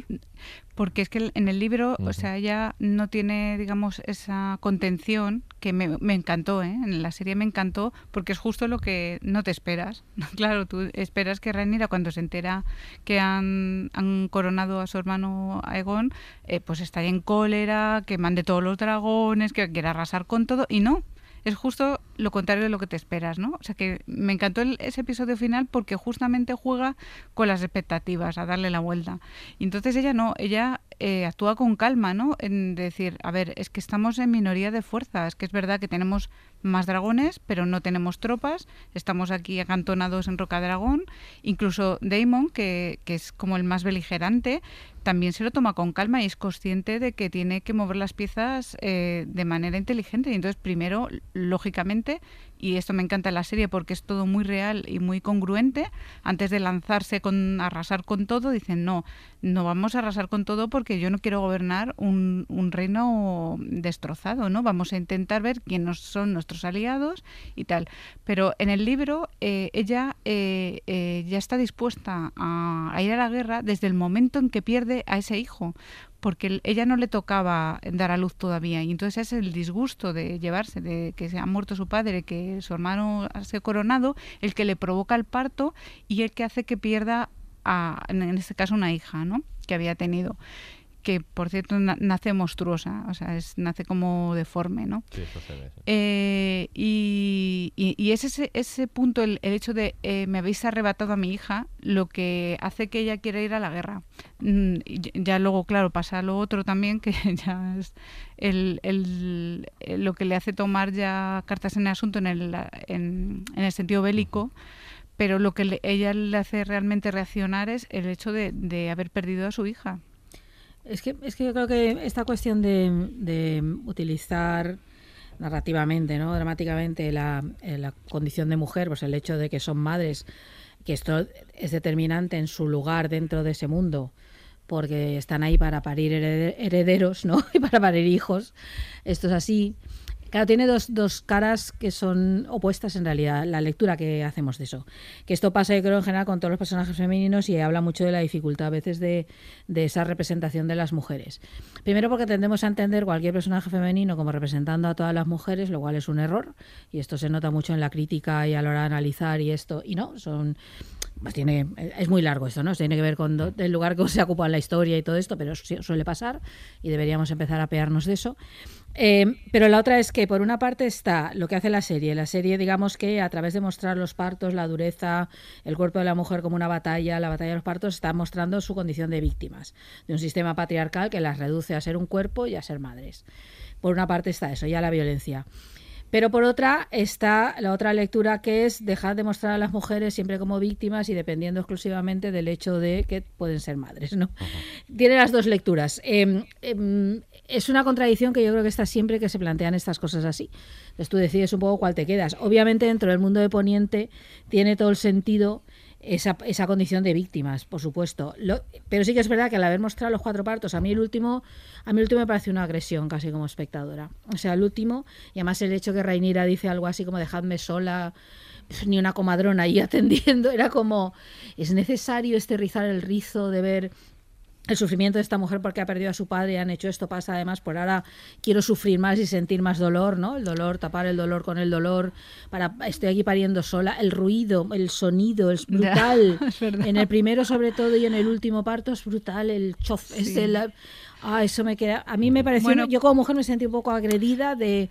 porque es que en el libro, o sea, ella no tiene, digamos, esa contención que me, me, encantó, ¿eh? En la serie me encantó porque es justo lo que no te esperas. claro, tú esperas que Rhaenyra cuando se entera que han, han coronado a su hermano Aegon, eh, pues está en cólera, que mande todos los dragones, que quiera arrasar con todo, y no es justo lo contrario de lo que te esperas, ¿no? O sea que me encantó ese episodio final porque justamente juega con las expectativas, a darle la vuelta. Y entonces ella no, ella eh, actúa con calma, ¿no? En decir, a ver, es que estamos en minoría de fuerza, es que es verdad que tenemos más dragones, pero no tenemos tropas, estamos aquí acantonados en Roca Dragón, incluso Daemon, que, que es como el más beligerante, también se lo toma con calma y es consciente de que tiene que mover las piezas eh, de manera inteligente. Y entonces, primero, lógicamente, y esto me encanta en la serie porque es todo muy real y muy congruente, antes de lanzarse con arrasar con todo, dicen, no, no vamos a arrasar con todo porque yo no quiero gobernar un, un reino destrozado, ¿no? Vamos a intentar ver quiénes son nuestros aliados y tal. Pero en el libro eh, ella eh, ya está dispuesta a ir a la guerra desde el momento en que pierde a ese hijo, porque ella no le tocaba dar a luz todavía. Y entonces es el disgusto de llevarse, de que se ha muerto su padre, que su hermano se ha coronado, el que le provoca el parto y el que hace que pierda, a, en este caso, una hija, ¿no? Que había tenido que por cierto nace monstruosa, o sea, es, nace como deforme, ¿no? Sí, eso se ve. Eh, y, y, es ese, ese punto, el, hecho de eh, me habéis arrebatado a mi hija, lo que hace que ella quiera ir a la guerra. Mm, ya luego, claro, pasa lo otro también, que ya es el, el, lo que le hace tomar ya cartas en el asunto en el, en, en el sentido bélico pero lo que ella le hace realmente reaccionar es el hecho de, de haber perdido a su hija. Es que, es que yo creo que esta cuestión de, utilizar narrativamente, ¿no? dramáticamente la, eh, la, condición de mujer, pues el hecho de que son madres, que esto es determinante en su lugar dentro de ese mundo, porque están ahí para parir herederos, ¿no? y para parir hijos. Esto es así. Claro, tiene dos, dos caras que son opuestas en realidad, la lectura que hacemos de eso. Que esto pasa, yo creo, en general con todos los personajes femeninos y habla mucho de la dificultad a veces de, de esa representación de las mujeres. Primero porque tendemos a entender cualquier personaje femenino como representando a todas las mujeres, lo cual es un error, y esto se nota mucho en la crítica y a la hora de analizar y esto, y no, son pues es muy largo esto, ¿no? Tiene que ver con el lugar que se ocupa en la historia y todo esto, pero suele pasar y deberíamos empezar a pegarnos de eso. Eh, pero la otra es que por una parte está lo que hace la serie. La serie, digamos que a través de mostrar los partos, la dureza, el cuerpo de la mujer como una batalla, la batalla de los partos, está mostrando su condición de víctimas de un sistema patriarcal que las reduce a ser un cuerpo y a ser madres. Por una parte está eso, ya la violencia. Pero por otra está la otra lectura que es dejar de mostrar a las mujeres siempre como víctimas y dependiendo exclusivamente del hecho de que pueden ser madres. ¿no? Tiene las dos lecturas. Eh, eh, es una contradicción que yo creo que está siempre que se plantean estas cosas así. Entonces tú decides un poco cuál te quedas. Obviamente dentro del mundo de Poniente tiene todo el sentido esa, esa condición de víctimas, por supuesto. Pero sí que es verdad que al haber mostrado los cuatro partos, a mí el último, a mí último me parece una agresión casi como espectadora. O sea, el último, y además el hecho que Rainira dice algo así como dejadme sola, ni una comadrona ahí atendiendo, era como, es necesario este rizar el rizo de ver el sufrimiento de esta mujer porque ha perdido a su padre y han hecho esto pasa además por ahora quiero sufrir más y sentir más dolor, ¿no? El dolor, tapar el dolor con el dolor, para estoy aquí pariendo sola, el ruido, el sonido, es brutal. es en el primero sobre todo y en el último parto es brutal, el chof, Sí. este, la- ah, eso me queda, a mí me pareció, Bueno. yo como mujer me sentí un poco agredida de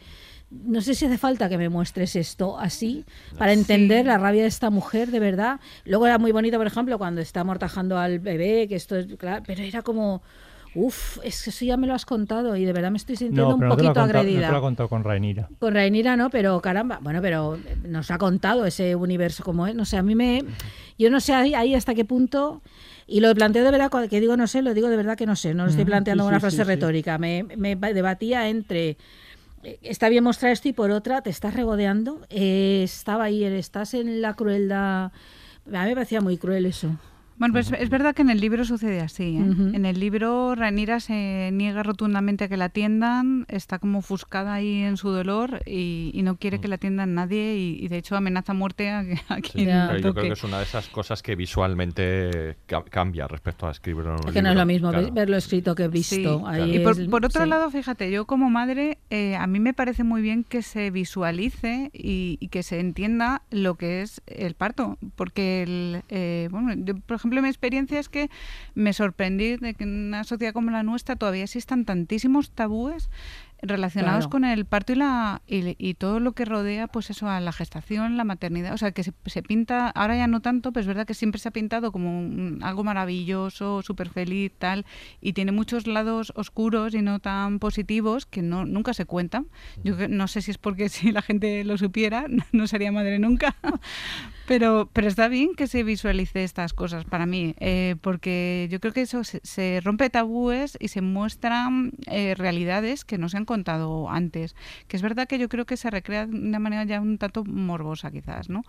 no sé si hace falta que me muestres esto así para entender Sí. la rabia de esta mujer, de verdad. Luego era muy bonito, por ejemplo, cuando está amortajando al bebé, que esto es claro, pero era como, uff, es que eso ya me lo has contado y de verdad me estoy sintiendo No, un no te, lo poquito contado, no te agredida. lo ha contado con Rainira. Con Rainira no, pero caramba, bueno, pero nos ha contado ese universo como es. No sé, a mí me. Yo no sé ahí, hasta qué punto. Y lo planteo de verdad, que digo no sé, lo digo de verdad que no sé. No lo estoy planteando sí, una frase retórica. Me, me debatía entre. Eh, Está bien mostrar esto y por otra te estás regodeando. Eh, estaba ahí, estás en la crueldad. A mí me parecía muy cruel eso. Bueno, pues es verdad que en el libro sucede así. ¿eh? Ujú. En el libro Ranira se niega rotundamente a que la atiendan, está como ofuscada ahí en su dolor y, y no quiere que la atiendan nadie y, y de hecho amenaza muerte a, a Sí, quien Ya. pero yo creo que es una de esas cosas que visualmente ca- cambia respecto a escribirlo en un Es que no es libro, lo mismo claro. verlo escrito que visto. Sí. Ahí Y por, es- por otro sí. lado, fíjate, yo como madre, eh, a mí me parece muy bien que se visualice y, y que se entienda lo que es el parto, porque, el, eh, bueno, yo, por ejemplo, mi experiencia es que me sorprendí de que en una sociedad como la nuestra todavía existan tantísimos tabúes relacionados Claro. con el parto y la y, y todo lo que rodea pues eso a la gestación la maternidad. O sea que se, se pinta ahora ya no tanto pero es verdad que siempre se ha pintado como un- algo maravilloso súper feliz tal y tiene muchos lados oscuros y no tan positivos que no nunca se cuentan. Yo no sé si es porque si la gente lo supiera no sería madre nunca pero, pero está bien que se visualice estas cosas para mí, eh, porque yo creo que eso se, se rompe tabúes y se muestran eh, realidades que no se han contado antes. Que es verdad que yo creo que se recrea de una manera ya un tanto morbosa quizás, ¿no?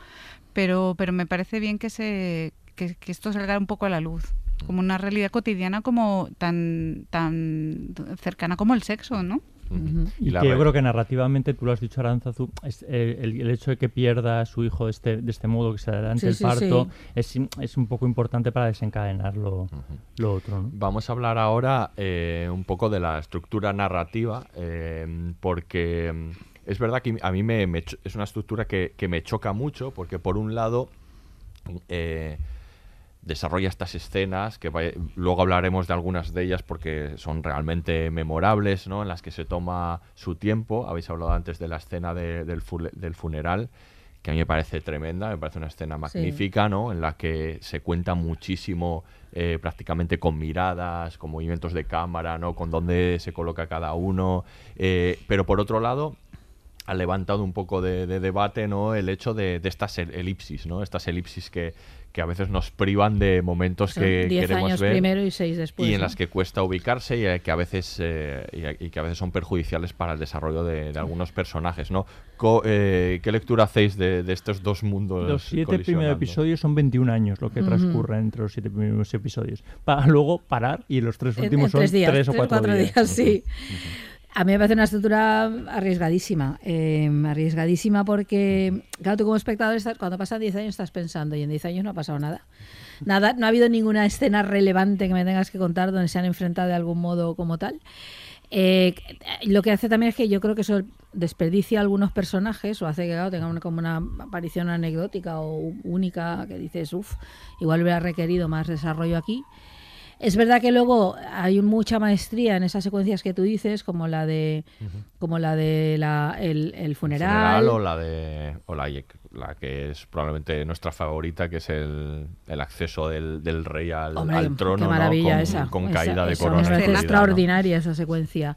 Pero, pero me parece bien que, se, que, que esto salga un poco a la luz como una realidad cotidiana como tan tan cercana como el sexo, ¿no? Y, la que yo re- creo que narrativamente, tú lo has dicho, Aranzazu, es, eh, el, el hecho de que pierda a su hijo de este, de este modo, que se adelante Sí, el sí, parto, sí. es, es un poco importante para desencadenar lo, lo otro. ¿no? Vamos a hablar ahora eh, un poco de la estructura narrativa, eh, porque mm, es verdad que a mí me, es una estructura que, que me choca mucho, porque por un lado eh, desarrolla estas escenas, que luego hablaremos de algunas de ellas porque son realmente memorables, ¿no? en las que se toma su tiempo. Habéis hablado antes de la escena de- del, del funeral, que a mí me parece tremenda, me parece una escena magnífica, ¿no? En la que se cuenta muchísimo, eh, prácticamente con miradas, con movimientos de cámara, ¿no? Con dónde se coloca cada uno. eh, pero por otro lado, ha levantado un poco de, de debate, ¿no? El hecho de, de estas el- elipsis, ¿no? Estas elipsis que, que a veces nos privan de momentos Son que 10 queremos años ver primero y 6 después. y en ¿no? las que cuesta ubicarse y eh, que a veces eh, y, que a veces son perjudiciales para el desarrollo de, de algunos personajes, ¿no? Co- eh, ¿Qué lectura hacéis de, de estos dos mundos? Los siete primeros episodios son 21 años lo que transcurre entre los siete primeros episodios. Para luego parar y los tres últimos en son tres días, tres o tres, cuatro, días. sí. A mí me parece una estructura arriesgadísima, eh, arriesgadísima porque, claro, tú como espectador, estás- cuando pasan 10 años estás pensando y en 10 años no ha pasado nada. Nada, no ha habido ninguna escena relevante que me tengas que contar donde se han enfrentado de algún modo como tal. Eh, lo que hace también es que yo creo que eso desperdicia algunos personajes o hace que claro, tengan una- como una aparición anecdótica o única que dices, uff, igual hubiera requerido más desarrollo aquí. Es verdad que luego hay mucha maestría en esas secuencias que tú dices, como la de, como la de la, el, el funeral. Funeral o la de o la, la que es probablemente nuestra favorita, que es el, el acceso del, del rey al, Hombre, al qué trono, ¿no? maravilla con, esa. con Esa- caída de corona. extraordinaria esa secuencia.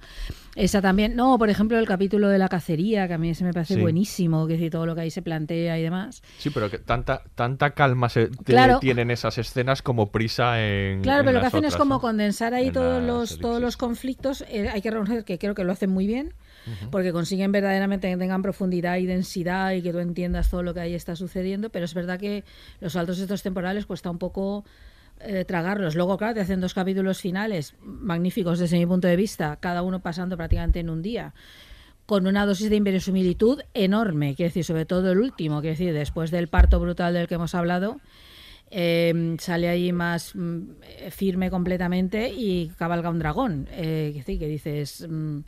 Esa también, no, por ejemplo, el capítulo de la cacería, que a mí se me parece Sí. buenísimo, que es decir, todo lo que ahí se plantea y demás. Sí, pero que tanta, tanta calma se Claro. tienen esas escenas como prisa en. Claro, en pero lo que hacen es como ¿no? condensar ahí En todos los, todos los conflictos. Eh, hay que reconocer que creo que lo hacen muy bien, porque consiguen verdaderamente que tengan profundidad y densidad y que tú entiendas todo lo que ahí está sucediendo, pero es verdad que los saltos estos temporales cuesta un poco eh, tragarlos. Luego, claro, te hacen dos capítulos finales magníficos desde mi punto de vista, cada uno pasando prácticamente en un día con una dosis de inverosimilitud enorme, quiero decir, sobre todo el último, quiero decir, después del parto brutal del que hemos hablado, eh, sale ahí más mm, eh, firme completamente y cabalga un dragón. Eh, que dices, mm,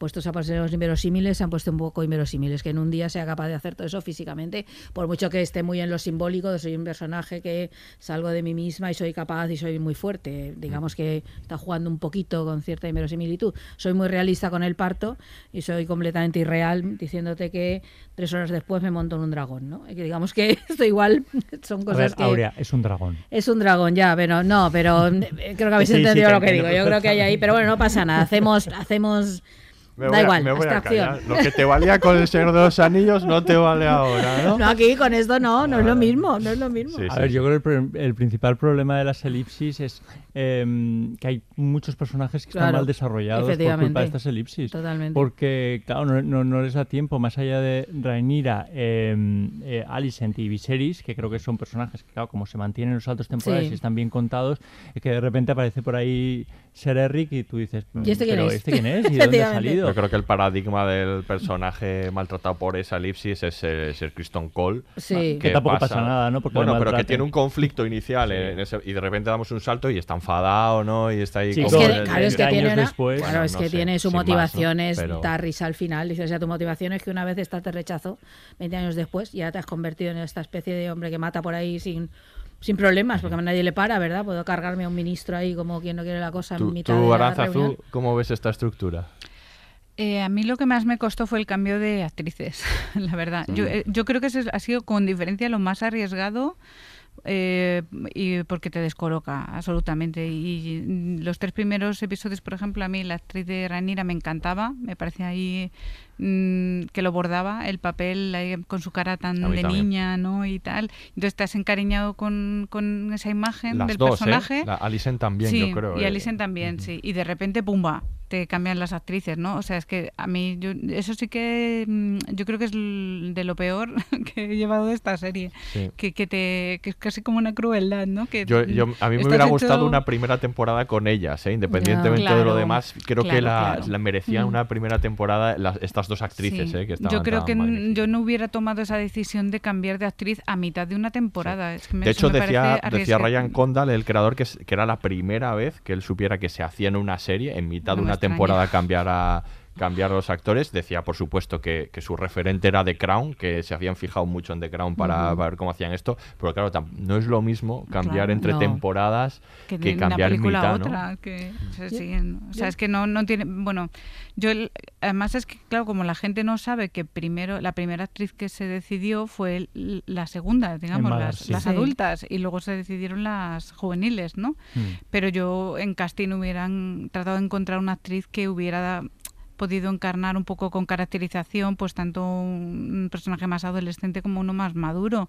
puestos a ser los inverosímiles, se han puesto un poco inverosímiles, que en un día sea capaz de hacer todo eso físicamente, por mucho que esté muy en lo simbólico, soy un personaje que salgo de mí misma y soy capaz y soy muy fuerte. Digamos que está jugando un poquito con cierta inverosimilitud. Soy muy realista con el parto y soy completamente irreal diciéndote que tres horas después me monto en un dragón, ¿no? Que digamos que esto igual son A cosas ver, que... Aurea, es un dragón. Es un dragón, ya, pero no, pero eh, creo que habéis Sí, entendido te lo que digo. Yo creo que hay ahí, pero bueno, no pasa nada. Hacemos, hacemos, Me da voy a- igual, me voy a callar. Lo que te valía con el Señor de los Anillos no te vale ahora, ¿no? No, aquí con esto no, no es lo mismo, no es lo mismo. Sí, A sí, ver, yo creo que el, el principal problema de las elipsis es em, que hay muchos personajes que están mal desarrollados por culpa de estas elipsis. Totalmente. Porque, claro, no, no, no les da tiempo, más allá de Rhaenyra, em, eh, Alicent y Viserys, que creo que son personajes que, claro, como se mantienen en los saltos temporales Sí. y están bien contados, es que de repente aparece por ahí Ser Eric y tú dices, ¿Y este quién ¿pero es? este quién es? ¿Y de dónde ha salido? Yo creo que el paradigma del personaje maltratado por esa elipsis es el, es el Kristen Cole. Sí. Que tampoco pasa nada, ¿no? Porque bueno, pero que tiene un conflicto inicial en ese- y de repente damos un salto y está enfadado, ¿no? Y está ahí Sí, Es como- que, claro, es que años tiene una, después. claro, Bueno, es no que sé, tiene su sin más, motivación ¿no? es Pero- dar risa al final. Dice, o sea, tu motivación es que una vez esta te rechazó 20 años después y ahora te has convertido en esta especie de hombre que mata por ahí sin sin problemas, porque a nadie le para, ¿verdad? Puedo cargarme a un ministro ahí como quien no quiere la cosa en Tú, mitad tú, de la Aranzazu, reunión. ¿cómo ves esta estructura? Eh, a mí lo que más me costó fue el cambio de actrices, la verdad. Yo, eh, yo creo que ese ha sido con diferencia lo más arriesgado eh, y porque te descoloca absolutamente. Y los tres primeros episodios, por ejemplo, a mí la actriz de Ranira me encantaba, me parecía ahí mm, que lo bordaba el papel ahí con su cara tan de también. niña, ¿no? Y tal. Entonces te has encariñado con, con esa imagen Las del dos, personaje. ¿eh? La Alicent también, sí, yo creo. Y eh. Alicent también, sí. Y de repente, pumba, te cambian las actrices, ¿no? O sea, es que a mí, yo, eso sí que mm, yo creo que es de lo peor que he llevado de esta serie. Sí. Que, que, te, que es casi como una crueldad, ¿no? Que Yo, yo- a mí me hubiera hecho- gustado una primera temporada con ellas, ¿eh? independientemente de lo demás. Creo que la, claro. la merecían Mm. una primera temporada las- estas dos actrices, Sí. ¿eh? que estaban yo creo que magníficas. yo no hubiera tomado esa decisión de cambiar de actriz a mitad de una temporada. Es que me- De hecho, me decía, decía Ryan Condal, el creador, que, era la primera vez que él supiera que se hacía en una serie, en mitad No de una. Temporada, cambiar a cambiar los actores. Decía, por supuesto, que, que su referente era The Crown, que se habían fijado mucho en The Crown para, ver cómo hacían esto. Pero claro, no es lo mismo cambiar Claro, entre no. temporadas que que, de una cambiar en película a mitad, ¿no? otra que se Yo- siguen o sea es que no no tiene bueno yo el- además es que claro como la gente no sabe que primero la primera actriz que se decidió fue la segunda digamos las, sí. las Sí. adultas y luego se decidieron las juveniles no Mm. pero yo en casting hubieran tratado de encontrar una actriz que hubiera podido encarnar un poco con caracterización pues tanto un personaje más adolescente como uno más maduro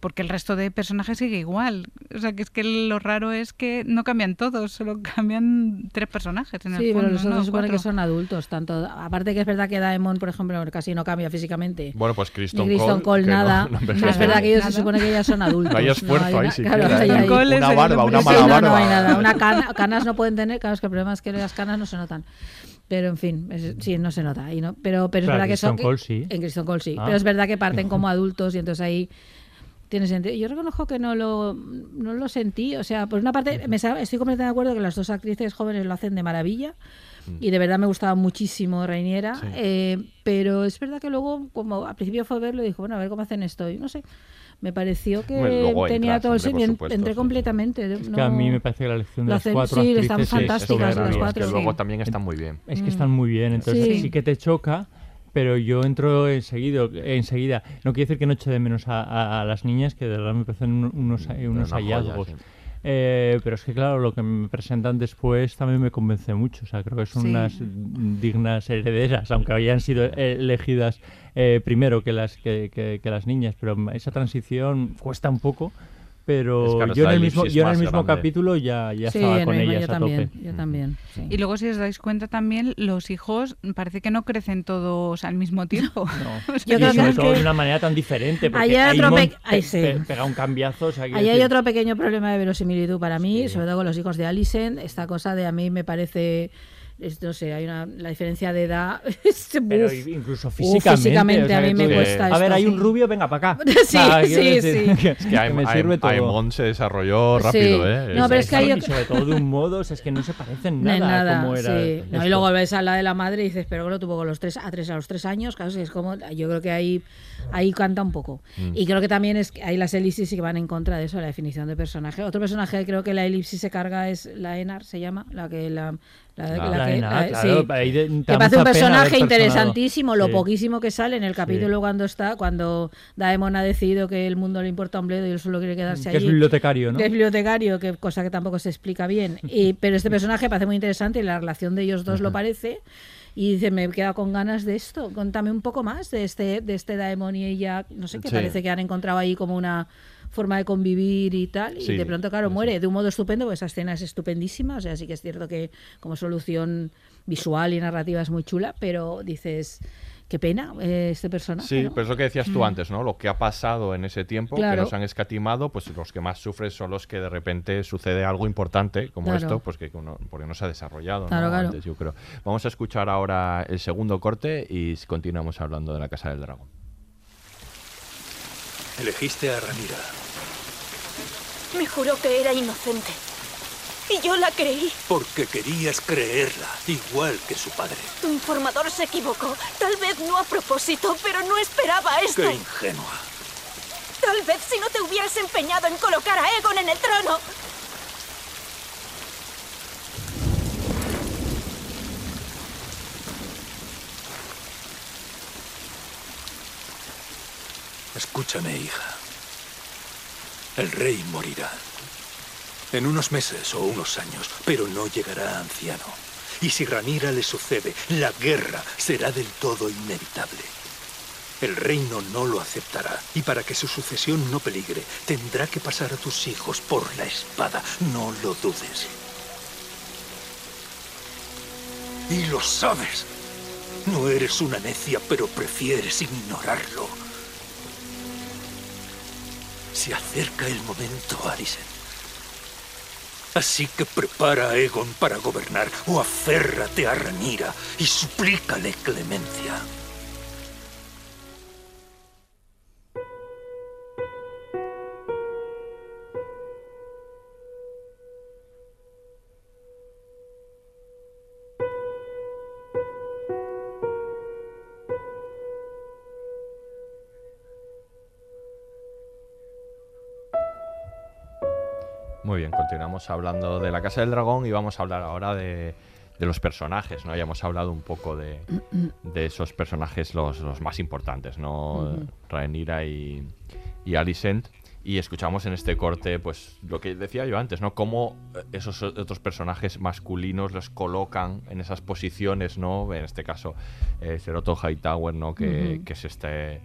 porque el resto de personajes sigue igual o sea que es que lo raro es que no cambian todos solo cambian tres personajes en el Sí, fondo, pero los otros ¿no? se supone que son adultos, tanto aparte que es verdad que Daemon, por ejemplo, casi no cambia físicamente. Bueno, pues Kristen Cole, no- nada. no pero es verdad que ellos nada. se supone que ya son adultos. No hay esfuerzo hay ahí siquiera, claro, hay Cole Una barba, una Sí, mala no, barba. no hay nada. Una cana- canas no pueden tener, claro, es que el problema es que las canas no se notan. Pero en fin, es- sí, no se nota. Y no, pero, pero es verdad que son. Sí. En Kristen Cole sí. Ah. Pero es verdad que parten como adultos y entonces ahí tiene sentido. Yo reconozco que no lo, no lo sentí. O sea, por una parte, me estoy completamente de acuerdo que las dos actrices jóvenes lo hacen de maravilla. Y de verdad me gustaba muchísimo Reiniera. Sí. eh, pero es verdad que luego, como al principio fue verlo, dijo, bueno, a ver cómo hacen esto. Y no sé. Me pareció que Bueno, tenía entras, todo el sentido. supuesto, Entré sí. completamente. Es que a mí me parece que la elección de las cuatro sí, actrices están es fantásticas las cuatro. que Sí. luego también están muy bien. Es que están muy bien, entonces Sí. sí, que te choca, pero yo entro enseguida. enseguida. No quiere decir que no eche de menos a, a- a las niñas, que de verdad me parecen un- unos, Pero unos una joya, hallazgos. sí. Eh, pero es que claro, lo que me presentan después también me convence mucho. O sea, creo que son Sí. unas dignas herederas, aunque hayan sido eh, elegidas eh, primero que las que, que- que las niñas. Pero esa transición cuesta un poco. Pero Es yo en el el mismo, yo en el mismo grande. capítulo ya, ya Sí, estaba en con el mismo ellas yo a también. tope. Yo también. sí. Y luego, si os dais cuenta también, los hijos parece que no crecen todos al mismo tiempo. No. Yo y creo que sobre es todo que- de una manera tan diferente. Porque Ahí hay otro pe- ahí sí. pe- pega un cambiazo. o sea, quiero Ahí hay otro pequeño problema de verosimilitud para mí, sobre todo con los hijos de Alison. Esta cosa de a mí me parece, es- no sé, hay una la diferencia de edad. es- Pero uf. incluso Uf, físicamente. físicamente o sea, a mí me cuesta A ver, esto, hay sí. un rubio, venga para acá. Sí, sea, sí, decir sí. que- Es que me sirve todo. Se desarrolló rápido, Sí. ¿eh? No, pero es que hay- Y sobre todo de un modo, o sea, es que no se parecen No nada, nada, a cómo era. sí. No, y esto. luego ves a la de la madre y dices, pero que lo tuvo con los tres, a tres a los tres años, claro, es como, yo creo que ahí, ahí canta un poco. Mm. Y creo que también es que hay las elipsis que van en contra de eso, la definición de personaje. Otro personaje que creo que la elipsis se carga es la Enar, se llama, la que Ah, la que- sí. ahí que parece un personaje interesantísimo, lo Sí. poquísimo que sale en el capítulo cuando está, cuando Daemon ha decidido que el mundo le importa un bledo y él solo quiere quedarse Que es allí bibliotecario, ¿no? que es bibliotecario, que cosa que tampoco se explica bien. Y, pero este personaje parece muy interesante y la relación de ellos dos lo parece. Y dice, me he quedado con ganas de esto. Contame un poco más de este, de este Daemon y ella, no sé, que Sí. parece que han encontrado ahí como una forma de convivir y tal. Sí, y de pronto, claro, sí. muere de un modo estupendo, porque esa escena es estupendísima. O sea, sí que es cierto que como solución visual y narrativa es muy chula, pero dices, qué pena eh, este personaje. Sí, ¿no? pero es lo que decías tú antes, ¿no? Lo que ha pasado en ese tiempo, que nos han escatimado, pues los que más sufren son los que de repente sucede algo importante como Claro. esto, pues que uno- porque no se ha desarrollado, ¿no? Claro, claro. Antes, yo creo. Vamos a escuchar ahora el segundo corte y continuamos hablando de la Casa del Dragón. Elegiste a Ramira. Me juró que era inocente. Y yo la creí. Porque querías creerla, igual que su padre. Tu informador se equivocó. Tal vez no a propósito, pero no esperaba esto. Qué ingenua. Tal vez si no te hubieras empeñado en colocar a Egon en el trono. Escúchame, hija. El rey morirá. En unos meses o unos años, pero no llegará anciano. Y si Ranira le sucede, la guerra será del todo inevitable. El reino no lo aceptará, y para que su sucesión no peligre, tendrá que pasar a tus hijos por la espada. No lo dudes. Y lo sabes. No eres una necia, pero prefieres ignorarlo. Se acerca el momento, Alicent. Así que prepara a Egon para gobernar o aférrate a Ranira y suplícale clemencia. Continuamos hablando de la Casa del Dragón y vamos a hablar ahora de, de los personajes, ¿no? Ya hemos hablado un poco de, de esos personajes los, los más importantes, ¿no? Rhaenyra y, y Alicent. Y escuchamos en este corte, pues, lo que decía yo antes, ¿no? Cómo esos otros personajes masculinos los colocan en esas posiciones, ¿no? En este caso, eh, Ceroto Hightower, ¿no? Que, Ujú. que es este,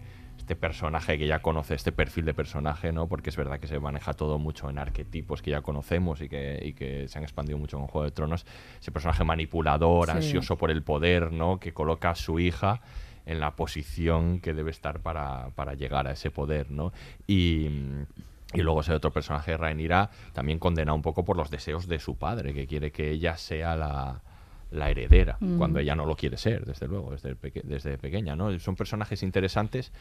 este personaje que ya conoce, este perfil de personaje, ¿no? Porque es verdad que se maneja todo mucho en arquetipos que ya conocemos y que, y que se han expandido mucho en Juego de Tronos. Ese personaje manipulador, Sí. ansioso por el poder, ¿no? Que coloca a su hija en la posición que debe estar para, para llegar a ese poder, ¿no? Y, y luego ese otro personaje, Rhaenyra, también condenado un poco por los deseos de su padre, que quiere que ella sea la, la heredera, Mm. cuando ella no lo quiere ser, desde luego, desde, peque- desde pequeña, ¿no? Son personajes interesantes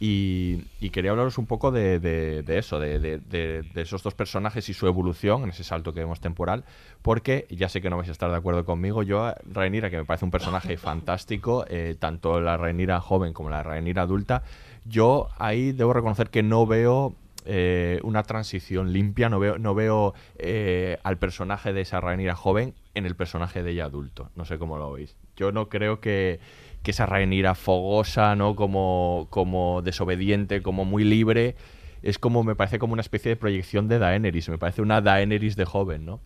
Y, y quería hablaros un poco de, de- de eso, de, de- de- de esos dos personajes y su evolución en ese salto que vemos temporal, porque ya sé que no vais a estar de acuerdo conmigo, yo a Rhaenyra, que me parece un personaje fantástico, eh, tanto la Rhaenyra joven como la Rhaenyra adulta, yo ahí debo reconocer que no veo eh, una transición limpia, no veo, no veo eh, al personaje de esa Rhaenyra joven en el personaje de ella adulto. No sé cómo lo veis. Yo no creo que, que esa Rhaenyra fogosa, ¿no? Como, como desobediente, como muy libre, es como, me parece como una especie de proyección de Daenerys. Me parece una Daenerys de joven, ¿no?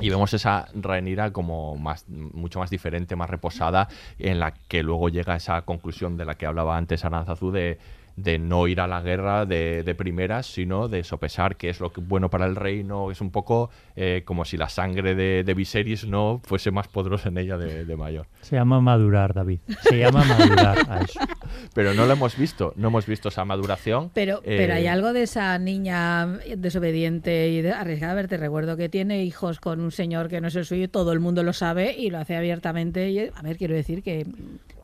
Y vemos esa Rhaenyra como más, mucho más diferente, más reposada, en la que luego llega esa conclusión de la que hablaba antes Aranzazú de, de no ir a la guerra de, de primeras, sino de sopesar qué es lo que bueno para el reino. Es un poco eh, como si la sangre de, de Viserys no fuese más poderosa en ella de, de mayor. Se llama madurar, David. Se llama madurar a eso. Pero no lo hemos visto, no hemos visto esa maduración. Pero, Eh, pero hay algo de esa niña desobediente y de- arriesgada. A ver, te recuerdo que tiene hijos con un señor que no es el suyo, todo el mundo lo sabe y lo hace abiertamente. Y, a ver, quiero decir que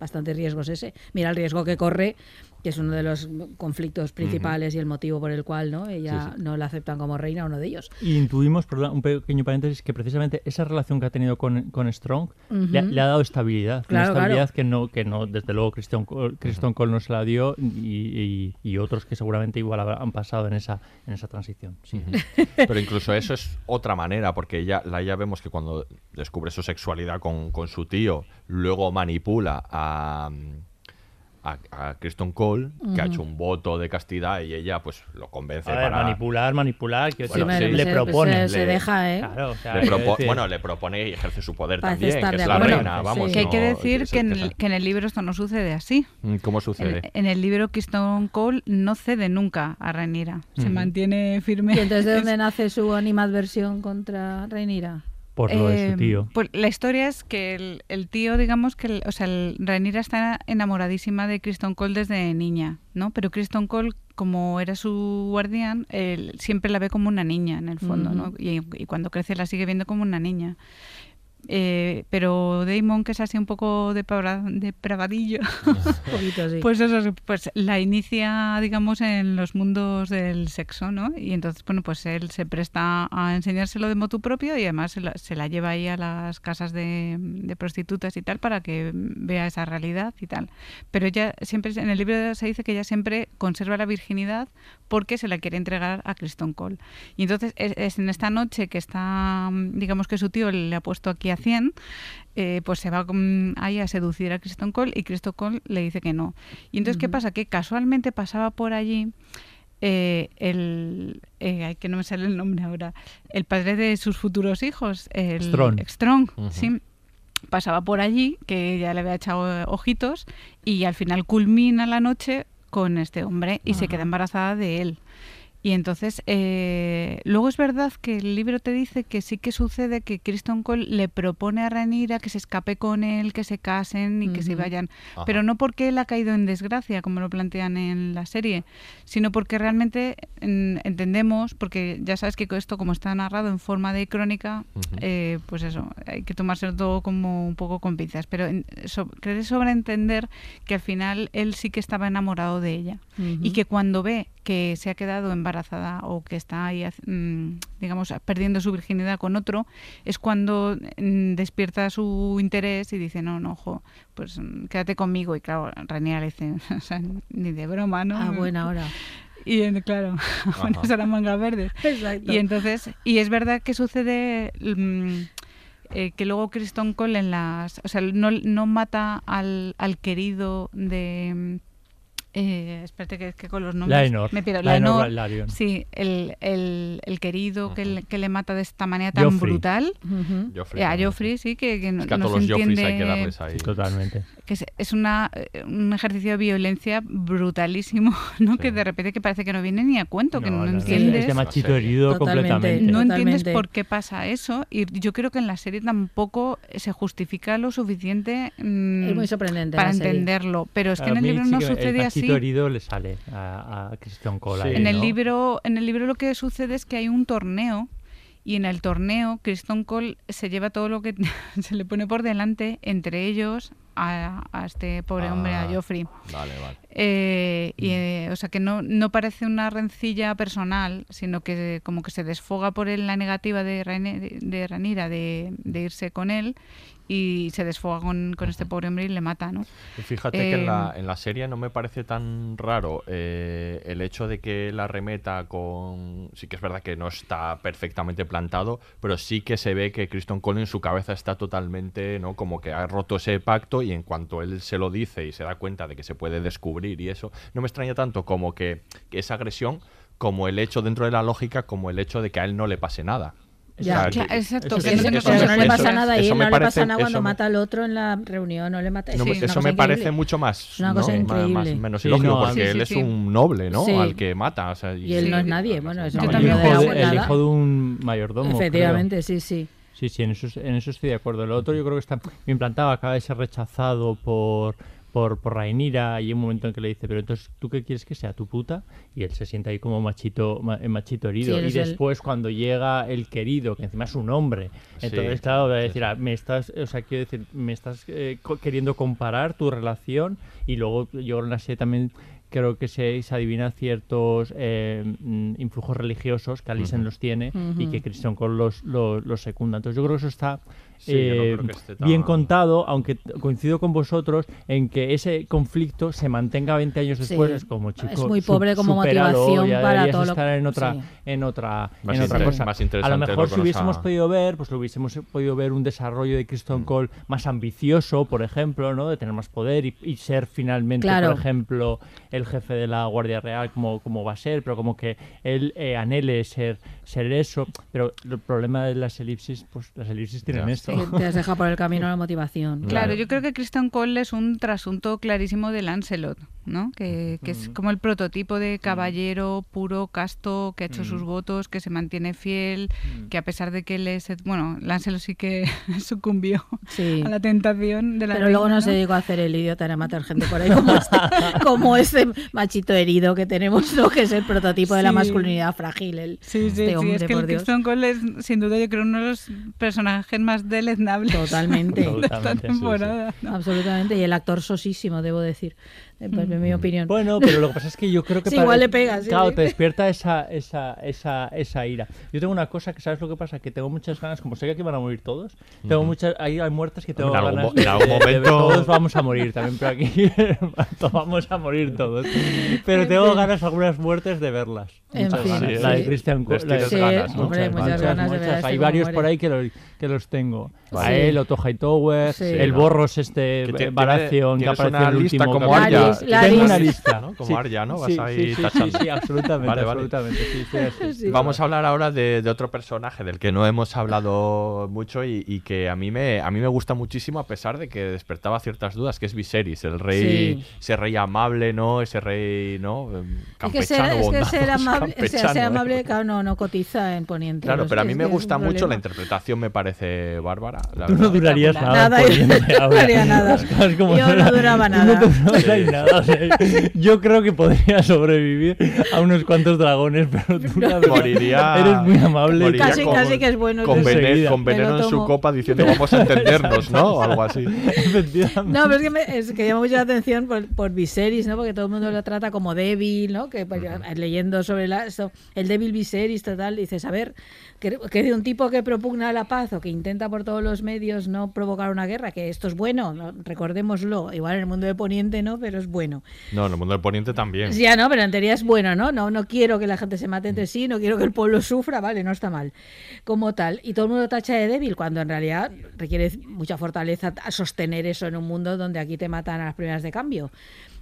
bastante riesgo es ese. Mira el riesgo que corre, que es uno de los conflictos principales y el motivo por el cual no ella Sí, sí. no la aceptan como reina, uno de ellos. Y intuimos, perdón, un pequeño paréntesis, que precisamente esa relación que ha tenido con, con Strong le, ha- Ujú. le ha dado estabilidad. Claro, una estabilidad claro. que no, que no, desde luego, Christian Cole, Christian Cole no se la dio y, y- y otros que seguramente igual han pasado en esa, en esa transición. Sí. Pero incluso eso es otra manera, porque ya, la, ya vemos que cuando descubre su sexualidad con, con su tío, luego manipula a, a, a Kristen Cole, que ha Ujú. hecho un voto de castidad y ella pues lo convence A ver, para... manipular, manipular, quiero Bueno, decir, sí. le Se- propone. se- se deja, ¿eh? Claro, o sea, Le quiero propo- decir- bueno, le propone y ejerce su poder Parece también, que es la acuerdo. reina, vamos. que hay que decir que en, que el, que en el libro esto no sucede así. Mm, ¿Cómo sucede? En, en el libro Keystone Cole no cede nunca a Rhaenyra. Se mantiene firme. ¿Y entonces de dónde nace su animadversión contra Rhaenyra? Por lo de su Eh, tío. Pues la historia es que el, el tío, digamos que, el- o sea, el, Rhaenyra está enamoradísima de Kristen Cole desde niña, ¿no? Pero Kristen Cole, como era su guardián, él siempre la ve como una niña en el fondo, ¿no? Y, y cuando crece la sigue viendo como una niña. Eh, pero Damon, que es así un poco depra- depravadillo, sí. pues eso, pues la inicia, digamos, en los mundos del sexo, ¿no? Y entonces, bueno, pues él se presta a enseñárselo de motu propio y además se la, se la lleva ahí a las casas de, de prostitutas y tal para que vea esa realidad y tal. Pero ella siempre, en el libro se dice que ella siempre conserva la virginidad porque se la quiere entregar a Kristen Cole. Y entonces es, es en esta noche que está, digamos que su tío le ha puesto aquí a 100, eh, pues se va ahí a seducir a Kristen Cole y Kristen Cole le dice que no. Y entonces, ¿qué pasa? Que casualmente pasaba por allí eh, el... eh, ay, que no me sale el nombre ahora. El padre de sus futuros hijos. El, Strong. Strong, sí pasaba por allí, que ya le había echado ojitos, y al final culmina la noche con este hombre y se queda embarazada de él. Y entonces, eh, luego es verdad que el libro te dice que sí que sucede que Kristen Cole le propone a Rhaenyra que se escape con él, que se casen y que se vayan. Ajá. Pero no porque él ha caído en desgracia, como lo plantean en la serie, sino porque realmente entendemos, porque ya sabes que esto como está narrado en forma de crónica, eh, pues eso, hay que tomárselo todo como un poco con pinzas. Pero en, so, creo sobreentender que al final él sí que estaba enamorado de ella y que cuando ve que se ha quedado embarazada o que está ahí, mm, digamos, perdiendo su virginidad con otro, es cuando mm, despierta su interés y dice, no, no, ojo, pues mm, quédate conmigo. Y claro, Rhaenyra le dice, o sea, ni de broma, ¿no? A buena hora. Y en- claro, bueno, serán mangas verdes. Exacto. Y entonces, y es verdad que sucede mm, eh, que luego Kristen Cole en las, o sea, no, no mata al, al querido de eh, espérate que, que con los nombres Laenor. me pierdo. Laenor Laenor, sí, el, el, el querido que, le, que le mata de esta manera tan Joffrey. brutal. Ujú. Joffrey Eh, a. Joffrey, sí, que, que no, Es que a no todos se los Joffreys entiende hay que darles ahí. Totalmente. que es, es una, un ejercicio de violencia brutalísimo, ¿no? Que de repente que parece que no viene ni a cuento, que No, no, no, no, entiendes. es de machito herido Totalmente. completamente. No entiendes Totalmente. por qué pasa eso y yo creo que en la serie tampoco se justifica lo suficiente mm, Es muy sorprendente para entenderlo, pero es que A en el libro sí no que sucede así. Machito herido le sale a, a Christian Cole. Sí. ahí, En el ¿no? libro, en el libro lo que sucede es que hay un torneo y en el torneo Kristen Cole se lleva todo lo que se le pone por delante, entre ellos a, a este pobre hombre, a Ah, Joffrey. Vale, vale. Eh, y, eh, o sea que no, no parece una rencilla personal, sino que como que se desfoga por él la negativa de, de Ranira de, de irse con él y se desfoga con, con este pobre hombre y le mata, ¿no? Fíjate que en la, Eh, en la serie no me parece tan raro eh, el hecho de que la remeta con... Sí que es verdad que no está perfectamente plantado, pero sí que se ve que Kristen Cole en su cabeza está totalmente, ¿no? Como que ha roto ese pacto y en cuanto él se lo dice y se da cuenta de que se puede descubrir y eso, no me extraña tanto como que, que esa agresión como el hecho dentro de la lógica, como el hecho de que a él no le pase nada. Ya. Exacto, Eso no- pero eso- no le eso- pasa nada y eso él no le parece- pasa nada cuando mata al otro en la reunión, no le mata. No, sí, eso me parece mucho más, una cosa increíble. más- menos Sí, ilógico, no, porque sí, él sí, es un noble, ¿no? Sí. Al que mata. o sea, Y él no es nadie, bueno, es el, el hijo de un mayordomo. creo. Efectivamente, sí, sí. Sí, sí, en eso, en eso estoy de acuerdo. Lo otro yo creo que está bien plantado, acaba de ser rechazado por, por, por Rhaenyra y hay un momento en que le dice, pero entonces, ¿tú qué quieres que sea? ¿Tu puta? Y él se siente ahí como machito, ma- eh, machito herido. Sí, y el- después cuando llega el querido, que encima es un hombre, Sí, entonces claro, va a sí, decir, sí. ah, me estás, o sea, quiero decir, me estás eh, co- queriendo comparar tu relación y luego yo en la serie también creo que se, se adivinan ciertos eh, mm, influjos religiosos que Alicent los tiene y que Christian Cole los, los, los secunda. Entonces yo creo que eso está Sí, yo no eh, bien contado, aunque coincido con vosotros en que ese conflicto se mantenga 20 años Sí, después. Es como, chico, es muy su- pobre como motivación ya para todo lo- estar en otra, sí. en otra, Más en otra inter- cosa. más A lo mejor lo si hubiésemos podido ver, pues lo hubiésemos podido ver un desarrollo de Kristen Cole más ambicioso, por ejemplo, ¿no? De tener más poder y, y ser finalmente, Claro. por ejemplo, el jefe de la Guardia Real, como, como va a ser, pero como que él eh, anhele ser, ser eso. Pero el problema de las elipsis, pues las elipsis tienen Ya. esto. Sí, te has dejado por el camino la motivación. Claro, Claro. yo creo que Christian Cole es un trasunto clarísimo de Lancelot, ¿no? Que, que es como el prototipo de caballero puro, casto, que ha hecho sus votos, que se mantiene fiel, que a pesar de que él es... Bueno, Lancelot sí que sucumbió Sí. a la tentación de la Pero luego no se dedicó a hacer el idiota era matar gente por ahí como este, como este machito herido que tenemos, ¿no? que es el prototipo de la masculinidad frágil. El, Sí, sí, este sí, hombre, es que por el Dios. Cole es sin duda yo creo uno de los personajes más deleznables Totalmente. de esta sí, sí. temporada. ¿no? Absolutamente. Y el actor sosísimo, debo decir. Eh, pues, mi opinión. Bueno, pero lo que pasa es que yo creo que... Sí, para- igual le pega, sí, Claro, sí. te despierta esa, esa, esa, esa ira. Yo tengo una cosa que, ¿sabes lo que pasa? Que tengo muchas ganas, como sé que aquí van a morir todos, tengo muchas... Ahí hay muertes que tengo En algún ganas en algún de- de ver. momento- Todos vamos a morir también, pero aquí vamos a morir todos. Pero tengo ganas algunas muertes de verlas. En Muchas fin, ganas. sí. La de la de- tienes ganas, ¿no? hombre, muchas ganas de ver este Hay varios muere. por ahí que, lo- que los tengo. A Sí. él, Otto Hightower, Sí. el. Borros este Que que una en el lista último como. Arya. Tengo una lista. ¿no? Como Sí, Arya, ¿no? Vas sí, ahí tachando. sí, sí, absolutamente, Vale, vale. absolutamente. Sí, estoy así. Sí. Vamos a hablar ahora de, de otro personaje del que no hemos hablado mucho y, y que a mí me a mí me gusta muchísimo a pesar de que despertaba ciertas dudas, que es Viserys, el rey, Sí. ese rey amable, ¿no? Ese rey, ¿no? Em, Es que ser, Campechano, es que ser amable, o sea, ser campechano, ¿eh? amable claro, no, no cotiza en Poniente. Claro, pero a mí me gusta mucho problema. la interpretación, me parece bárbara. La Tú no durarías nada. Nada, Poniente no ahora. haría nada. Como Yo no duraba nada. No nada. o sea, yo creo que podría sobrevivir a unos cuantos dragones, pero tú verdad, Moriría- eres muy amable. moriría Casi, con- casi que es bueno. Con, que- vene- Enseguida. con veneno en su copa diciendo vamos a entendernos, ¿no? O algo así. No, pero es que, me, es que llama mucho la atención por, por Viserys, ¿no? Porque todo el mundo lo trata como débil, ¿no? Que pues, leyendo sobre la, so- el débil Viserys, total, dices, a ver, que, que de un tipo que propugna la paz o que intenta por todos los medios no provocar una guerra, que esto es bueno, ¿no? recordémoslo, igual en el mundo de Poniente no, pero es bueno. No, en el mundo del poniente también. Ya no, pero en teoría es bueno, ¿no? No, no quiero que la gente se mate entre sí, no quiero que el pueblo sufra, vale, no está mal. Como tal. Y todo el mundo tacha de débil, cuando en realidad requiere mucha fortaleza a sostener eso en un mundo donde aquí te matan a las primeras de cambio.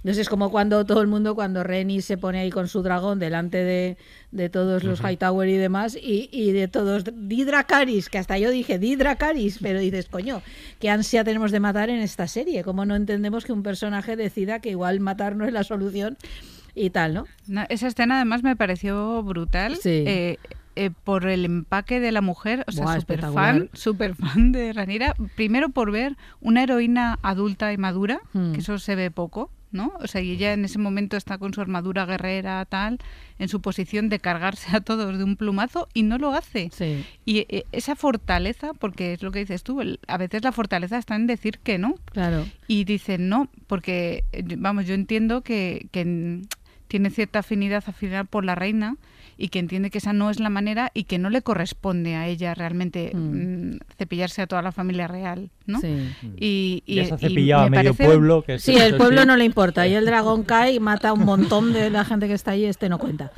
Entonces es como cuando todo el mundo, cuando Reni se pone ahí con su dragón delante de, de todos los Hightower y demás, y, y de todos, Didracaris, que hasta yo dije Didracaris, pero dices, coño, qué ansia tenemos de matar en esta serie, ¿cómo no entendemos que un personaje decida que igual matar no es la solución y tal, ¿no? No, esa escena además me pareció brutal. Sí. eh, eh, por el empaque de la mujer, o sea, súper fan, súper fan de Ranira. Primero por ver una heroína adulta y madura, Hmm. que eso se ve poco ¿no? O sea, y ella en ese momento está con su armadura guerrera, tal, en su posición de cargarse a todos de un plumazo y no lo hace. Y eh, esa fortaleza, porque es lo que dices tú, el- a veces la fortaleza está en decir que no. Claro. Y dicen no, porque, eh, vamos, yo entiendo que, que, tiene cierta afinidad al final por la reina y que entiende que esa no es la manera y que no le corresponde a ella realmente mm, cepillarse a toda la familia real, ¿no? Sí. Y, y, Ya se ha y cepillado a me medio parece- pueblo. Que Sí, el pueblo no le importa. Y el dragón cae y mata a un montón de la gente que está ahí. Este no cuenta.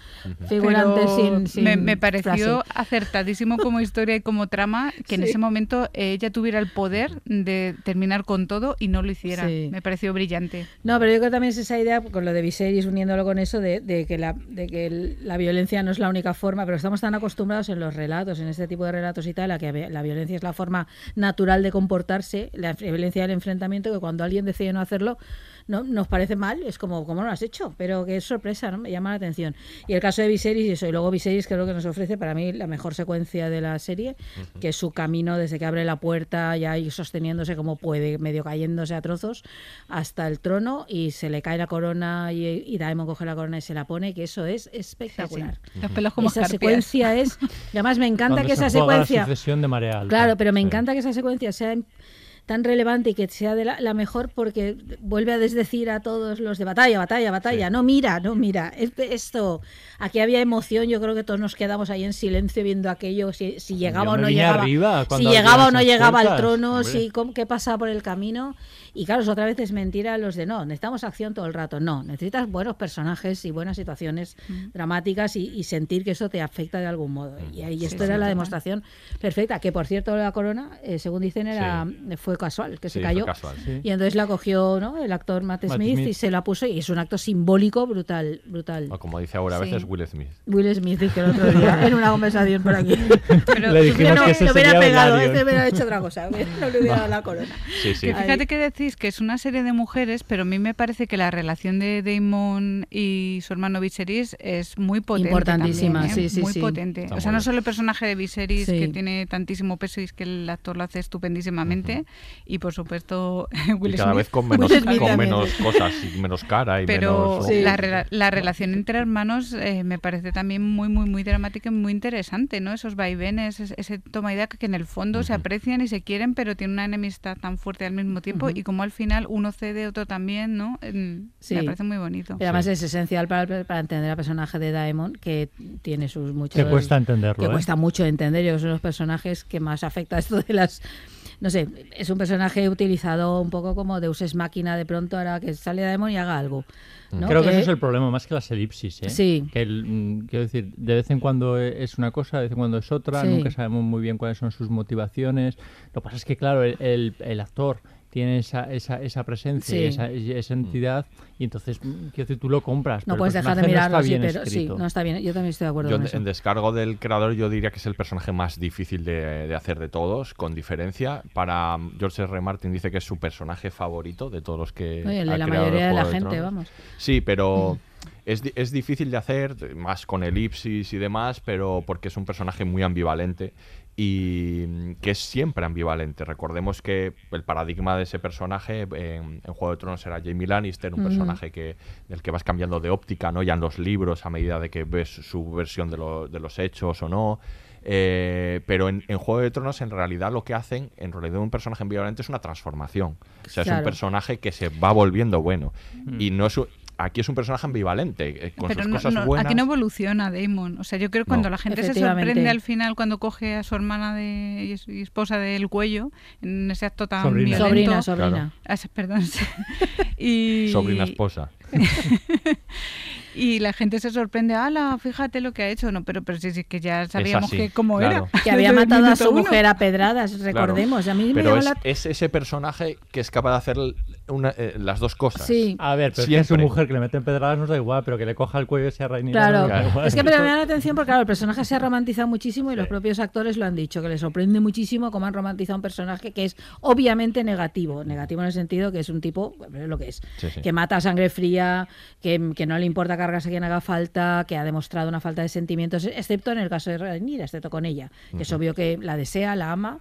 Figurante Pero sin, sin me, me pareció frase. acertadísimo como historia y como trama que en Sí. ese momento ella tuviera el poder de terminar con todo y no lo hiciera. Sí. Me pareció brillante. No, pero yo creo que también es esa idea, con lo de Viserys, uniéndolo con eso, de, de que, la, de que el- la violencia no es la única forma, pero estamos tan acostumbrados en los relatos, en este tipo de relatos y tal, a que la violencia es la forma natural de comportarse, la violencia del enfrentamiento, que cuando alguien decide no hacerlo, no, nos parece mal, es como, ¿cómo no lo has hecho? Pero que es sorpresa, ¿no? Me llama la atención. Y el caso de Viserys y eso, y luego Viserys creo que nos ofrece para mí la mejor secuencia de la serie, que es su camino desde que abre la puerta, ya ahí sosteniéndose como puede, medio cayéndose a trozos, hasta el trono y se le cae la corona y, y Daemon coge la corona y se la pone, que eso es espectacular. Sí, sí. Los pelos como esa escarpias. secuencia es... y además me encanta Cuando que se esa juega secuencia... La sucesión de marea alta. Claro, pero me Sí. encanta que esa secuencia sea tan relevante y que sea de la, la mejor porque vuelve a desdecir a todos los de batalla, batalla, batalla. No mira, no mira. Este- esto, aquí había emoción. Yo creo que todos nos quedamos ahí en silencio viendo aquello. Si, si llegaba o no llegaba. arriba si llegaba o no llegaba al trono, hombre. si cómo- qué pasaba por el camino. Y claro, es otra vez es mentira los de no, necesitamos acción todo el rato. No, necesitas buenos personajes y buenas situaciones dramáticas y, y sentir que eso te afecta de algún modo. Y ahí Sí, esto sí, era la total. demostración perfecta. Que por cierto, la corona, eh, según dicen, era fue casual, que Sí, se fue cayó. casual. Sí. Y entonces la cogió ¿no? el actor Matt Matt Smith, Smith. y se la puso y es un acto simbólico brutal, brutal. O como dice ahora a Sí. veces Will Smith. Will Smith dice el otro día en una conversación por aquí. Pero Le dijimos no, que ese lo hubiera sería pegado, este hubiera hecho otra cosa, no le hubiera dado la corona. Sí, sí. Que fíjate que decís que es una serie de mujeres, pero a mí me parece que la relación de Damon y su hermano Viserys es muy potente. Importantísima, también, ¿eh? sí, sí, Muy sí. potente. Está o sea, no solo el personaje de Viserys, Sí. que tiene tantísimo peso y es que el actor lo hace estupendísimamente, y por supuesto Will Y cada Smith. vez con menos, con cosas y menos cara y Pero menos... Sí. la, rela- la relación entre hermanos eh, me parece también muy, muy, muy dramática y muy interesante, ¿no? Esos vaivenes, ese, ese toma y daca que en el fondo se aprecian y se quieren, pero tienen una enemistad tan fuerte al mismo tiempo y como al final uno cede, otro también, ¿no? En- Sí. Me parece muy bonito. Pero además es esencial para, para entender al personaje de Daemon, que tiene sus muchos... Que cuesta entenderlo. que ¿eh? cuesta mucho de entender. Yo que son los personajes que más afecta esto de las. No sé, es un personaje utilizado un poco como Deus es máquina de pronto ahora que sale Daemon y haga algo. ¿no? Creo que eso es el problema, más que las elipsis. ¿eh? Sí. Que el, mm, quiero decir, de vez en cuando e- es una cosa, de vez en cuando es otra, Sí. nunca sabemos muy bien cuáles son sus motivaciones. Lo que pasa es que, claro, el, el- el actor tiene esa, esa, esa presencia Sí. esa, y esa entidad, y entonces, mm, quiero decir, tú lo compras. No pero puedes dejar de mirarlo, no está sí, bien pero sí, no está bien. Yo también estoy de acuerdo Yo con en, eso. en descargo del creador yo diría que es el personaje más difícil de, de hacer de todos, con diferencia. Para um, George R. R. Martin dice que es su personaje favorito de todos los que Oye, el de ha la creado el mayoría de la gente, Tronos. vamos. Sí, pero es, es difícil de hacer, más con elipsis y demás, pero porque es un personaje muy ambivalente y mm, que es siempre ambivalente. Recordemos que el paradigma de ese personaje en, en Juego de Tronos era Jamie Lannister, un personaje que del que vas cambiando de óptica, ¿no? Ya en los libros a medida de que ves su versión de, lo- de los hechos o no. Eh, pero en, en Juego de Tronos, en realidad, lo que hacen, en realidad, un personaje ambivalente es una transformación. O sea, es un personaje que se va volviendo bueno. Y no es un- aquí es un personaje ambivalente, eh, con Pero sus no- cosas no, buenas. aquí no evoluciona Damon. O sea, yo creo que cuando No. la gente se sorprende al final cuando coge a su hermana de, y es- y esposa del cuello, en ese acto tan Sobrina. violento. Sobrina, sobrina. Claro. Ah, sí, perdón. y, Sobrina esposa. y la gente se sorprende, ala, fíjate lo que ha hecho. No, pero, pero sí, sí, que ya sabíamos que cómo claro. era. Que había matado a su uno. mujer a pedradas, recordemos. A mí me Pero llamó es, la... es ese personaje que es capaz de hacer una- eh, las dos cosas. Sí. A ver, pero es que a su Siempre. mujer que le meten pedradas nos da igual, pero que le coja el cuello y sea Rhaenyra Claro, no es que pero me da la atención porque claro, el personaje se ha romantizado muchísimo y los propios actores lo han dicho, que les sorprende muchísimo cómo han romantizado un personaje que es obviamente negativo, negativo en el sentido que es un tipo, bueno, es lo que es, Sí, sí. que mata a sangre fría, que, que no le importa cargarse a quien haga falta, que ha demostrado una falta de sentimientos, excepto en el caso de Rhaenyra, excepto con ella, que es obvio que la desea, la ama,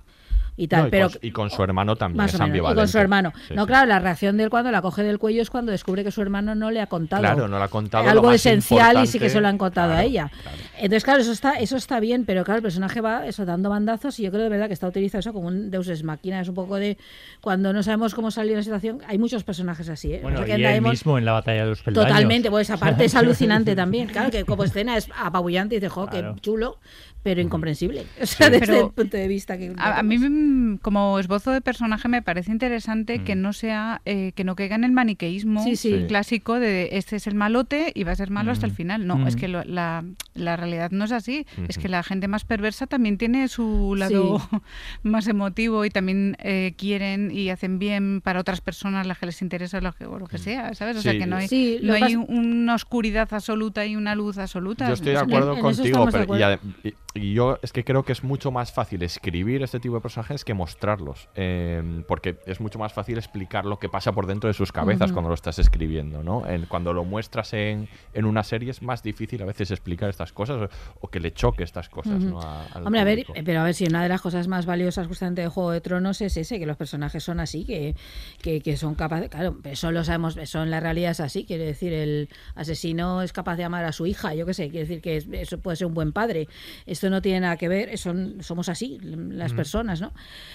y tal. No, y, pero con, y con su hermano también más es o menos, y ambivalente. con su hermano. Sí, no, sí. claro, la reacción de él cuando la coge del cuello es cuando descubre que su hermano no le ha contado. Claro, no le ha contado lo algo más esencial y sí que se lo han contado a Claro, ella. Entonces, claro, eso está, eso está bien, pero claro, el personaje va eso dando bandazos y yo creo de verdad que está utilizado eso como un Deus ex máquina. Es un poco de cuando no sabemos cómo salir de la situación. Hay muchos personajes así, ¿eh? Bueno, O sea, y él mismo en la batalla de los peldaños. Totalmente, pues esa parte es alucinante también. Claro, que como escena es apabullante y dices, jo, Claro. qué chulo, pero incomprensible. O sea, desde Pero el punto de vista que. A, a mí mm, como esbozo de personaje me parece interesante que Mm. no sea eh, que no caiga en el maniqueísmo Sí, sí. Sí. clásico de este es el malote y va a ser malo hasta el Mm. final. No, Mm. es que lo- la, la realidad no es así. Es que la gente más perversa también tiene su lado más emotivo y también eh, quieren y hacen bien para otras personas las que les interesa lo que, o lo que sea, ¿sabes? O sea que no hay, Sí, no hay una oscuridad absoluta y una luz absoluta. Yo estoy de acuerdo en contigo, pero y, yo es que creo que es mucho más fácil escribir este tipo de personajes que mostrarlos, eh, porque es mucho más fácil explicar lo que pasa por dentro de sus cabezas cuando lo estás escribiendo, ¿no? En- cuando lo muestras en, en una serie es más difícil a veces explicar estas cosas o, o que le choque estas cosas. ¿no? a- Hombre, a ver, pero a ver si una de las cosas más valiosas justamente de Juego de Tronos es ese, que los personajes son así, que, que, que son capaces, claro, eso lo sabemos, eso en la realidad es así, quiere decir, el asesino es capaz de amar a su hija, yo qué sé, quiere decir que es- eso puede ser un buen padre. Esto no tiene nada que ver, son, somos así, las Mm. personas, ¿no?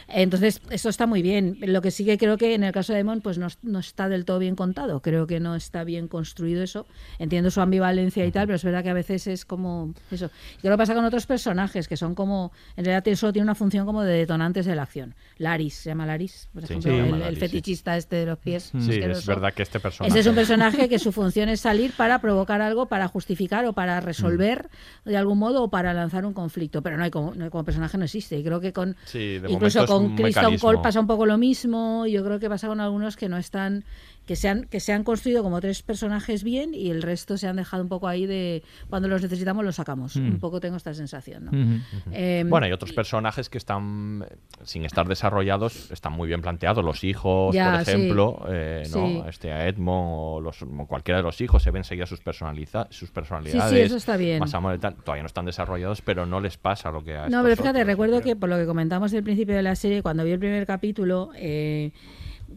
Entonces, esto está muy bien. Lo que sí que creo que en el caso de Mon, pues no, no está del todo bien contado, creo que no está bien construido eso. Entiendo su ambivalencia y tal, pero es verdad que a veces es como eso. Y creo que pasa con otros personajes que son como, en realidad solo tiene una función como de detonantes de la acción. Laris, se llama Laris, por Sí, ejemplo, se el, el Laris, sí. fetichista este de los pies. Sí, es verdad que este personaje... Ese es un personaje que su función es salir para provocar algo, para justificar o para resolver Mm. de algún modo o para lanzar un conflicto. Pero no hay como, no hay como personaje no existe. Y creo que con Sí, incluso con mecanismo. Cole pasa un poco lo mismo. y Yo creo que pasa con algunos que no están que se han que se han construido como tres personajes bien y el resto se han dejado un poco ahí de cuando los necesitamos los sacamos. Mm. Un poco tengo esta sensación, ¿no? Em, bueno, hay otros personajes que están, sin estar desarrollados, están muy bien planteados. Los hijos, Ya, por sí. ejemplo, eh, ¿no? Sí. este, a Edmond o, los, o cualquiera de los hijos se ven seguidas sus, personaliza sus personalidades. eso está bien. Más amor y tal. Todavía no están desarrollados, pero no les pasa lo que a No, estos pero fíjate, otros. recuerdo que por lo que comentamos del principio de la serie, cuando vi el primer capítulo, eh,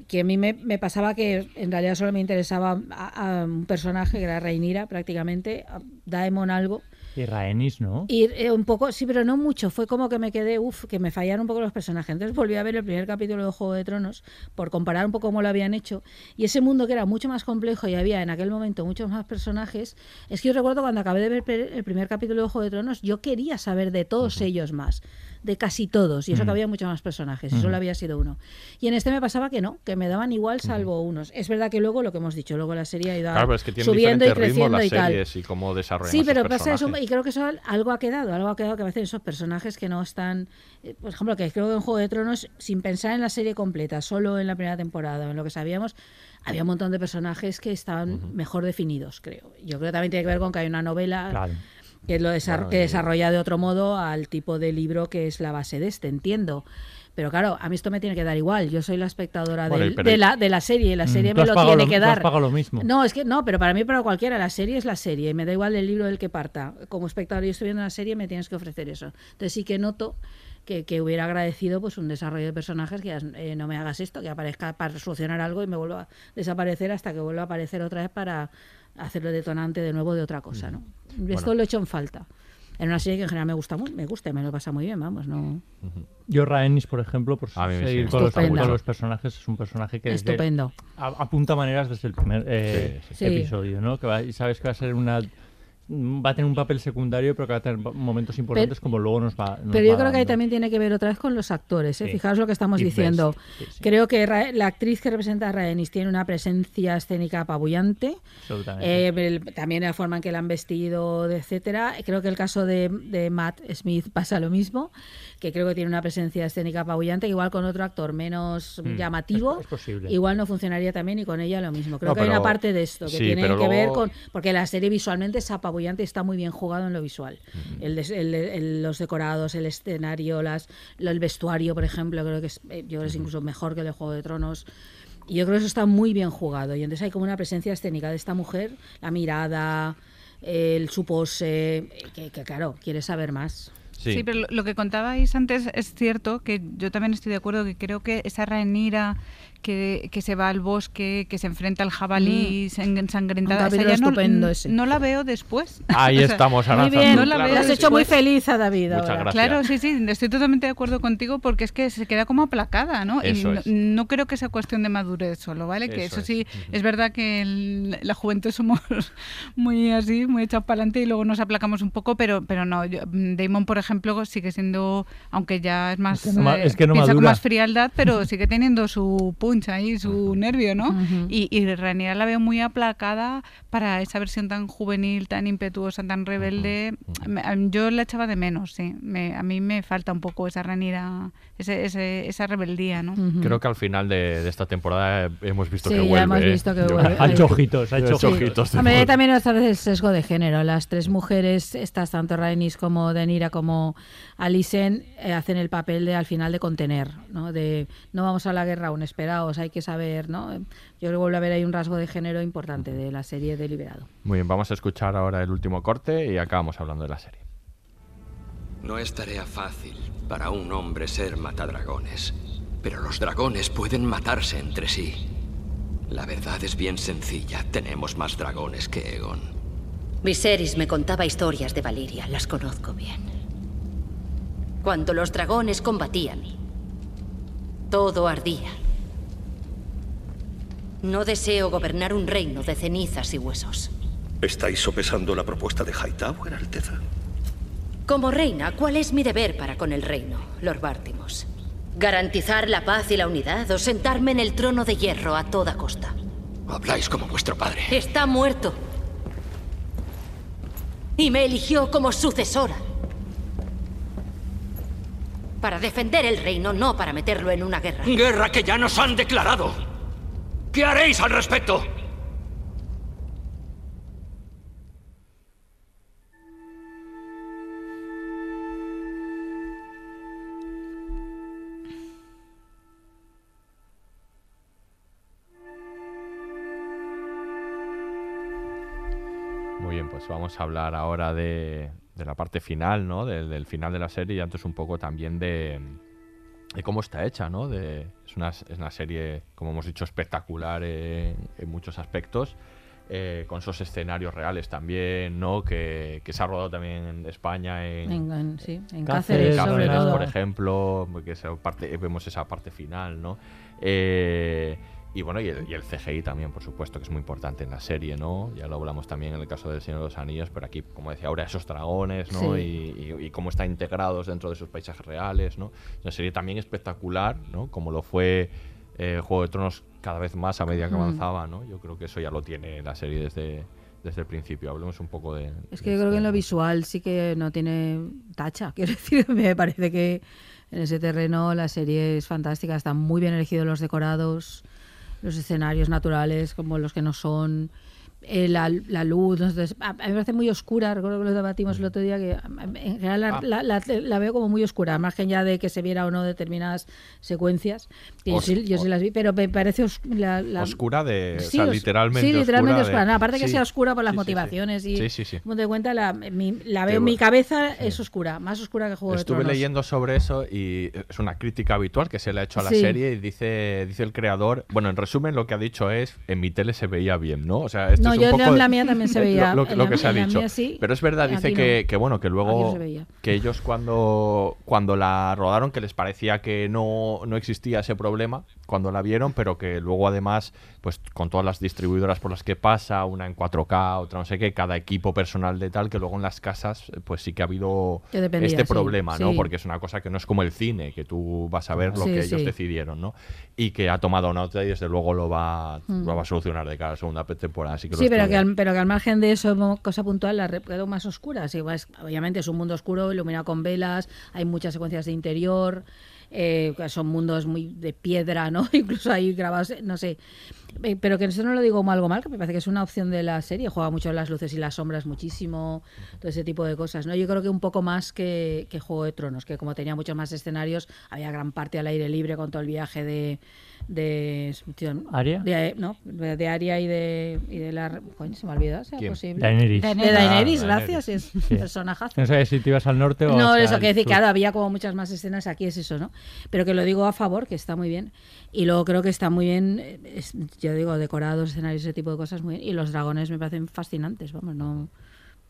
que a mí me, me pasaba que en realidad solo me interesaba a, a un personaje que era Reinira prácticamente, a Daemon algo. Y Rhaenys, ¿no? Y eh, un poco, sí, pero no mucho. Fue como que me quedé, uff, que me fallaron un poco los personajes. Entonces volví a ver el primer capítulo de Juego de Tronos por comparar un poco cómo lo habían hecho. Y ese mundo que era mucho más complejo y había en aquel momento muchos más personajes. Es que yo recuerdo cuando acabé de ver el primer capítulo de Juego de Tronos, yo quería saber de todos ellos más. De casi todos. Y eso que Ujú. había muchos más personajes. Y solo había sido uno. Y en este me pasaba que no, que me daban igual salvo unos. Es verdad que luego lo que hemos dicho, luego la serie ha ido Claro, es que subiendo y creciendo las y tal. series y cómo desarrollan Sí, pero pasa eso, y creo que eso algo ha quedado, algo ha quedado que a veces esos personajes que no están, eh, por ejemplo, que creo que en Juego de Tronos, sin pensar en la serie completa, solo en la primera temporada, en lo que sabíamos, había un montón de personajes que estaban mejor definidos, creo. Yo creo que también tiene que ver con que hay una novela Claro. Que lo desar- que desarrolla de otro modo al tipo de libro que es la base de este, entiendo. Pero claro, a mí esto me tiene que dar igual. Yo soy la espectadora del- de, la, de la serie. La Mm, serie me lo tiene lo- que tú has dar. lo mismo. No, es que no, pero para mí, para cualquiera, la serie es la serie. Y me da igual el libro del que parta. Como espectador, yo estoy viendo una serie, me tienes que ofrecer eso. Entonces sí que noto que, que hubiera agradecido pues un desarrollo de personajes que eh, no me hagas esto, que aparezca para solucionar algo y me vuelva a desaparecer hasta que vuelva a aparecer otra vez para hacerlo detonante de nuevo de otra cosa, ¿no? Esto lo he hecho en falta. En una serie que en general me gusta muy, me gusta y me lo pasa muy bien, vamos, no. Yo, Rhaenys, por ejemplo, por seguir sí. con los, con los personajes, es un personaje que desde- Estupendo. a- apunta maneras desde el primer eh, Sí, sí. episodio, ¿no? Que va- y sabes que va a ser una va a tener un papel secundario, pero que va a tener momentos importantes como luego nos va. nos Pero yo va creo que ahí dando. también tiene que ver otra vez con los actores. ¿eh? Sí. Fijaos lo que estamos Y diciendo. sí, sí. Creo que Ra- la actriz que representa a Rhaenys tiene una presencia escénica apabullante. Eh, el- también la forma en que la han vestido, etcétera. Creo que el caso de, de Matt Smith pasa lo mismo, que creo que tiene una presencia escénica apabullante, que igual con otro actor menos Mm, llamativo, es- es igual no funcionaría también y con ella lo mismo. Creo No, que hay una pero- parte de esto que tiene pero que ver luego- con porque la serie visualmente es apabullante y está muy bien jugado en lo visual. el des- el- el- los decorados, el escenario, las, el vestuario, por ejemplo, creo que es, eh, yo creo que es incluso mejor que el de Juego de Tronos. Y yo creo que eso está muy bien jugado. Y entonces hay como una presencia escénica de esta mujer, la mirada, el, su pose, que, que claro, quiere saber más. Sí. pero lo, lo que contabais antes es cierto, que yo también estoy de acuerdo, que creo que esa Rhaenyra que, que, se va al bosque, que se enfrenta al jabalí mm. ensangrentada. estupendo no, ese. no la veo después. Ahí estamos, Muy bien, no la veo has hecho muy feliz a David Muchas ahora. gracias. Claro, sí, sí, estoy totalmente de acuerdo contigo porque es que se queda como aplacada, ¿no? Eso y no, es. no creo que sea cuestión de madurez solo, ¿vale? Que Eso eso, sí, es. Verdad que el- la juventud somos muy así, muy echados para adelante y luego nos aplacamos un poco, pero, pero no. yo- Damon, por ejemplo, sigue siendo, aunque ya es más. Es que no eh, es que no piensa con madura. más frialdad, pero sigue teniendo su punch ahí, su nervio, ¿no? Y, y Rhaenyra la veo muy aplacada para esa versión tan juvenil, tan impetuosa, tan rebelde. Yo la echaba de menos, sí. Me- a mí me falta un poco esa Rhaenyra, ese, ese- esa rebeldía, ¿no? Creo que al final de, de esta temporada hemos visto Sí, que ya vuelve. hemos ¿eh? visto que vuelve. Ha hecho ojitos, ha hecho hecho ojitos. Hombre, también otra vez el sesgo de género. Las tres mujeres, estas tanto Rainis como Denira como Alicent, eh, hacen el papel de al final de contener, ¿no? De no vamos a la guerra aún, esperaos, hay que saber, ¿no? Yo creo que vuelve a haber ahí un rasgo de género importante de la serie de Liberado. Muy bien, vamos a escuchar ahora el último corte y acabamos hablando de la serie. No es tarea fácil para un hombre ser matadragones, pero los dragones pueden matarse entre sí. La verdad es bien sencilla, tenemos más dragones que Egon. Viserys me contaba historias de Valiria, las conozco bien. Cuando los dragones combatían, todo ardía. No deseo gobernar un reino de cenizas y huesos. ¿Estáis sopesando la propuesta de Hightower, Alteza? Como reina, ¿cuál es mi deber para con el reino, Lord Bartimos? ¿Garantizar la paz y la unidad o sentarme en el trono de hierro a toda costa? Habláis como vuestro padre. Está muerto. Y me eligió como sucesora. Para defender el reino, no para meterlo en una guerra. Guerra que ya nos han declarado. ¿Qué haréis al respecto? Muy bien, pues vamos a hablar ahora de, de la parte final, ¿no? Del, del final de la serie y antes un poco también de, de cómo está hecha, ¿no? De, es, una, es una serie, como hemos dicho, espectacular eh, en muchos aspectos. eh, con esos escenarios reales también, ¿no? Que, que se ha rodado también en España, en, En, en- sí, en Cáceres, Cáceres, por ejemplo, que esa parte, vemos esa parte final, ¿no? Eh, y bueno, y el, y el CGI también, por supuesto, que es muy importante en la serie, ¿no? Ya lo hablamos también en el caso del Señor de los Anillos, pero aquí, como decía ahora, esos dragones, ¿no? Sí. Y, y- y cómo están integrados dentro de esos paisajes reales, ¿no? Una serie también espectacular, ¿no? Como lo fue eh, Juego de Tronos cada vez más a medida que avanzaba, ¿no? Yo creo que eso ya lo tiene la serie desde, desde el principio. Hablemos un poco de... Es de que yo creo que en lo visual sí que no tiene tacha. Quiero decir, me parece que en ese terreno la serie es fantástica. Están muy bien elegidos los decorados, los escenarios naturales como los que no son. Eh, la, la luz, sé, a, a mí me parece muy oscura, recuerdo que lo debatimos el otro día, que en general la, Ah. la- veo como muy oscura, al margen ya de que se viera o no determinadas secuencias, que yo, sí, yo sí las vi, pero me parece os- Oscura de... Sí, o sea, literalmente sí, literalmente oscura. oscura. de- No, aparte que sea oscura por las motivaciones y Sí, sí, sí. como te cuenta, la, mi- veo en mi cabeza es oscura, más oscura que Juego Estuve de Tronos. leyendo sobre eso y es una crítica habitual que se le ha hecho a la serie y dice, dice el creador, bueno, en resumen lo que ha dicho es, en mi tele se veía bien, ¿no? O sea, esto No, yo poco la- mía también se veía, Lo, que se ha dicho. mía sí, Pero es verdad, dice que, no. que, bueno, que luego que ellos cuando, cuando la rodaron que les parecía que no, no existía ese problema cuando la vieron, pero que luego además, pues con todas las distribuidoras por las que pasa, una en 4K, otra no sé qué, cada equipo personal de tal, que luego en las casas, pues sí que ha habido dependía, este sí, problema, ¿no? sí. Porque es una cosa que no es como el cine, que tú vas a ver lo que ellos decidieron, ¿no? Y que ha tomado nota y desde luego lo va, Mm. lo va a solucionar de cara a la segunda temporada. Así que lo Sí, pero que, al, pero que al margen de eso, cosa puntual, la re- quedó más oscura. Sí, pues, obviamente es un mundo oscuro, iluminado con velas, hay muchas secuencias de interior, eh, son mundos muy de piedra, ¿no? Incluso ahí grabados, eh, no sé. Eh, Pero que eso no lo digo como algo mal, que me parece que es una opción de la serie. Juega mucho las luces y las sombras muchísimo, todo ese tipo de cosas, ¿no? Yo creo que un poco más que, que Juego de Tronos, que como tenía muchos más escenarios, había gran parte al aire libre con todo el viaje de, de tío, ¿Aria? de, no de, Aria y de y de la coño, se me ha olvidado sea ¿Quién? posible Daenerys. de Daenerys. Daenerys Ah, gracias Daenerys. es Sí. personajazo No sabes si te ibas al norte o no, eso que decir, claro, había como muchas más escenas, aquí es eso, ¿no? Pero que lo digo a favor, que está muy bien. Y luego creo que está muy bien, es- yo digo, decorados, escenarios, ese tipo de cosas muy bien. Y los dragones me parecen fascinantes, vamos, no...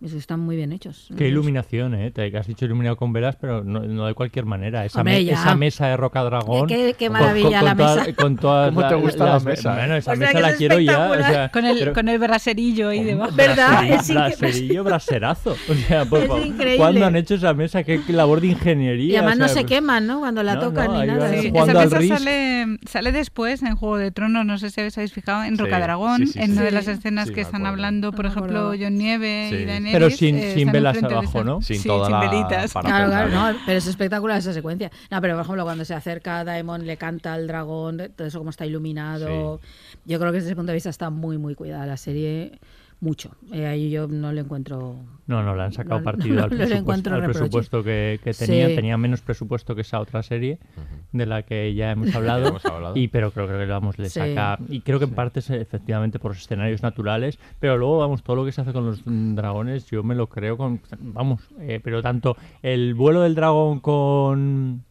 Eso están muy bien hechos. Qué iluminación, ¿eh? Te has dicho iluminado con velas, pero no, no de cualquier manera. Esa, Hombre, me- esa mesa de roca dragón. Qué- qué maravilla la toda- mesa. Con todas ¿Cómo te la- gusta la las- mesa? Bueno, esa O sea, mesa la es quiero ya. o sea, con, el, pero- con el braserillo ahí debajo. ¿Verdad? Braserillo, braserazo. O sea, por Es favor, increíble. ¿cuándo han hecho esa mesa? ¿Qué, labor de ingeniería? Y además O no sea, se pues- queman, ¿no? Cuando la No, tocan no, ni nada. Sí. Esa mesa sale, sale después en Juego de Tronos, no sé si habéis fijado, en sí, sí, en una de las escenas que están hablando, por No ejemplo. John Nieve y Daenerys. Pero sin- eh, sin velas abajo, ¿no? Sin sí, toda sin la velitas. Claro, claro, no, pero es espectacular esa secuencia. No, pero por ejemplo, cuando se acerca a Daemon, le canta al dragón, todo eso como está iluminado. Yo creo que desde ese punto de vista está muy, muy cuidada la serie. Mucho. Eh, ahí yo no le encuentro. No, no, le han sacado No, partido no al presupuesto, encuentro al presupuesto que, que tenía. Sí. Tenía menos presupuesto que esa otra serie de la que ya hemos hablado. Hemos hablado. Y pero creo, creo que vamos, le Sí. saca. Y creo que en parte es efectivamente por los escenarios naturales. Pero luego, vamos, todo lo que se hace con los dragones, yo me lo creo con. Vamos, eh, pero tanto el vuelo del dragón con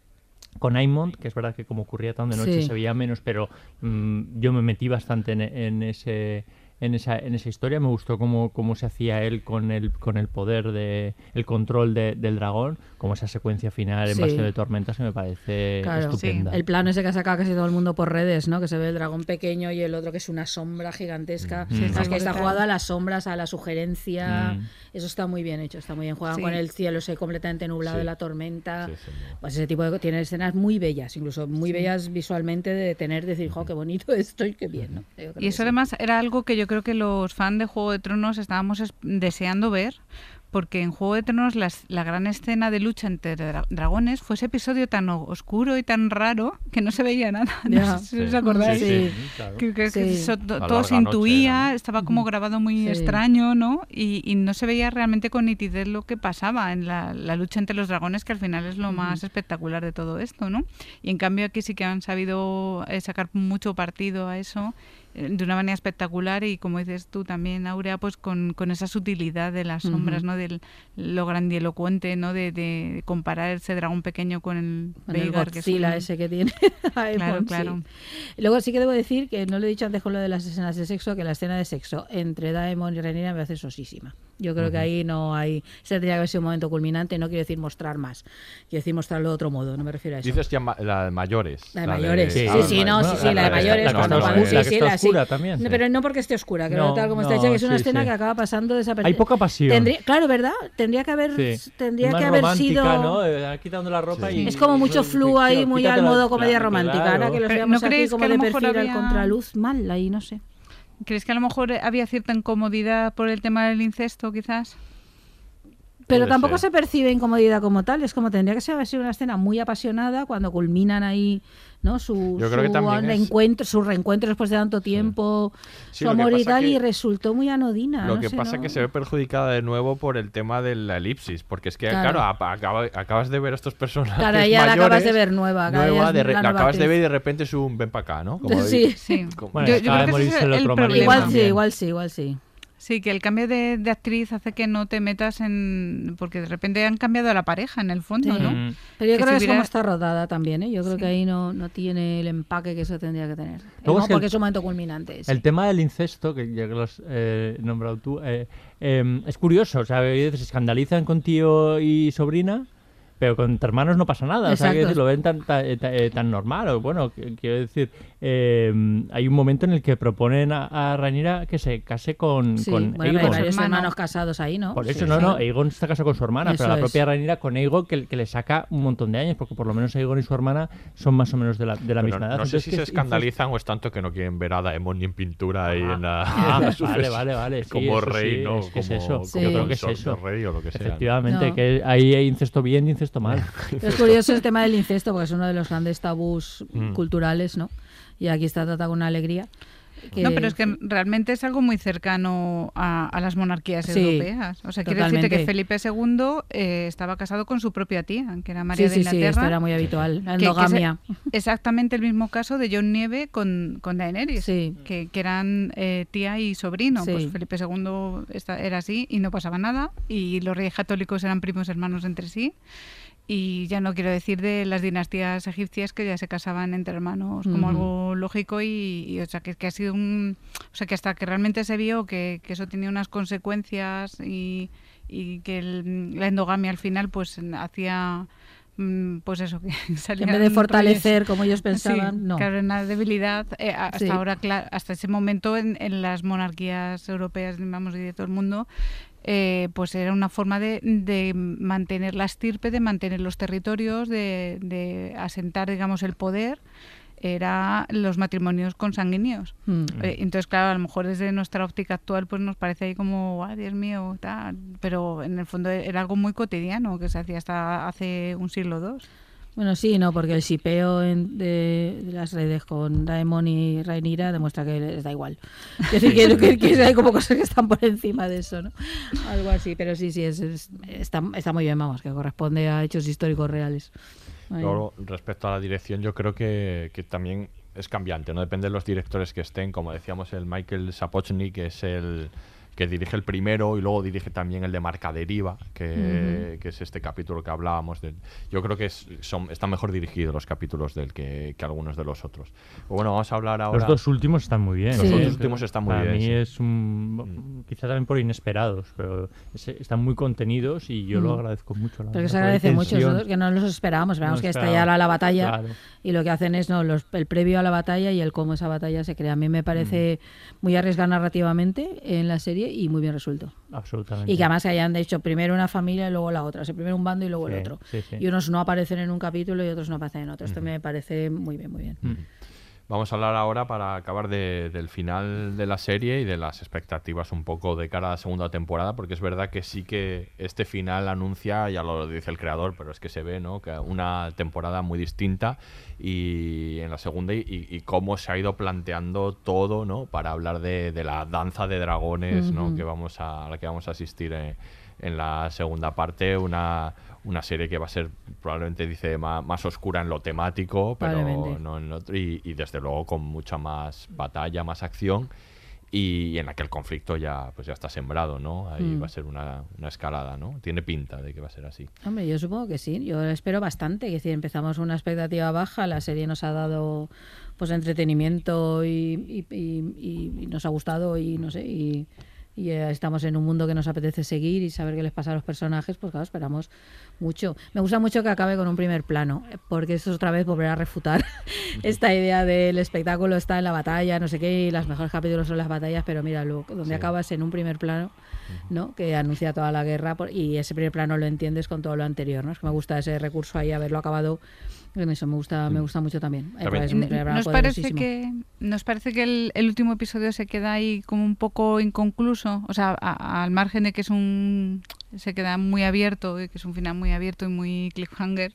con Aemond, que es verdad que como ocurría tan de noche Sí. se veía menos, pero mm, yo me metí bastante en, en ese en esa, en esa historia. Me gustó cómo, cómo se hacía él con el, con el poder de el control de- del dragón, como esa secuencia final en Sí. de tormentas que me parece Claro, estupenda. el plano ese que ha sacado casi todo el mundo por redes, ¿no? Que se ve el dragón pequeño y el otro que es una sombra gigantesca. Mm. Sí, Más sí. que está jugado a las sombras, a la sugerencia. Mm. Eso está muy bien hecho, está muy bien. Juegan Sí. con el cielo ese completamente nublado Sí. de la tormenta. Pues ese tipo de tiene escenas muy bellas, incluso muy bellas visualmente de tener, decir, jo, qué bonito esto y qué bien, ¿no? Y eso sí. además era algo que yo creo que los fans de Juego de Tronos estábamos es- deseando ver, porque en Juego de Tronos las- la gran escena de lucha entre dra- dragones fue ese episodio tan oscuro y tan raro que no se veía nada. No sé si os Sí. acordáis. Sí. claro. Que, que- que Sí. eso to- La todo se intuía, estaba como grabado muy Sí. extraño, ¿no? Y, y no se veía realmente con nitidez lo que pasaba en la, la lucha entre los dragones, que al final es lo más espectacular de todo esto, ¿no? Y en cambio aquí sí que han sabido eh, sacar mucho partido a eso de una manera espectacular y como dices tú también, Aurea, pues con, con esa sutilidad de las sombras. ¿no? Del lo grandielocuente, ¿no? De, de comparar ese dragón pequeño con el Con el Veigar, que es Godzilla un- ese que tiene. Ay, Claro, sí. claro. Luego sí que debo decir que no lo he dicho antes con lo de las escenas de sexo, que la escena de sexo entre Daemon y Rhaenyra me hace sosísima. Yo creo que ahí no hay... Ese tendría que haber sido un momento culminante, no quiero decir mostrar más. Quiero decir mostrarlo de otro modo, no me refiero a eso. Dices ya ma- la de mayores. La de mayores. Sí, ah, sí, no, sí, sí, la de la mayores. la cuando cuando- sí, sí, la-. Oscura también, No. Pero no porque esté oscura, creo No, tal como está hecha, que es una sí, escena sí. que acaba pasando desapercibida. Hay poca pasión. Tendría, claro, ¿verdad? Tendría que haber, Sí. tendría que haber sido... ¿no? Eh, Quitando la ropa y... Es como mucho flu ahí, muy al modo comedia claro, romántica. claro. Ahora que los Pero, veamos ¿no aquí creéis como que a de perfil al contraluz, mal, ahí no sé. ¿Crees que a lo mejor había cierta incomodidad por el tema del incesto, quizás? Pero tampoco ser. se percibe incomodidad como tal, es como tendría que ser haber sido una escena muy apasionada cuando culminan ahí, ¿no? Su, Yo creo que es- reencuentro, su reencuentro después de tanto tiempo, Sí, su amor y tal, que- y resultó muy anodina. Lo no que sé, pasa ¿no? que se ve perjudicada de nuevo por el tema de la elipsis, porque es que, Claro. claro, a- acaba- acabas de ver a estos personajes Claro, ella la acabas mayores, de ver nueva, nueva, es de re- la acabas de ver y de repente es un ven para acá, ¿no? Como Sí. Sí. como- Bueno, Yo- yo acaba creo de que ese es el el problema. Igual sí, igual sí, igual sí. Sí, que el cambio de, de actriz hace que no te metas en... Porque de repente han cambiado a la pareja, en el fondo, Sí. ¿no? Mm. Pero yo Que creo si que es como está rodada también, ¿eh? Yo creo Sí. que ahí no, no tiene el empaque que eso tendría que tener. Luego no, es que el- porque es un momento culminante. sí. El tema del incesto, que ya que lo has eh, nombrado tú, eh, eh, es curioso. O sea, a veces se escandalizan con tío y sobrina, pero con hermanos no pasa nada. O sea, decir, lo ven tan, tan, eh, tan- eh, tan normal. O bueno, qu- quiero decir, eh, hay un momento en el que proponen a, a Rhaenyra que se case con, Sí, con bueno, hay Aegon. varios Hermano. hermanos casados ahí, ¿no? Por Sí, eso, no, sí. no, Aegon está casado con su hermana, Eso pero la es. propia Rhaenyra con Aegon que, que le saca un montón de años, porque por lo menos Aegon y su hermana son más o menos de la, de la Pero misma edad. no sé Entonces, si se es- escandalizan o es tanto que no quieren ver a Daemon ni en pintura ahí en la, Ah, vale, vale, vale, sí, como rey, sí, ¿no? es que es como, eso. como Sí. Yo creo que es eso. rey o lo que sea. Efectivamente, No. que ahí hay incesto bien y incesto mal. Es curioso el tema del incesto, porque es uno de los grandes tabús Mm. culturales, ¿no? Y aquí está tratado con una alegría. No, pero es que realmente es algo muy cercano a, a las monarquías Sí, europeas. O sea, quiere decirte que Felipe II eh, estaba casado con su propia tía, que era María Sí, de sí, sí, Inglaterra. esto era muy habitual, la que- que es endogamia. exactamente el mismo caso de John Nieve con, con Daenerys, que, que eran eh, tía y sobrino. Sí. Pues Felipe II era así y no pasaba nada. Y los reyes católicos eran primos hermanos entre sí. Y ya no quiero decir de las dinastías egipcias que ya se casaban entre hermanos como algo lógico y, y, o sea que, que ha sido un o sea que hasta que realmente se vio que, que eso tenía unas consecuencias y, y que el- la endogamia al final pues hacía mm, pues eso que salían vez de fortalecer reyes- como ellos pensaban, Sí, no. claro una debilidad eh, hasta Sí. ahora hasta ese momento en, en las monarquías europeas vamos y de todo el mundo eh, pues era una forma de, de mantener la estirpe, de mantener los territorios, de, de asentar, digamos, el poder, era los matrimonios consanguíneos. Mm. Eh, entonces, claro, a lo mejor desde nuestra óptica actual pues nos parece ahí como, "Ay, Dios mío, tal", pero en el fondo era algo muy cotidiano que se hacía hasta hace un siglo o dos. Bueno, sí, no, porque el sipeo en- de, de las redes con Daemon y Rhaenyra demuestra que les da igual. Es decir, que, que- que hay como cosas que están por encima de eso, ¿no? Algo así, pero sí, sí, es, es- está, está muy bien, vamos, que corresponde a hechos históricos reales. Luego, respecto a la dirección, yo creo que, que también es cambiante, ¿no? Depende de los directores que estén. Como decíamos, el Michael Sapochnik, que es el que dirige el primero y luego dirige también el de Marca Deriva, que, que es este capítulo que hablábamos. del- yo creo que es- son, están mejor dirigidos los capítulos del que, que algunos de los otros. Bueno, vamos a hablar ahora... Los dos últimos están muy bien. Los ¿eh? dos últimos están muy Para bien. mí sí. es un. Quizá también por inesperados, pero es- están muy contenidos y yo lo Mm. agradezco mucho. la Pero que se verdad, agradece mucho, nosotros que no los esperábamos, esperábamos No que estallara la batalla Claro. y lo que hacen es no los, el previo a la batalla y el cómo esa batalla se crea. A mí me parece Mm. muy arriesgada narrativamente en la serie y muy bien resuelto. Absolutamente. Y que además hayan hecho primero una familia y luego la otra, o sea, primero un bando y luego el otro. sí, sí. Y unos no aparecen en un capítulo y otros no aparecen en otro. Esto me parece muy bien, muy bien. Mm. Vamos a hablar ahora para acabar de- del final de la serie y de las expectativas un poco de cara a la segunda temporada, porque es verdad que sí que este final anuncia, ya lo dice el creador, pero es que se ve, ¿no? Que una temporada muy distinta y en la segunda y, y cómo se ha ido planteando todo, ¿no? Para hablar de, de la danza de dragones, ¿no? Que vamos a, a la que vamos a asistir eh, en la segunda parte, una, una serie que va a ser probablemente dice más, más oscura en lo temático, pero no en otro, y, y desde luego con mucha más batalla, más acción y en la que el conflicto ya pues ya está sembrado, ¿no? Ahí Mm. va a ser una, una escalada, ¿no? Tiene pinta de que va a ser así. Hombre, yo supongo que sí. Yo espero bastante. Que si empezamos una expectativa baja, la serie nos ha dado pues entretenimiento y, y- y- y nos ha gustado y no sé y, y, eh, estamos en un mundo que nos apetece seguir y saber qué les pasa a los personajes, pues claro, esperamos mucho. Me gusta mucho que acabe con un primer plano, eh, porque eso es otra vez volver a refutar esta idea del espectáculo está en la batalla, no sé qué, y los mejores capítulos son las batallas, pero mira, lo, donde Sí. acabas en un primer plano, ¿no? Que anuncia toda la guerra por- y ese primer plano lo entiendes con todo lo anterior, ¿no? Es que me gusta ese recurso ahí, haberlo acabado en eso, me gusta, me gusta mucho también. Eh, También- es un primer plano ¿Nos parece, que, ¿Nos parece que el, el último episodio se queda ahí como un poco inconcluso? O sea, a- al margen de que es un se queda muy abierto, y que es un final muy abierto y muy cliffhanger,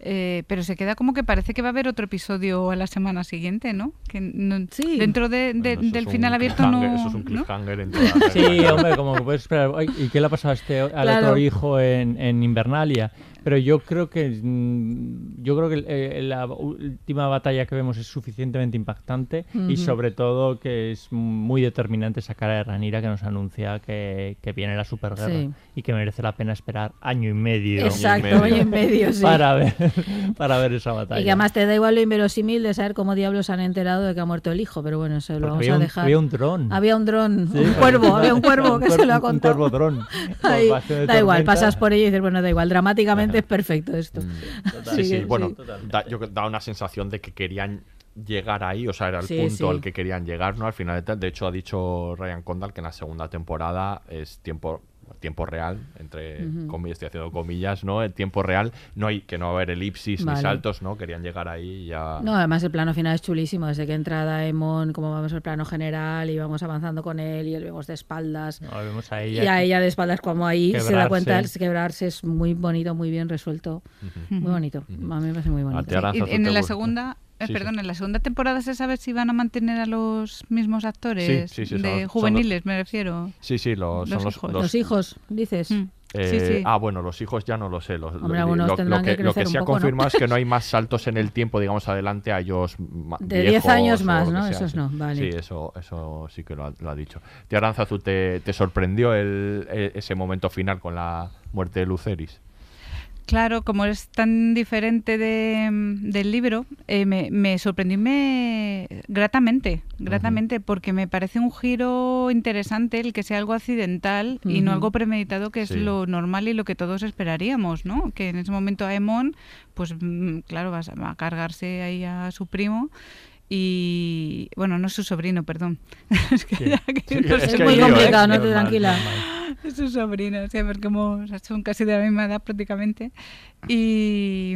eh, pero se queda como que parece que va a haber otro episodio a la semana siguiente, ¿no? Que no- dentro de- de- Bueno, del final abierto no... cliffhanger, Eso es un ¿no? cliffhanger en toda la Sí, hombre, como que puedes esperar. ¿Y qué le ha pasado a este, al Claro. otro hijo en, en Invernalia? Pero yo creo que mm, yo creo que eh, la última batalla que vemos es suficientemente impactante y sobre todo que es muy determinante esa cara de Ranira que nos anuncia que, que viene la superguerra Sí. y que merece la pena esperar año y medio. Exacto, año y medio, sí. Para ver, para ver esa batalla. Y que además te da igual lo inverosímil de saber cómo diablos han enterado de que ha muerto el hijo, pero bueno, eso lo Porque vamos a un- dejar. había un dron. Había un dron, Sí, un cuervo, había un cuervo que se lo ha un contado. cuervo dron. Ahí, da igual, pasas por ello y dices, bueno, da igual, dramáticamente es perfecto esto. Sí, sí, que- bueno, da, yo, da una sensación de que querían llegar ahí, o sea, era el Sí, punto sí. al que querían llegar, ¿no? Al final de tal. De hecho, ha dicho Ryan Condal que en la segunda temporada es tiempo tiempo real, entre comillas, estoy haciendo comillas, ¿no? En tiempo real, no hay que no va a haber elipsis Vale. ni saltos, ¿no? Querían llegar ahí y ya. No, además el plano final es chulísimo, desde que entra Daemon, como vamos el plano general y vamos avanzando con él y él vemos de espaldas. No, vemos a Y ella. a ella de espaldas como ahí se da cuenta, el quebrarse es muy bonito, muy bien resuelto. Muy bonito. A mí me parece muy bonito. Y ¿tú en la segunda Sí, perdón, en la segunda temporada se sabe si van a mantener a los mismos actores Sí, sí, sí, son de los- son juveniles, me refiero. Sí, sí, lo- son Los los, hijos. los- Los hijos, dices. Eh, Sí, sí. Ah, bueno, los hijos ya no lo sé. Los, lo- Hombre, lo, lo tendrán que, que lo que crecer se ha confirmado es que no hay más saltos en el tiempo, digamos, adelante a ellos De 10 viejos años más, ¿no? sea, Esos sí. no, vale. Sí, eso, eso sí que lo ha, lo ha dicho. Tío Aranzazu, ¿te, te sorprendió el, e- ese momento final con la muerte de Luceris? Claro, como es tan diferente de, mm, del libro, eh, me, me sorprendió y me gratamente, gratamente, porque me parece un giro interesante el que sea algo accidental y no algo premeditado, que es Sí. lo normal y lo que todos esperaríamos, ¿no? Que en ese momento Aemon, pues mm, claro, va a, cargarse ahí a su primo. Y bueno, no es su sobrino, perdón. es que ya que Sí, no es que muy complicado, no te tranquila. Normal. es su sobrino, sí, porque hemos, son casi de la misma edad prácticamente. Y,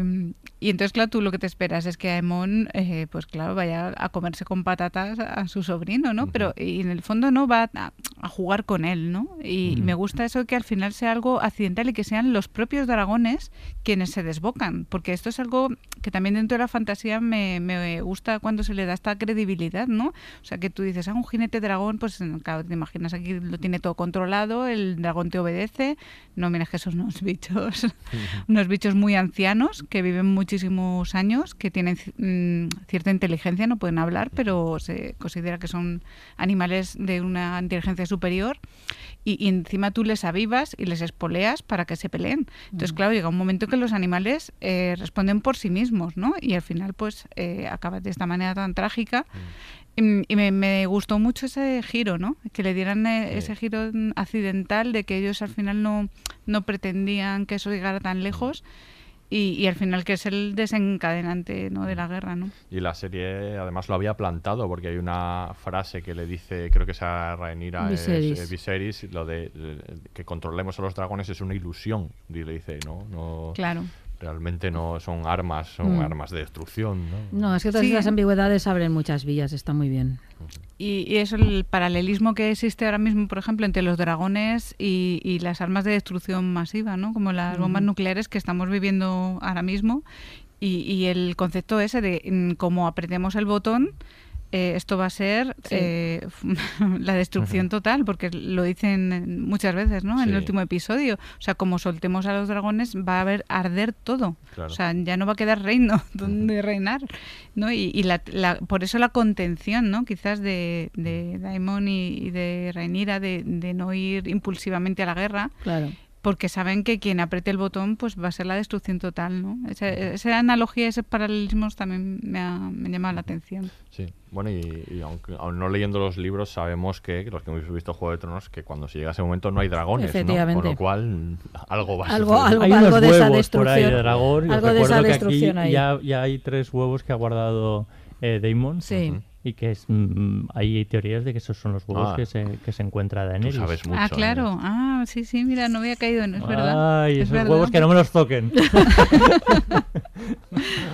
y entonces, claro, tú lo que te esperas es que Aemon, eh, pues claro, vaya a comerse con patatas a su sobrino, ¿no? Pero y en el fondo no va a, a jugar con él, ¿no? Y me gusta eso que al final sea algo accidental y que sean los propios dragones quienes se desbocan, porque esto es algo que también dentro de la fantasía me, me gusta cuando se le da esta credibilidad, ¿no? O sea, que tú dices, ah, un jinete dragón, pues claro, te imaginas aquí lo tiene todo controlado, el dragón te obedece. No, mira que son unos bichos, unos bichos muy ancianos que viven muchísimos años, que tienen mm, cierta inteligencia, no pueden hablar, pero se considera que son animales de una inteligencia superior. Y, y encima tú les avivas y les espoleas para que se peleen. Entonces, Mm. claro, llega un momento que los animales eh, responden por sí mismos, ¿no? Y al final, pues, eh, acaba de esta manera tan trágica. Y, y me, me gustó mucho ese giro, ¿no? Que le dieran eh, Sí. ese giro mm, accidental de que ellos al final no, no pretendían que eso llegara tan lejos y, y al final que es el desencadenante ¿no? de la guerra, ¿no? Y la serie además lo había plantado porque hay una frase que le dice, creo que es a Rhaenyra es, Viserys. eh, Viserys, lo de eh, que controlemos a los dragones es una ilusión, y le dice, ¿no? no Claro. Realmente no son armas, son Mm. armas de destrucción, ¿no? No, es que todas Sí. esas ambigüedades abren muchas villas, está muy bien. Y, y eso, el paralelismo que existe ahora mismo, por ejemplo, entre los dragones y, y las armas de destrucción masiva, ¿no? Como las bombas nucleares que estamos viviendo ahora mismo. Y, y el concepto ese de mm, como apretemos el botón, eh, esto va a ser Sí. eh, la destrucción total, porque lo dicen muchas veces, ¿no? En el último episodio. O sea, como soltemos a los dragones, va a haber arder todo. Claro. O sea, ya no va a quedar reino donde reinar, ¿no? Y, y la, la- por eso la contención, ¿no? Quizás de, de Daemon y, y de Rhaenyra de, de no ir impulsivamente a la guerra, Claro. porque saben que quien apriete el botón pues va a ser la destrucción total, ¿no? Esa, esa analogía, esos paralelismos también me ha, me ha llamado la atención. Sí, bueno, y, y aunque aun no leyendo los libros, sabemos que, los que hemos visto Juego de Tronos, que cuando se llega a ese momento no hay dragones, ¿no? Efectivamente. Con lo cual, algo va a Algo- suceder. algo- Hay unos de esa huevos por ahí de destrucción. dragón. Algo de esa recuerdo que destrucción aquí ahí. ya, ya hay tres huevos que ha guardado eh, Daemon. Sí. Y que es, mm, hay teorías de que esos son los huevos Ah. que, se, que se encuentra Daenerys. sabes mucho, ah, claro. Ah, sí, sí, mira, no había caído en es verdad. Ay, es esos verdad. huevos que no me los toquen.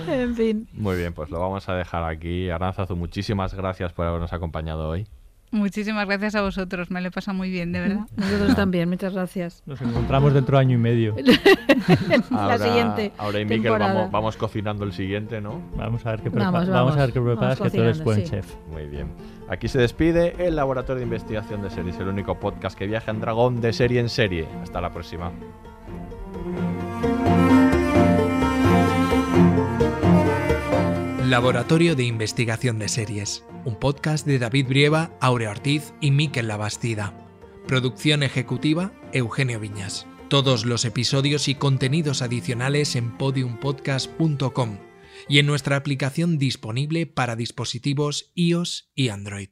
en fin. Muy bien, pues lo vamos a dejar aquí. Aranzazu, muchísimas gracias por habernos acompañado hoy. Muchísimas gracias a vosotros, me lo he pasado muy bien, de verdad. Nosotros también, muchas gracias. Nos encontramos dentro de año y medio. la siguiente. Ahora y Miquel vamos, vamos cocinando el siguiente, ¿no? Vamos a ver qué, prepa- Vamos, vamos, vamos. a ver qué preparas, Vamos que tú eres buen sí. chef. Muy bien. Aquí se despide el Laboratorio de Investigación de Series, el único podcast que viaja en dragón de serie en serie. Hasta la próxima. Laboratorio de Investigación de Series, un podcast de David Brieva, Aurea Ortiz y Miquel Labastida. Producción ejecutiva, Eugenio Viñas. Todos los episodios y contenidos adicionales en podiumpodcast.com y en nuestra aplicación disponible para dispositivos iOS y Android.